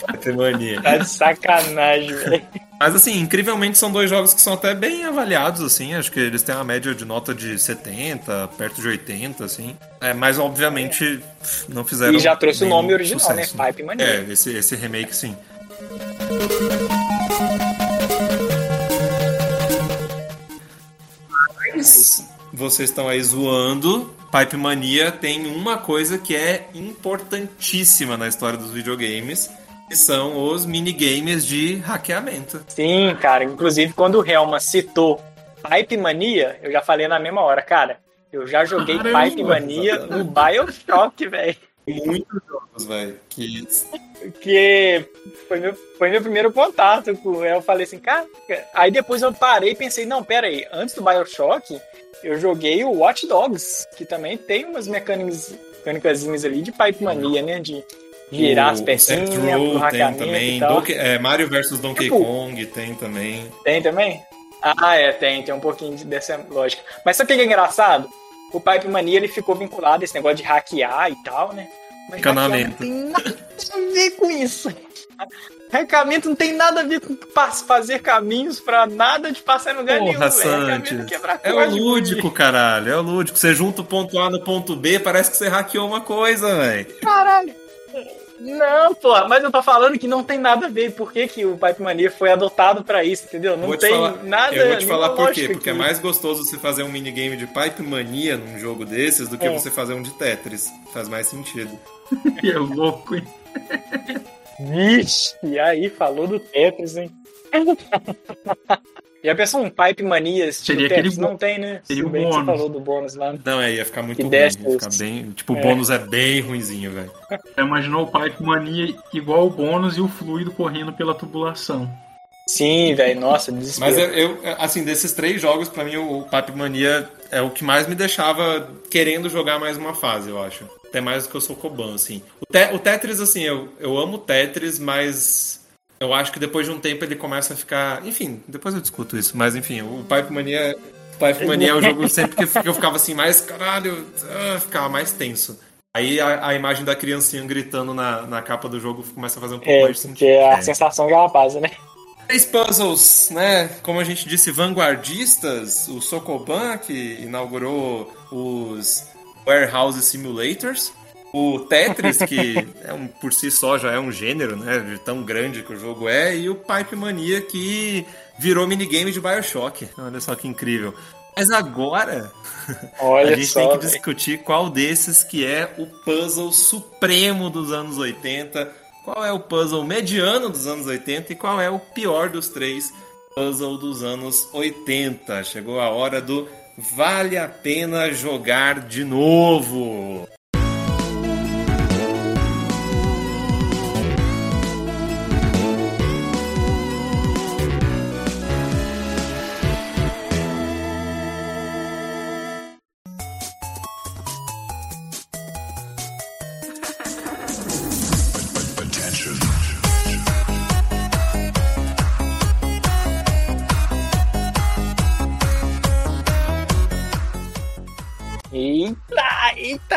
Pipe Mania.
Tá de sacanagem, velho.
Mas assim, incrivelmente são dois jogos que são até bem avaliados, assim. Acho que eles têm uma média de nota de 70, perto de 80, assim. É, mas obviamente não fizeram.
E já trouxe o nome original,
sucesso,
né? Pipe Mania.
É, esse, esse remake sim. Mas vocês estão aí zoando. Pipe Mania tem uma coisa que é importantíssima na história dos videogames, que são os minigames de hackeamento.
Sim, cara. Inclusive, quando o Helma citou Pipe Mania, eu já falei na mesma hora, cara. Eu já joguei
Caramba,
Pipe Mania no Bioshock, velho.
Muitos jogos, velho. Que
Que foi meu, foi meu primeiro contato com eu falei assim, cara. Aí depois eu parei e pensei, não, pera aí, antes do Bioshock, eu joguei o Watch Dogs, que também tem umas mecânicas, mecânicas ali de Pipe Mania, né? De girar as
o
pecinhas,
Saints
pro
Row tem também. Donkey- é, Mario vs Donkey
Tipo-
Kong tem também.
Tem também? Ah, é, tem, tem um pouquinho de- dessa lógica. Mas sabe o que é engraçado? O Pipe Mania ele ficou vinculado a esse negócio de hackear e tal, né? Mas
Encanamento.
hackear não tem nada a ver com isso. Hackeamento não tem nada a ver com fazer caminhos pra nada de passar em lugar nenhum,
Porra.
Hackeamento é
É o lúdico, caralho. É o lúdico. Você junta o ponto A no ponto B, parece que você hackeou uma coisa, velho.
Caralho. Não, porra, mas eu tô falando que não tem nada a ver. Por que, que o Pipe Mania foi adotado pra isso, entendeu? Não
te
tem
falar-
nada
Eu vou te falar por quê. Porque é
aqui.
mais gostoso você fazer um minigame de Pipe Mania num jogo desses do que
É.
você fazer um de Tetris. Faz mais sentido.
É louco, hein?
Vixe, e aí falou do Tetris, hein? Já pensou um Pipe Mania estilo
Seria aquele
Não tem, né?
seria
Se
o
bem que você
bônus.
falou do bônus lá.
Não, é, ia ficar muito
Que
ruim. Ia ficar bem. Tipo, o
É.
bônus é bem ruinzinho, velho.
Já imaginou o Pipe Mania igual o bônus e o fluido correndo pela tubulação.
Sim, velho, nossa, desespero.
Mas eu, eu, assim, desses três jogos, pra mim, o Pipe Mania é o que mais me deixava querendo jogar mais uma fase, eu acho. Até mais do que eu sou Koban, assim. O, Te- o Tetris, assim, eu, eu amo Tetris, mas Eu acho que depois de um tempo ele começa a ficar. Enfim, depois eu discuto isso, mas enfim, o Pipe Mania. Pipe Mania é o jogo sempre que eu ficava assim, mais caralho, ah, ficava mais tenso. Aí a, a, imagem da criancinha gritando na, na capa do jogo começa a fazer um pouco
É,
mais de
porque
sentido.
a
É.
sensação que ela passa, né?
Três puzzles, né? Como a gente disse, vanguardistas. O Sokoban, que inaugurou os Warehouse Simulators. O Tetris, que é um, por si só já é um gênero, né? De tão grande que o jogo é. E o Pipe Mania, que virou minigame de Bioshock. Olha só que incrível. Mas agora
Olha
a gente
só.
tem que
velho.
discutir qual desses que é o puzzle supremo dos anos 80, qual é o puzzle mediano dos anos 80 e qual é o pior dos três puzzle dos anos 80. Chegou a hora do vale a pena jogar de novo.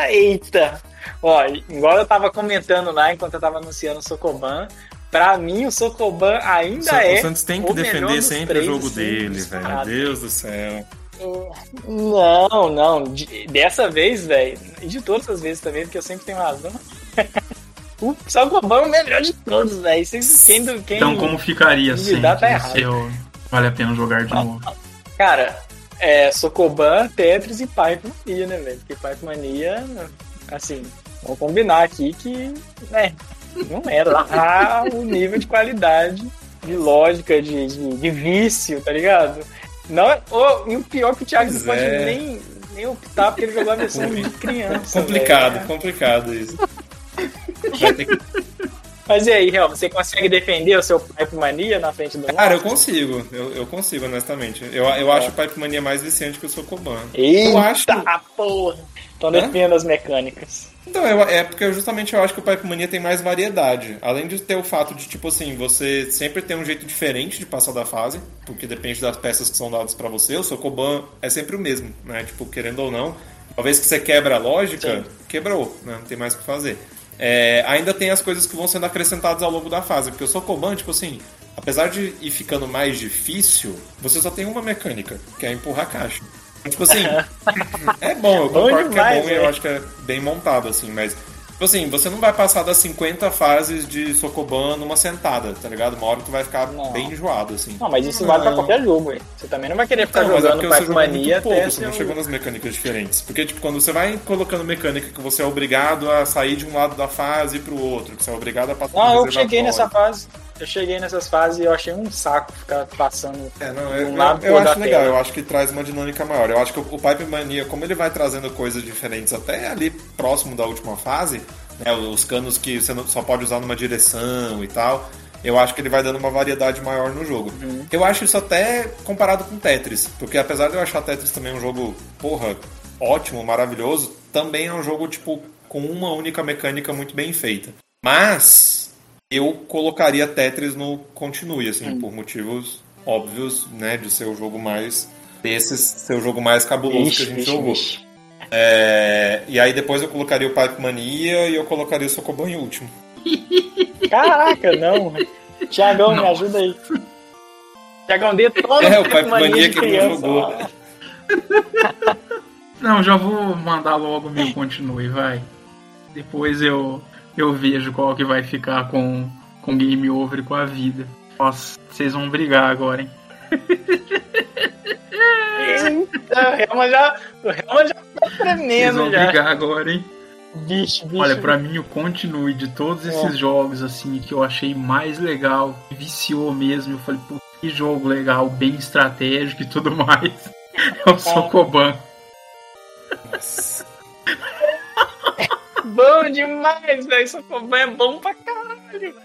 Eita. Ó, igual eu tava comentando lá enquanto eu tava anunciando o Sokoban, pra mim o Sokoban ainda
Só-
é.
o Santos tem que
o melhor
defender
dos
sempre
três,
o jogo dele, velho.
disparado.
Deus do céu.
Não, não. de- dessa vez, velho, e de todas as vezes também, porque eu sempre tenho razão. o Sokoban é o melhor de todos, velho. Quem, do- quem,
Então como ficaria assim?
tá errado.
vale a pena jogar de novo?
Cara, é Sokoban, Tetris e Pipe Mania, né, velho? Porque Pipe Mania, assim, vamos combinar aqui que, né, não era lá o nível de qualidade, de lógica, de, de, de vício, tá ligado? Não, ô, e o pior é que o Thiago
Pois
não pode
é.
nem, nem optar porque ele jogou a versão de criança.
Complicado,
velho.
complicado isso. Vai ter que
Mas e aí, Real, você consegue defender o seu Pipe Mania na frente do
Cara, eu consigo, eu, eu consigo, honestamente. Eu, eu acho o Pipe Mania mais viciante que o Sokoban.
Eita
Eu acho.
porra! Então defenda as mecânicas.
Então, eu- é porque justamente eu acho que o Pipe Mania tem mais variedade. Além de ter o fato de, tipo assim, você sempre tem um jeito diferente de passar da fase, porque depende das peças que são dadas pra você. O Sokoban é sempre o mesmo, né? Tipo, querendo ou não, uma vez que você quebra a lógica,
Sim.
quebrou, né? Não tem mais o que fazer. É, ainda tem as coisas que vão sendo acrescentadas ao longo da fase, porque o Sokoban, tipo assim, apesar de ir ficando mais difícil, você só tem uma mecânica, que é empurrar a caixa. Tipo assim, é bom, eu concordo que é
demais,
bom e eu
é.
acho que é bem montado, assim, mas. Tipo assim, você não vai passar das 50 fases de Sokoban numa sentada, tá ligado? Uma hora tu vai ficar
Não.
bem enjoado, assim.
Não, mas isso vale pra qualquer jogo, hein? Você também não vai querer ficar
Não, mas é
jogando
porque você
Mania
muito pouco, você não chegou nas mecânicas diferentes. Porque, tipo, quando você vai colocando mecânica que você é obrigado a sair de um lado da fase pro outro, que você é obrigado a passar
Não,
no
eu cheguei nessa fase. Eu cheguei nessas fases e eu achei um saco ficar passando.
É, não,
de
eu,
um
eu-
lado
eu
outro
acho legal,
tela.
eu acho que traz uma dinâmica maior. Eu acho que o, o Pipe Mania, como ele vai trazendo coisas diferentes até ali próximo da última fase, né, os canos que você não- só pode usar numa direção e tal, eu acho que ele vai dando uma variedade maior no jogo.
Uhum.
Eu acho isso até comparado com Tetris, porque apesar de eu achar Tetris também um jogo, porra, ótimo, maravilhoso, também é um jogo, tipo, com uma única mecânica muito bem feita. Mas eu colocaria Tetris no continue, assim, por motivos óbvios, né, de ser o jogo mais desses, ser o jogo mais cabuloso que a gente
Vixe,
jogou.
vixe.
É, e aí depois eu colocaria o Pipe Mania e eu colocaria o Sokoban em último.
Caraca, não. Tiagão, me ajuda aí. Tiagão, dê todo
É, o
Pipe
Pipe Mania
de
que não
criança,
jogou.
ó.
Não, já vou mandar logo o meu continue, vai. Depois eu, eu vejo qual que vai ficar com, com Game Over e com a vida. Nossa, vocês vão brigar agora, hein?
Eita, o Helma já, o Helma já tá
Vocês vão
tremendo já.
brigar agora, hein?
Bicho, bicho.
Olha, pra mim o continue de todos esses
É.
jogos, assim, que eu achei mais legal, viciou mesmo. Eu falei, pô, que jogo legal, bem estratégico e tudo mais. É o Sokoban.
Nossa.
Bom demais, velho. Socoban é bom pra caralho, velho.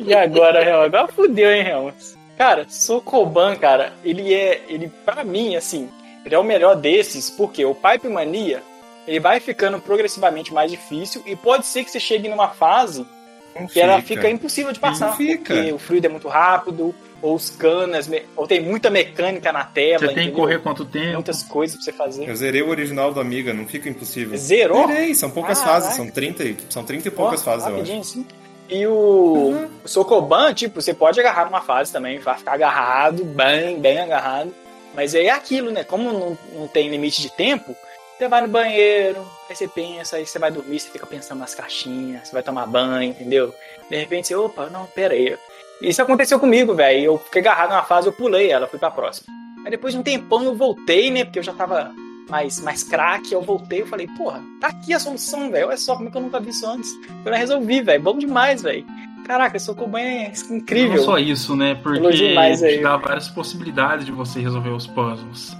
E agora, Real? Agora fudeu, hein, Real? Cara, Sokoban, cara, ele é. Ele, pra mim, assim, ele é o melhor desses, porque o Pipe Mania, ele vai ficando progressivamente mais difícil e pode ser que você chegue numa fase
Não
que ela fica impossível de passar.
Não fica.
Porque o fluido é muito rápido, ou os canas, ou tem muita mecânica na tela.
Você tem que
entendeu?
correr quanto tempo?
Muitas coisas pra você fazer.
Eu zerei o original do Amiga, não fica impossível.
Zerou?
Zerei, são poucas
Caraca.
fases, são 30, e- são 30 e poucas fases, eu acho.
assim. E o, o Sokoban, tipo, você pode agarrar numa fase também, vai ficar agarrado, bem, bem agarrado. Mas aí é aquilo, né? Como não, não tem limite de tempo, você vai no banheiro, aí você pensa, aí você vai dormir, você fica pensando nas caixinhas, você vai tomar banho, entendeu? De repente você, opa, não, pera aí. Isso aconteceu comigo, velho. Eu fiquei agarrado numa fase, eu pulei ela, fui pra próxima. Aí depois de um tempão eu voltei, né? Porque eu já tava mais, mais craque, eu voltei, eu falei, porra, tá aqui a solução, velho. Olha só como é que eu nunca vi isso antes. Eu já resolvi, velho. Bom demais, velho. Caraca, Sokoban é incrível.
Não só isso, né? Porque
mais
te dá várias possibilidades de você resolver os puzzles.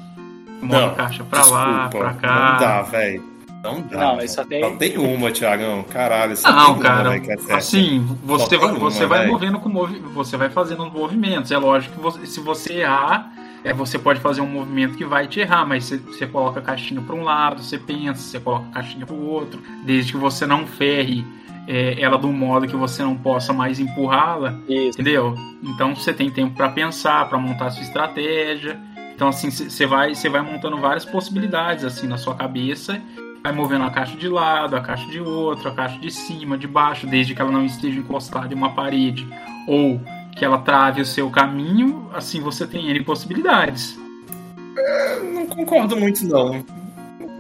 Uma
Não,
caixa pra lá,
Desculpa,
pra cá.
Não dá, velho. Não dá.
Não, mas só tem-
Só tem uma, Tiagão. Caralho, só tem
Não,
uma,
cara,
é certa.
assim, você vai,
tem
você
uma,
vai movendo com movi você vai fazendo os movimentos. É lógico que você- se você errar, é, você pode fazer um movimento que vai te errar, mas você, você coloca a caixinha para um lado, você pensa, você coloca a caixinha para o outro, desde que você não ferre é, ela de um modo que você não possa mais empurrá-la, entendeu? Então você tem tempo para pensar, para montar a sua estratégia. Então assim, você vai, você vai montando várias possibilidades assim na sua cabeça, vai movendo a caixa de lado, a caixa de outro, a caixa de cima, de baixo, desde que ela não esteja encostada em uma parede ou que ela trave o seu caminho, assim você tem N possibilidades.
Não concordo muito, não.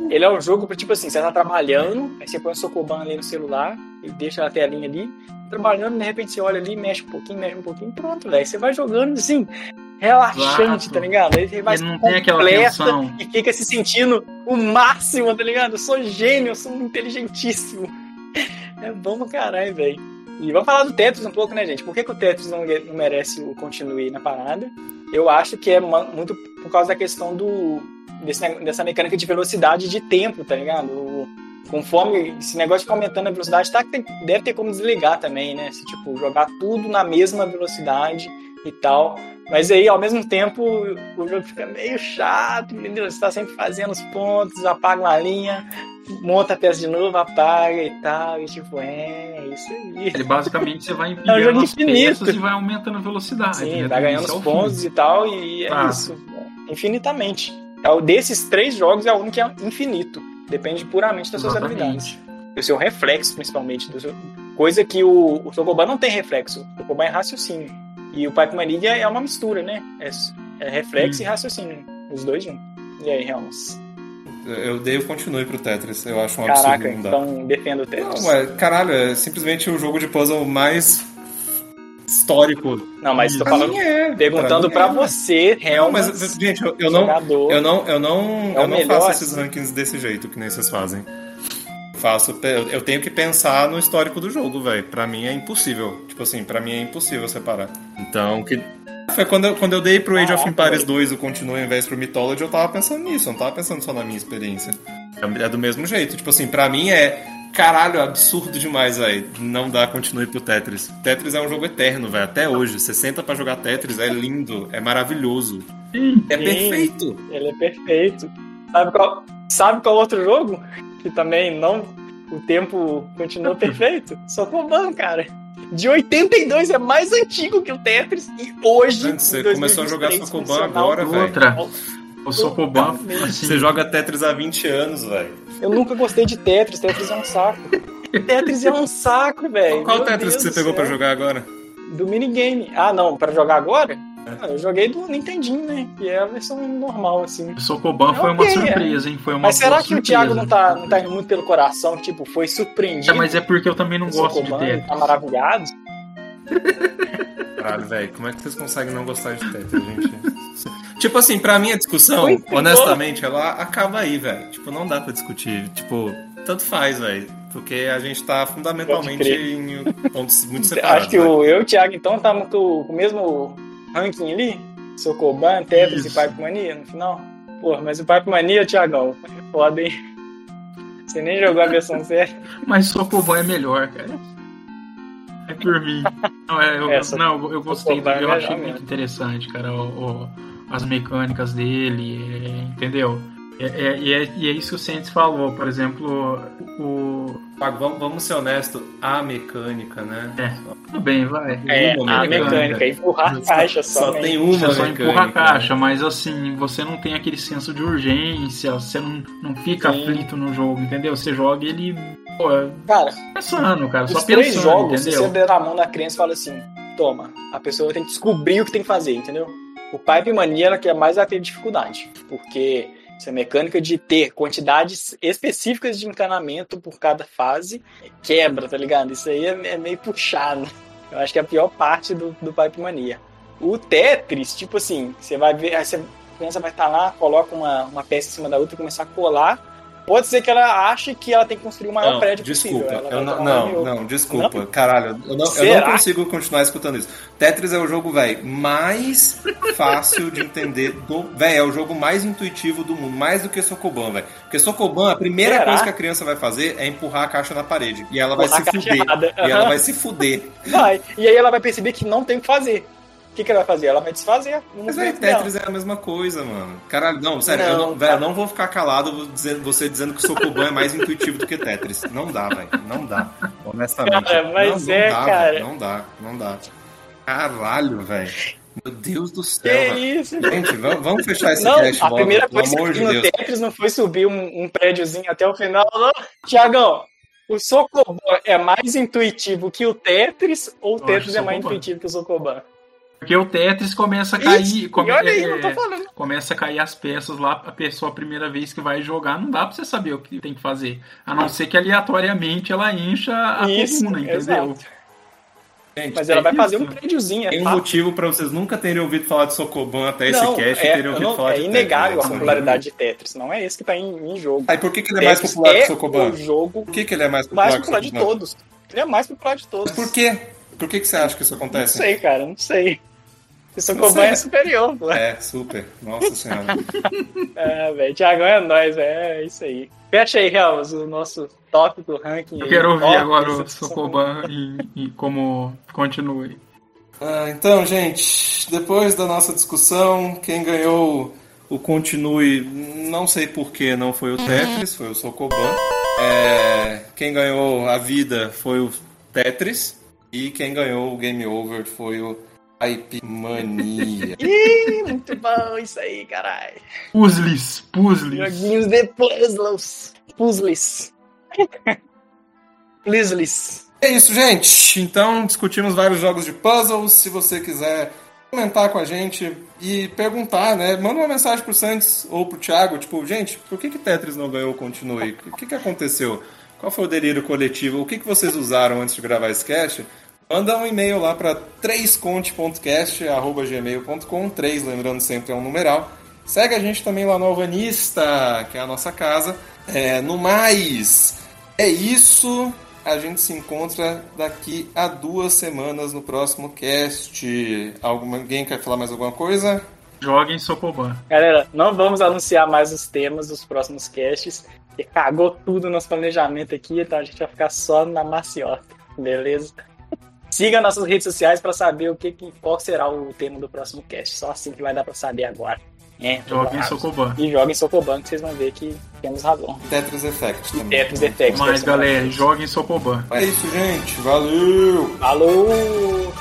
Ele é um jogo pra, tipo assim, você tá trabalhando, aí você põe o Sokoban ali no celular, e deixa a telinha ali, trabalhando, de repente você olha ali, mexe um pouquinho, mexe um pouquinho, pronto, velho. Você vai jogando assim, relaxante, tá ligado? Aí você vai
Ele não tem aquela
completa
tensão.
e fica se sentindo o máximo, tá ligado? Eu sou gênio, eu sou inteligentíssimo. É bom pra caralho, velho. E vamos falar do Tetris um pouco, né, gente? Por que, que o Tetris não, não merece o continue na parada? Eu acho que é muito por causa da questão do desse dessa mecânica de velocidade de tempo, tá ligado? O- conforme esse negócio de ficar aumentando a velocidade, tá, tem- deve ter como desligar também, né? Se, tipo, jogar tudo na mesma velocidade e tal. Mas aí, ao mesmo tempo, o jogo fica meio chato, entendeu? Você tá sempre fazendo os pontos, apaga uma linha, monta a peça de novo, apaga e tal. E tipo, é, é isso aí.
Ele basicamente você vai
É um
empilhando
jogo
as
infinito.
peças e vai aumentando a velocidade.
Sim,
né,
vai
do
ganhando
início
os
ao fim.
pontos e tal, e é
Ah.
isso. Infinitamente. É desses três jogos é o único que é infinito. Depende puramente das suas habilidades. Do seu reflexo, principalmente. seu- Coisa que o, o Sokoban não tem reflexo. O Sokoban é raciocínio. E o Pipe Mania é uma mistura, né? É, é reflexo
Hum.
e raciocínio. Os dois juntos. E aí, Ramos?
Eu dei o continue pro Tetris. Eu acho um absurdo
Caraca,
não dá.
então defenda o Tetris.
Não, é, caralho, é simplesmente o jogo de puzzle mais histórico.
Não, mas tô falando.
é,
Perguntando
mim é.
você,
Não,
Helmas,
mas, gente, eu, eu não, eu não, eu não,
É
eu não
melhor,
faço esses
assim.
rankings desse jeito que nem vocês fazem. Faço, eu tenho que pensar no histórico do jogo, velho. Pra mim é impossível. Tipo assim, pra mim é impossível separar. Então, que foi quando eu, quando eu dei pro Age of Empires
velho.
2 o continue ao invés pro Mythology, eu tava pensando nisso, eu não tava pensando só na minha experiência. É é do mesmo jeito. Tipo assim, pra mim é caralho, absurdo demais, velho. Não dá continue pro Tetris. Tetris é um jogo eterno, velho. Até hoje. Você senta pra jogar Tetris, é lindo, é maravilhoso. É perfeito.
Ele é perfeito. Sabe qual, sabe qual outro jogo? Que também não. O tempo continua perfeito? Sokoban, cara. De 82 é mais antigo que o Tetris e hoje.
Antes, você
em
começou a jogar
2023,
Sokoban agora, velho.
Outra, o Sokoban,
Você joga Tetris há 20 anos, velho.
Eu nunca gostei de Tetris, Tetris é um saco. Tetris é um saco, velho.
Qual
Meu
Tetris
Deus
que você pegou pra jogar agora?
Do minigame. Ah, não, pra jogar agora?
É.
Ah, eu joguei do Nintendinho, né? Que é a versão normal, assim.
o Sokoban foi uma
Ok, é.
surpresa, hein? Foi uma
Mas será que o
surpresa.
Thiago não tá, não tá indo muito pelo coração? Tipo, foi
É,
surpreendido?
mas é porque eu também não
o
gosto de
Sokoban,
Tetris.
Tá maravilhado?
Caralho, velho, como é que vocês conseguem não gostar de Tetris, gente? tipo assim, pra mim a discussão,
Foi
honestamente, ela acaba aí, velho. Tipo, não dá pra discutir. Tipo, tanto faz, velho. Porque a gente tá fundamentalmente em pontos muito separados.
Acho que
velho.
o, eu e o Thiago, então, tá com, com o mesmo ranking ali? Sokoban, Tetris
Isso.
e Pipe Mania no final? Porra, mas o Pipe Mania, Thiagão, é foda, hein? Você nem jogou a versão certa.
Mas Sokoban é melhor, cara. É por mim. Não, é, eu,
É, Sokoban-
não, eu gostei,
Sokoban é
eu achei
melhor
muito
mesmo.
interessante, cara, o- o- as mecânicas dele, é, entendeu? É, é- e, é, e é isso que o Saints falou, por exemplo, o.
Vamos, vamos ser honestos, a mecânica, né?
É, tudo bem, vai.
É,
Uma
a
mecânica.
mecânica, empurrar a caixa só.
Só
né?
tem uma
Você só
mecânica.
empurra a caixa, mas assim, você não tem aquele senso de urgência, você não, não fica
Sim.
aflito no jogo, entendeu? Você joga ele, pô,
Cara,
pensando, cara, só
três
pensando,
jogos, se
entendeu?
você der a mão na criança e fala assim, toma, a pessoa tem que descobrir o que tem que fazer, entendeu? O Pipe Mania era que é mais vai ter dificuldade, porque essa mecânica de ter quantidades específicas de encanamento por cada fase quebra, tá ligado? Isso aí é, é meio puxado. Eu acho que é a pior parte do, do Pipe Mania. O Tetris, tipo assim, você vai ver, aí você, a criança vai estar lá, coloca uma, uma peça em cima da outra e começar a colar. Pode ser que ela ache que ela tem que construir o maior
Não,
prédio
desculpa.
possível.
Eu
vai
não, não, não, desculpa. Caralho, eu não, eu não consigo continuar escutando isso. Tetris é o jogo, velho, mais fácil de entender do. Velho, é o jogo mais intuitivo do mundo, mais do que Sokoban, velho. Porque Sokoban, a primeira
Será?
coisa que a criança vai fazer é empurrar a caixa na parede. E ela vai
Empurrar
se fuder.
errada.
E ela vai se fuder.
Vai. E aí ela vai perceber que não tem o que fazer. O que, que ela vai fazer? Ela vai desfazer. o
Mas aí,
dela.
Tetris é a mesma coisa, mano. Caralho, não, sério, eu
Não,
não, velho, eu
cara.
não vou ficar calado dizendo- você dizendo que Sokoban é mais intuitivo do que Tetris. Não dá, velho. Não dá. Honestamente.
Cara, mas
não,
é,
dá,
cara.
velho, Não dá, não dá. Caralho, velho. Meu Deus do céu,
Que isso?
Gente, vamos, vamos fechar esse
Não,
cast
a
logo,
primeira coisa que eu
de
no
Deus.
Tetris não foi subir um, um prédiozinho até o final, não. Tiagão, o Sokoban é mais intuitivo que o Tetris ou o
Eu
Tetris é mais intuitivo que o Sokoban?
Porque o Tetris começa a cair,
Ixi,
come-
e olha aí, não tô
é,
falando.
começa a cair as peças lá, a pessoa a primeira vez que vai jogar, não dá pra você saber o que tem que fazer. A não ser que aleatoriamente ela encha a
Isso,
coluna, entendeu?
exato.
Gente,
Mas ela
é
vai fazer
isso.
um prédiozinho, é
Tem um
fato.
motivo pra vocês nunca terem ouvido falar de Sokoban até esse
Não,
cast e
é,
terem ouvido
não-
falar
é
de
inegável
Tetris.
a popularidade de Tetris. Não é esse que tá em, em jogo.
Aí por que, que ele é mais
Tetris
popular que
é
Sokoban?
o jogo
Por que, que ele é mais popular
mais popular de todos. Ele é mais popular de todos.
Por quê? Por que, que você acha que isso
Não
acontece?
sei, cara, não sei. O
sei.
Sokoban é superior, pô.
É, super. Nossa senhora.
É, velho. Tiagão é nóis, é isso aí. Fecha aí, Helms, o nosso tópico ranking.
Eu quero ouvir agora o Sokoban e, e como continue.
Ah, então, gente, depois da nossa discussão, quem ganhou o continue, não sei porquê, não foi o Tetris, foi o Sokoban. É, quem ganhou a vida foi o Tetris. E quem ganhou o Game Over foi o Hype Mania.
Ih, muito bom isso aí, caralho.
Puzzles, puzzles.
Joguinhos de puzzles. Puzzles. Puzzles.
É isso, gente. Então, discutimos vários jogos de puzzles. Se você quiser comentar com a gente e perguntar, né? Manda uma mensagem pro Santos ou pro Thiago, tipo, gente, por que, que Tetris não ganhou o Continue? O que, que aconteceu? Qual foi o delírio coletivo? O que, que vocês usaram antes de gravar esse cast? Manda um e-mail lá para 3conte.cast.gmail.com 3, lembrando sempre é um numeral. Segue a gente também lá no Alvanista, que é a nossa casa. É, no mais, é isso. A gente se encontra daqui a duas semanas no próximo cast. Alguma, alguém quer falar mais alguma coisa?
Joguem Sokoban.
Galera, não vamos anunciar mais os temas dos próximos casts. Porque cagou tudo no nosso planejamento aqui, então a gente vai ficar só na maciota. Beleza? Siga nossas redes sociais para saber o que, que- qual será o tema do próximo cast. Só assim que vai dar para saber agora. É,
Joguem
vamos lá.
Sokoban.
E joguem Sokoban, que vocês vão ver que temos razão.
Tetris Effect também.
Tetris Effect.
Mas, galera, joguem Sokoban.
É isso, gente. Valeu!
Falou!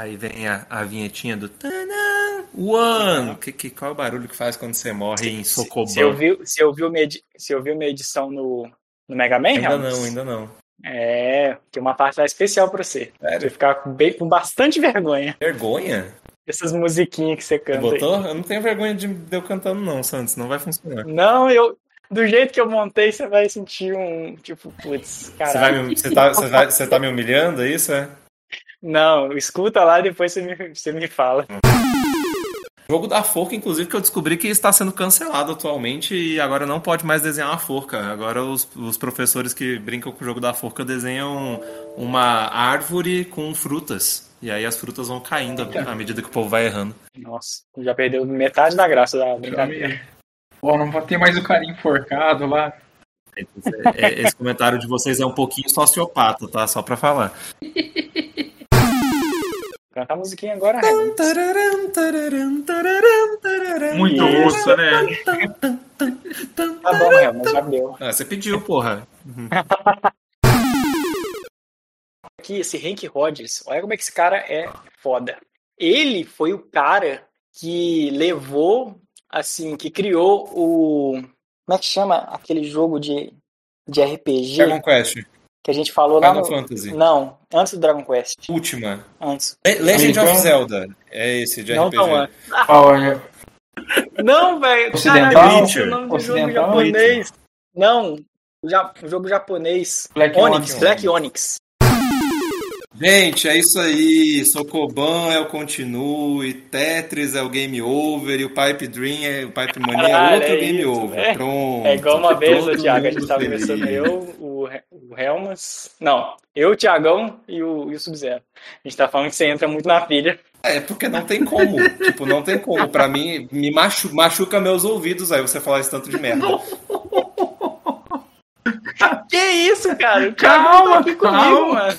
Aí vem a, a vinhetinha do. tanã, One! Que, que, qual é o barulho que faz quando você morre em Sokoban?
Se eu vi, se eu vi, uma, edi- se eu vi uma edição no, no Mega Man,
Ainda não, ainda não.
É, tem uma parte lá especial pra você.
Sério?
Você ficar com, bem, com bastante vergonha
Vergonha?
dessas musiquinhas que você
Você
canta. aí.
botou? Eu não tenho vergonha de de eu cantando, não, Santos. Não vai funcionar.
Não, eu. Do jeito que eu montei, você vai sentir um. Tipo, putz,
Você, vai
caralho.
você, tá, você, vai- você tá me humilhando, é isso? É?
Não, escuta lá e depois você me, você me fala.
Jogo da forca, inclusive, que eu descobri que está sendo cancelado atualmente e agora não pode mais desenhar uma forca. Agora os, os professores que brincam com o jogo da forca desenham uma árvore com frutas. E aí as frutas vão caindo à medida que o povo vai errando.
Nossa, já perdeu metade da graça da brincadeira.
Pô, não vou ter mais o carinho enforcado lá.
É, Esse comentário de vocês é um pouquinho sociopata, tá? Só pra falar.
Canta a musiquinha agora, Renan.
Muito
Isso.
russa, né?
Tá bom, Renan, já deu.
Ah, você pediu, porra.
Aqui, esse Hank Rogers, olha como é que esse cara é foda. Ele foi o cara que levou, assim, que criou o. Como é que chama aquele jogo de, de RPG
Dragon Quest,
que a gente falou lá
Final
no.
Fantasy,
Não, antes do Dragon Quest.
Última.
Antes.
Le- Legend of
Então-
Zelda. É esse de
Não
RPG.
tão antes.
Olha,
Não, velho.
Ocidental?
Caralho, esse é o nome do jogo japonês. Não, o ja- o jogo japonês.
Black
Onyx,
Onyx.
Black Onyx.
Gente, é isso aí. Sokoban é o continue, Tetris é o game over e o Pipe Dream é o Pipe Money é
Caralho,
outro
é
game
isso,
over.
é.
Pronto.
É igual uma vez, o Thiago, a gente tava conversando, eu, o, o Helmas. Não, eu, o Thiagão e o, e o Sub-Zero. A gente tá falando que você entra muito na pilha.
É, porque não tem como. tipo, não tem como. Pra mim, me machu- machuca meus ouvidos aí você falar esse tanto de merda.
Que isso, cara?
Calma,
Thiagão tá aqui comigo,
calma.
mano.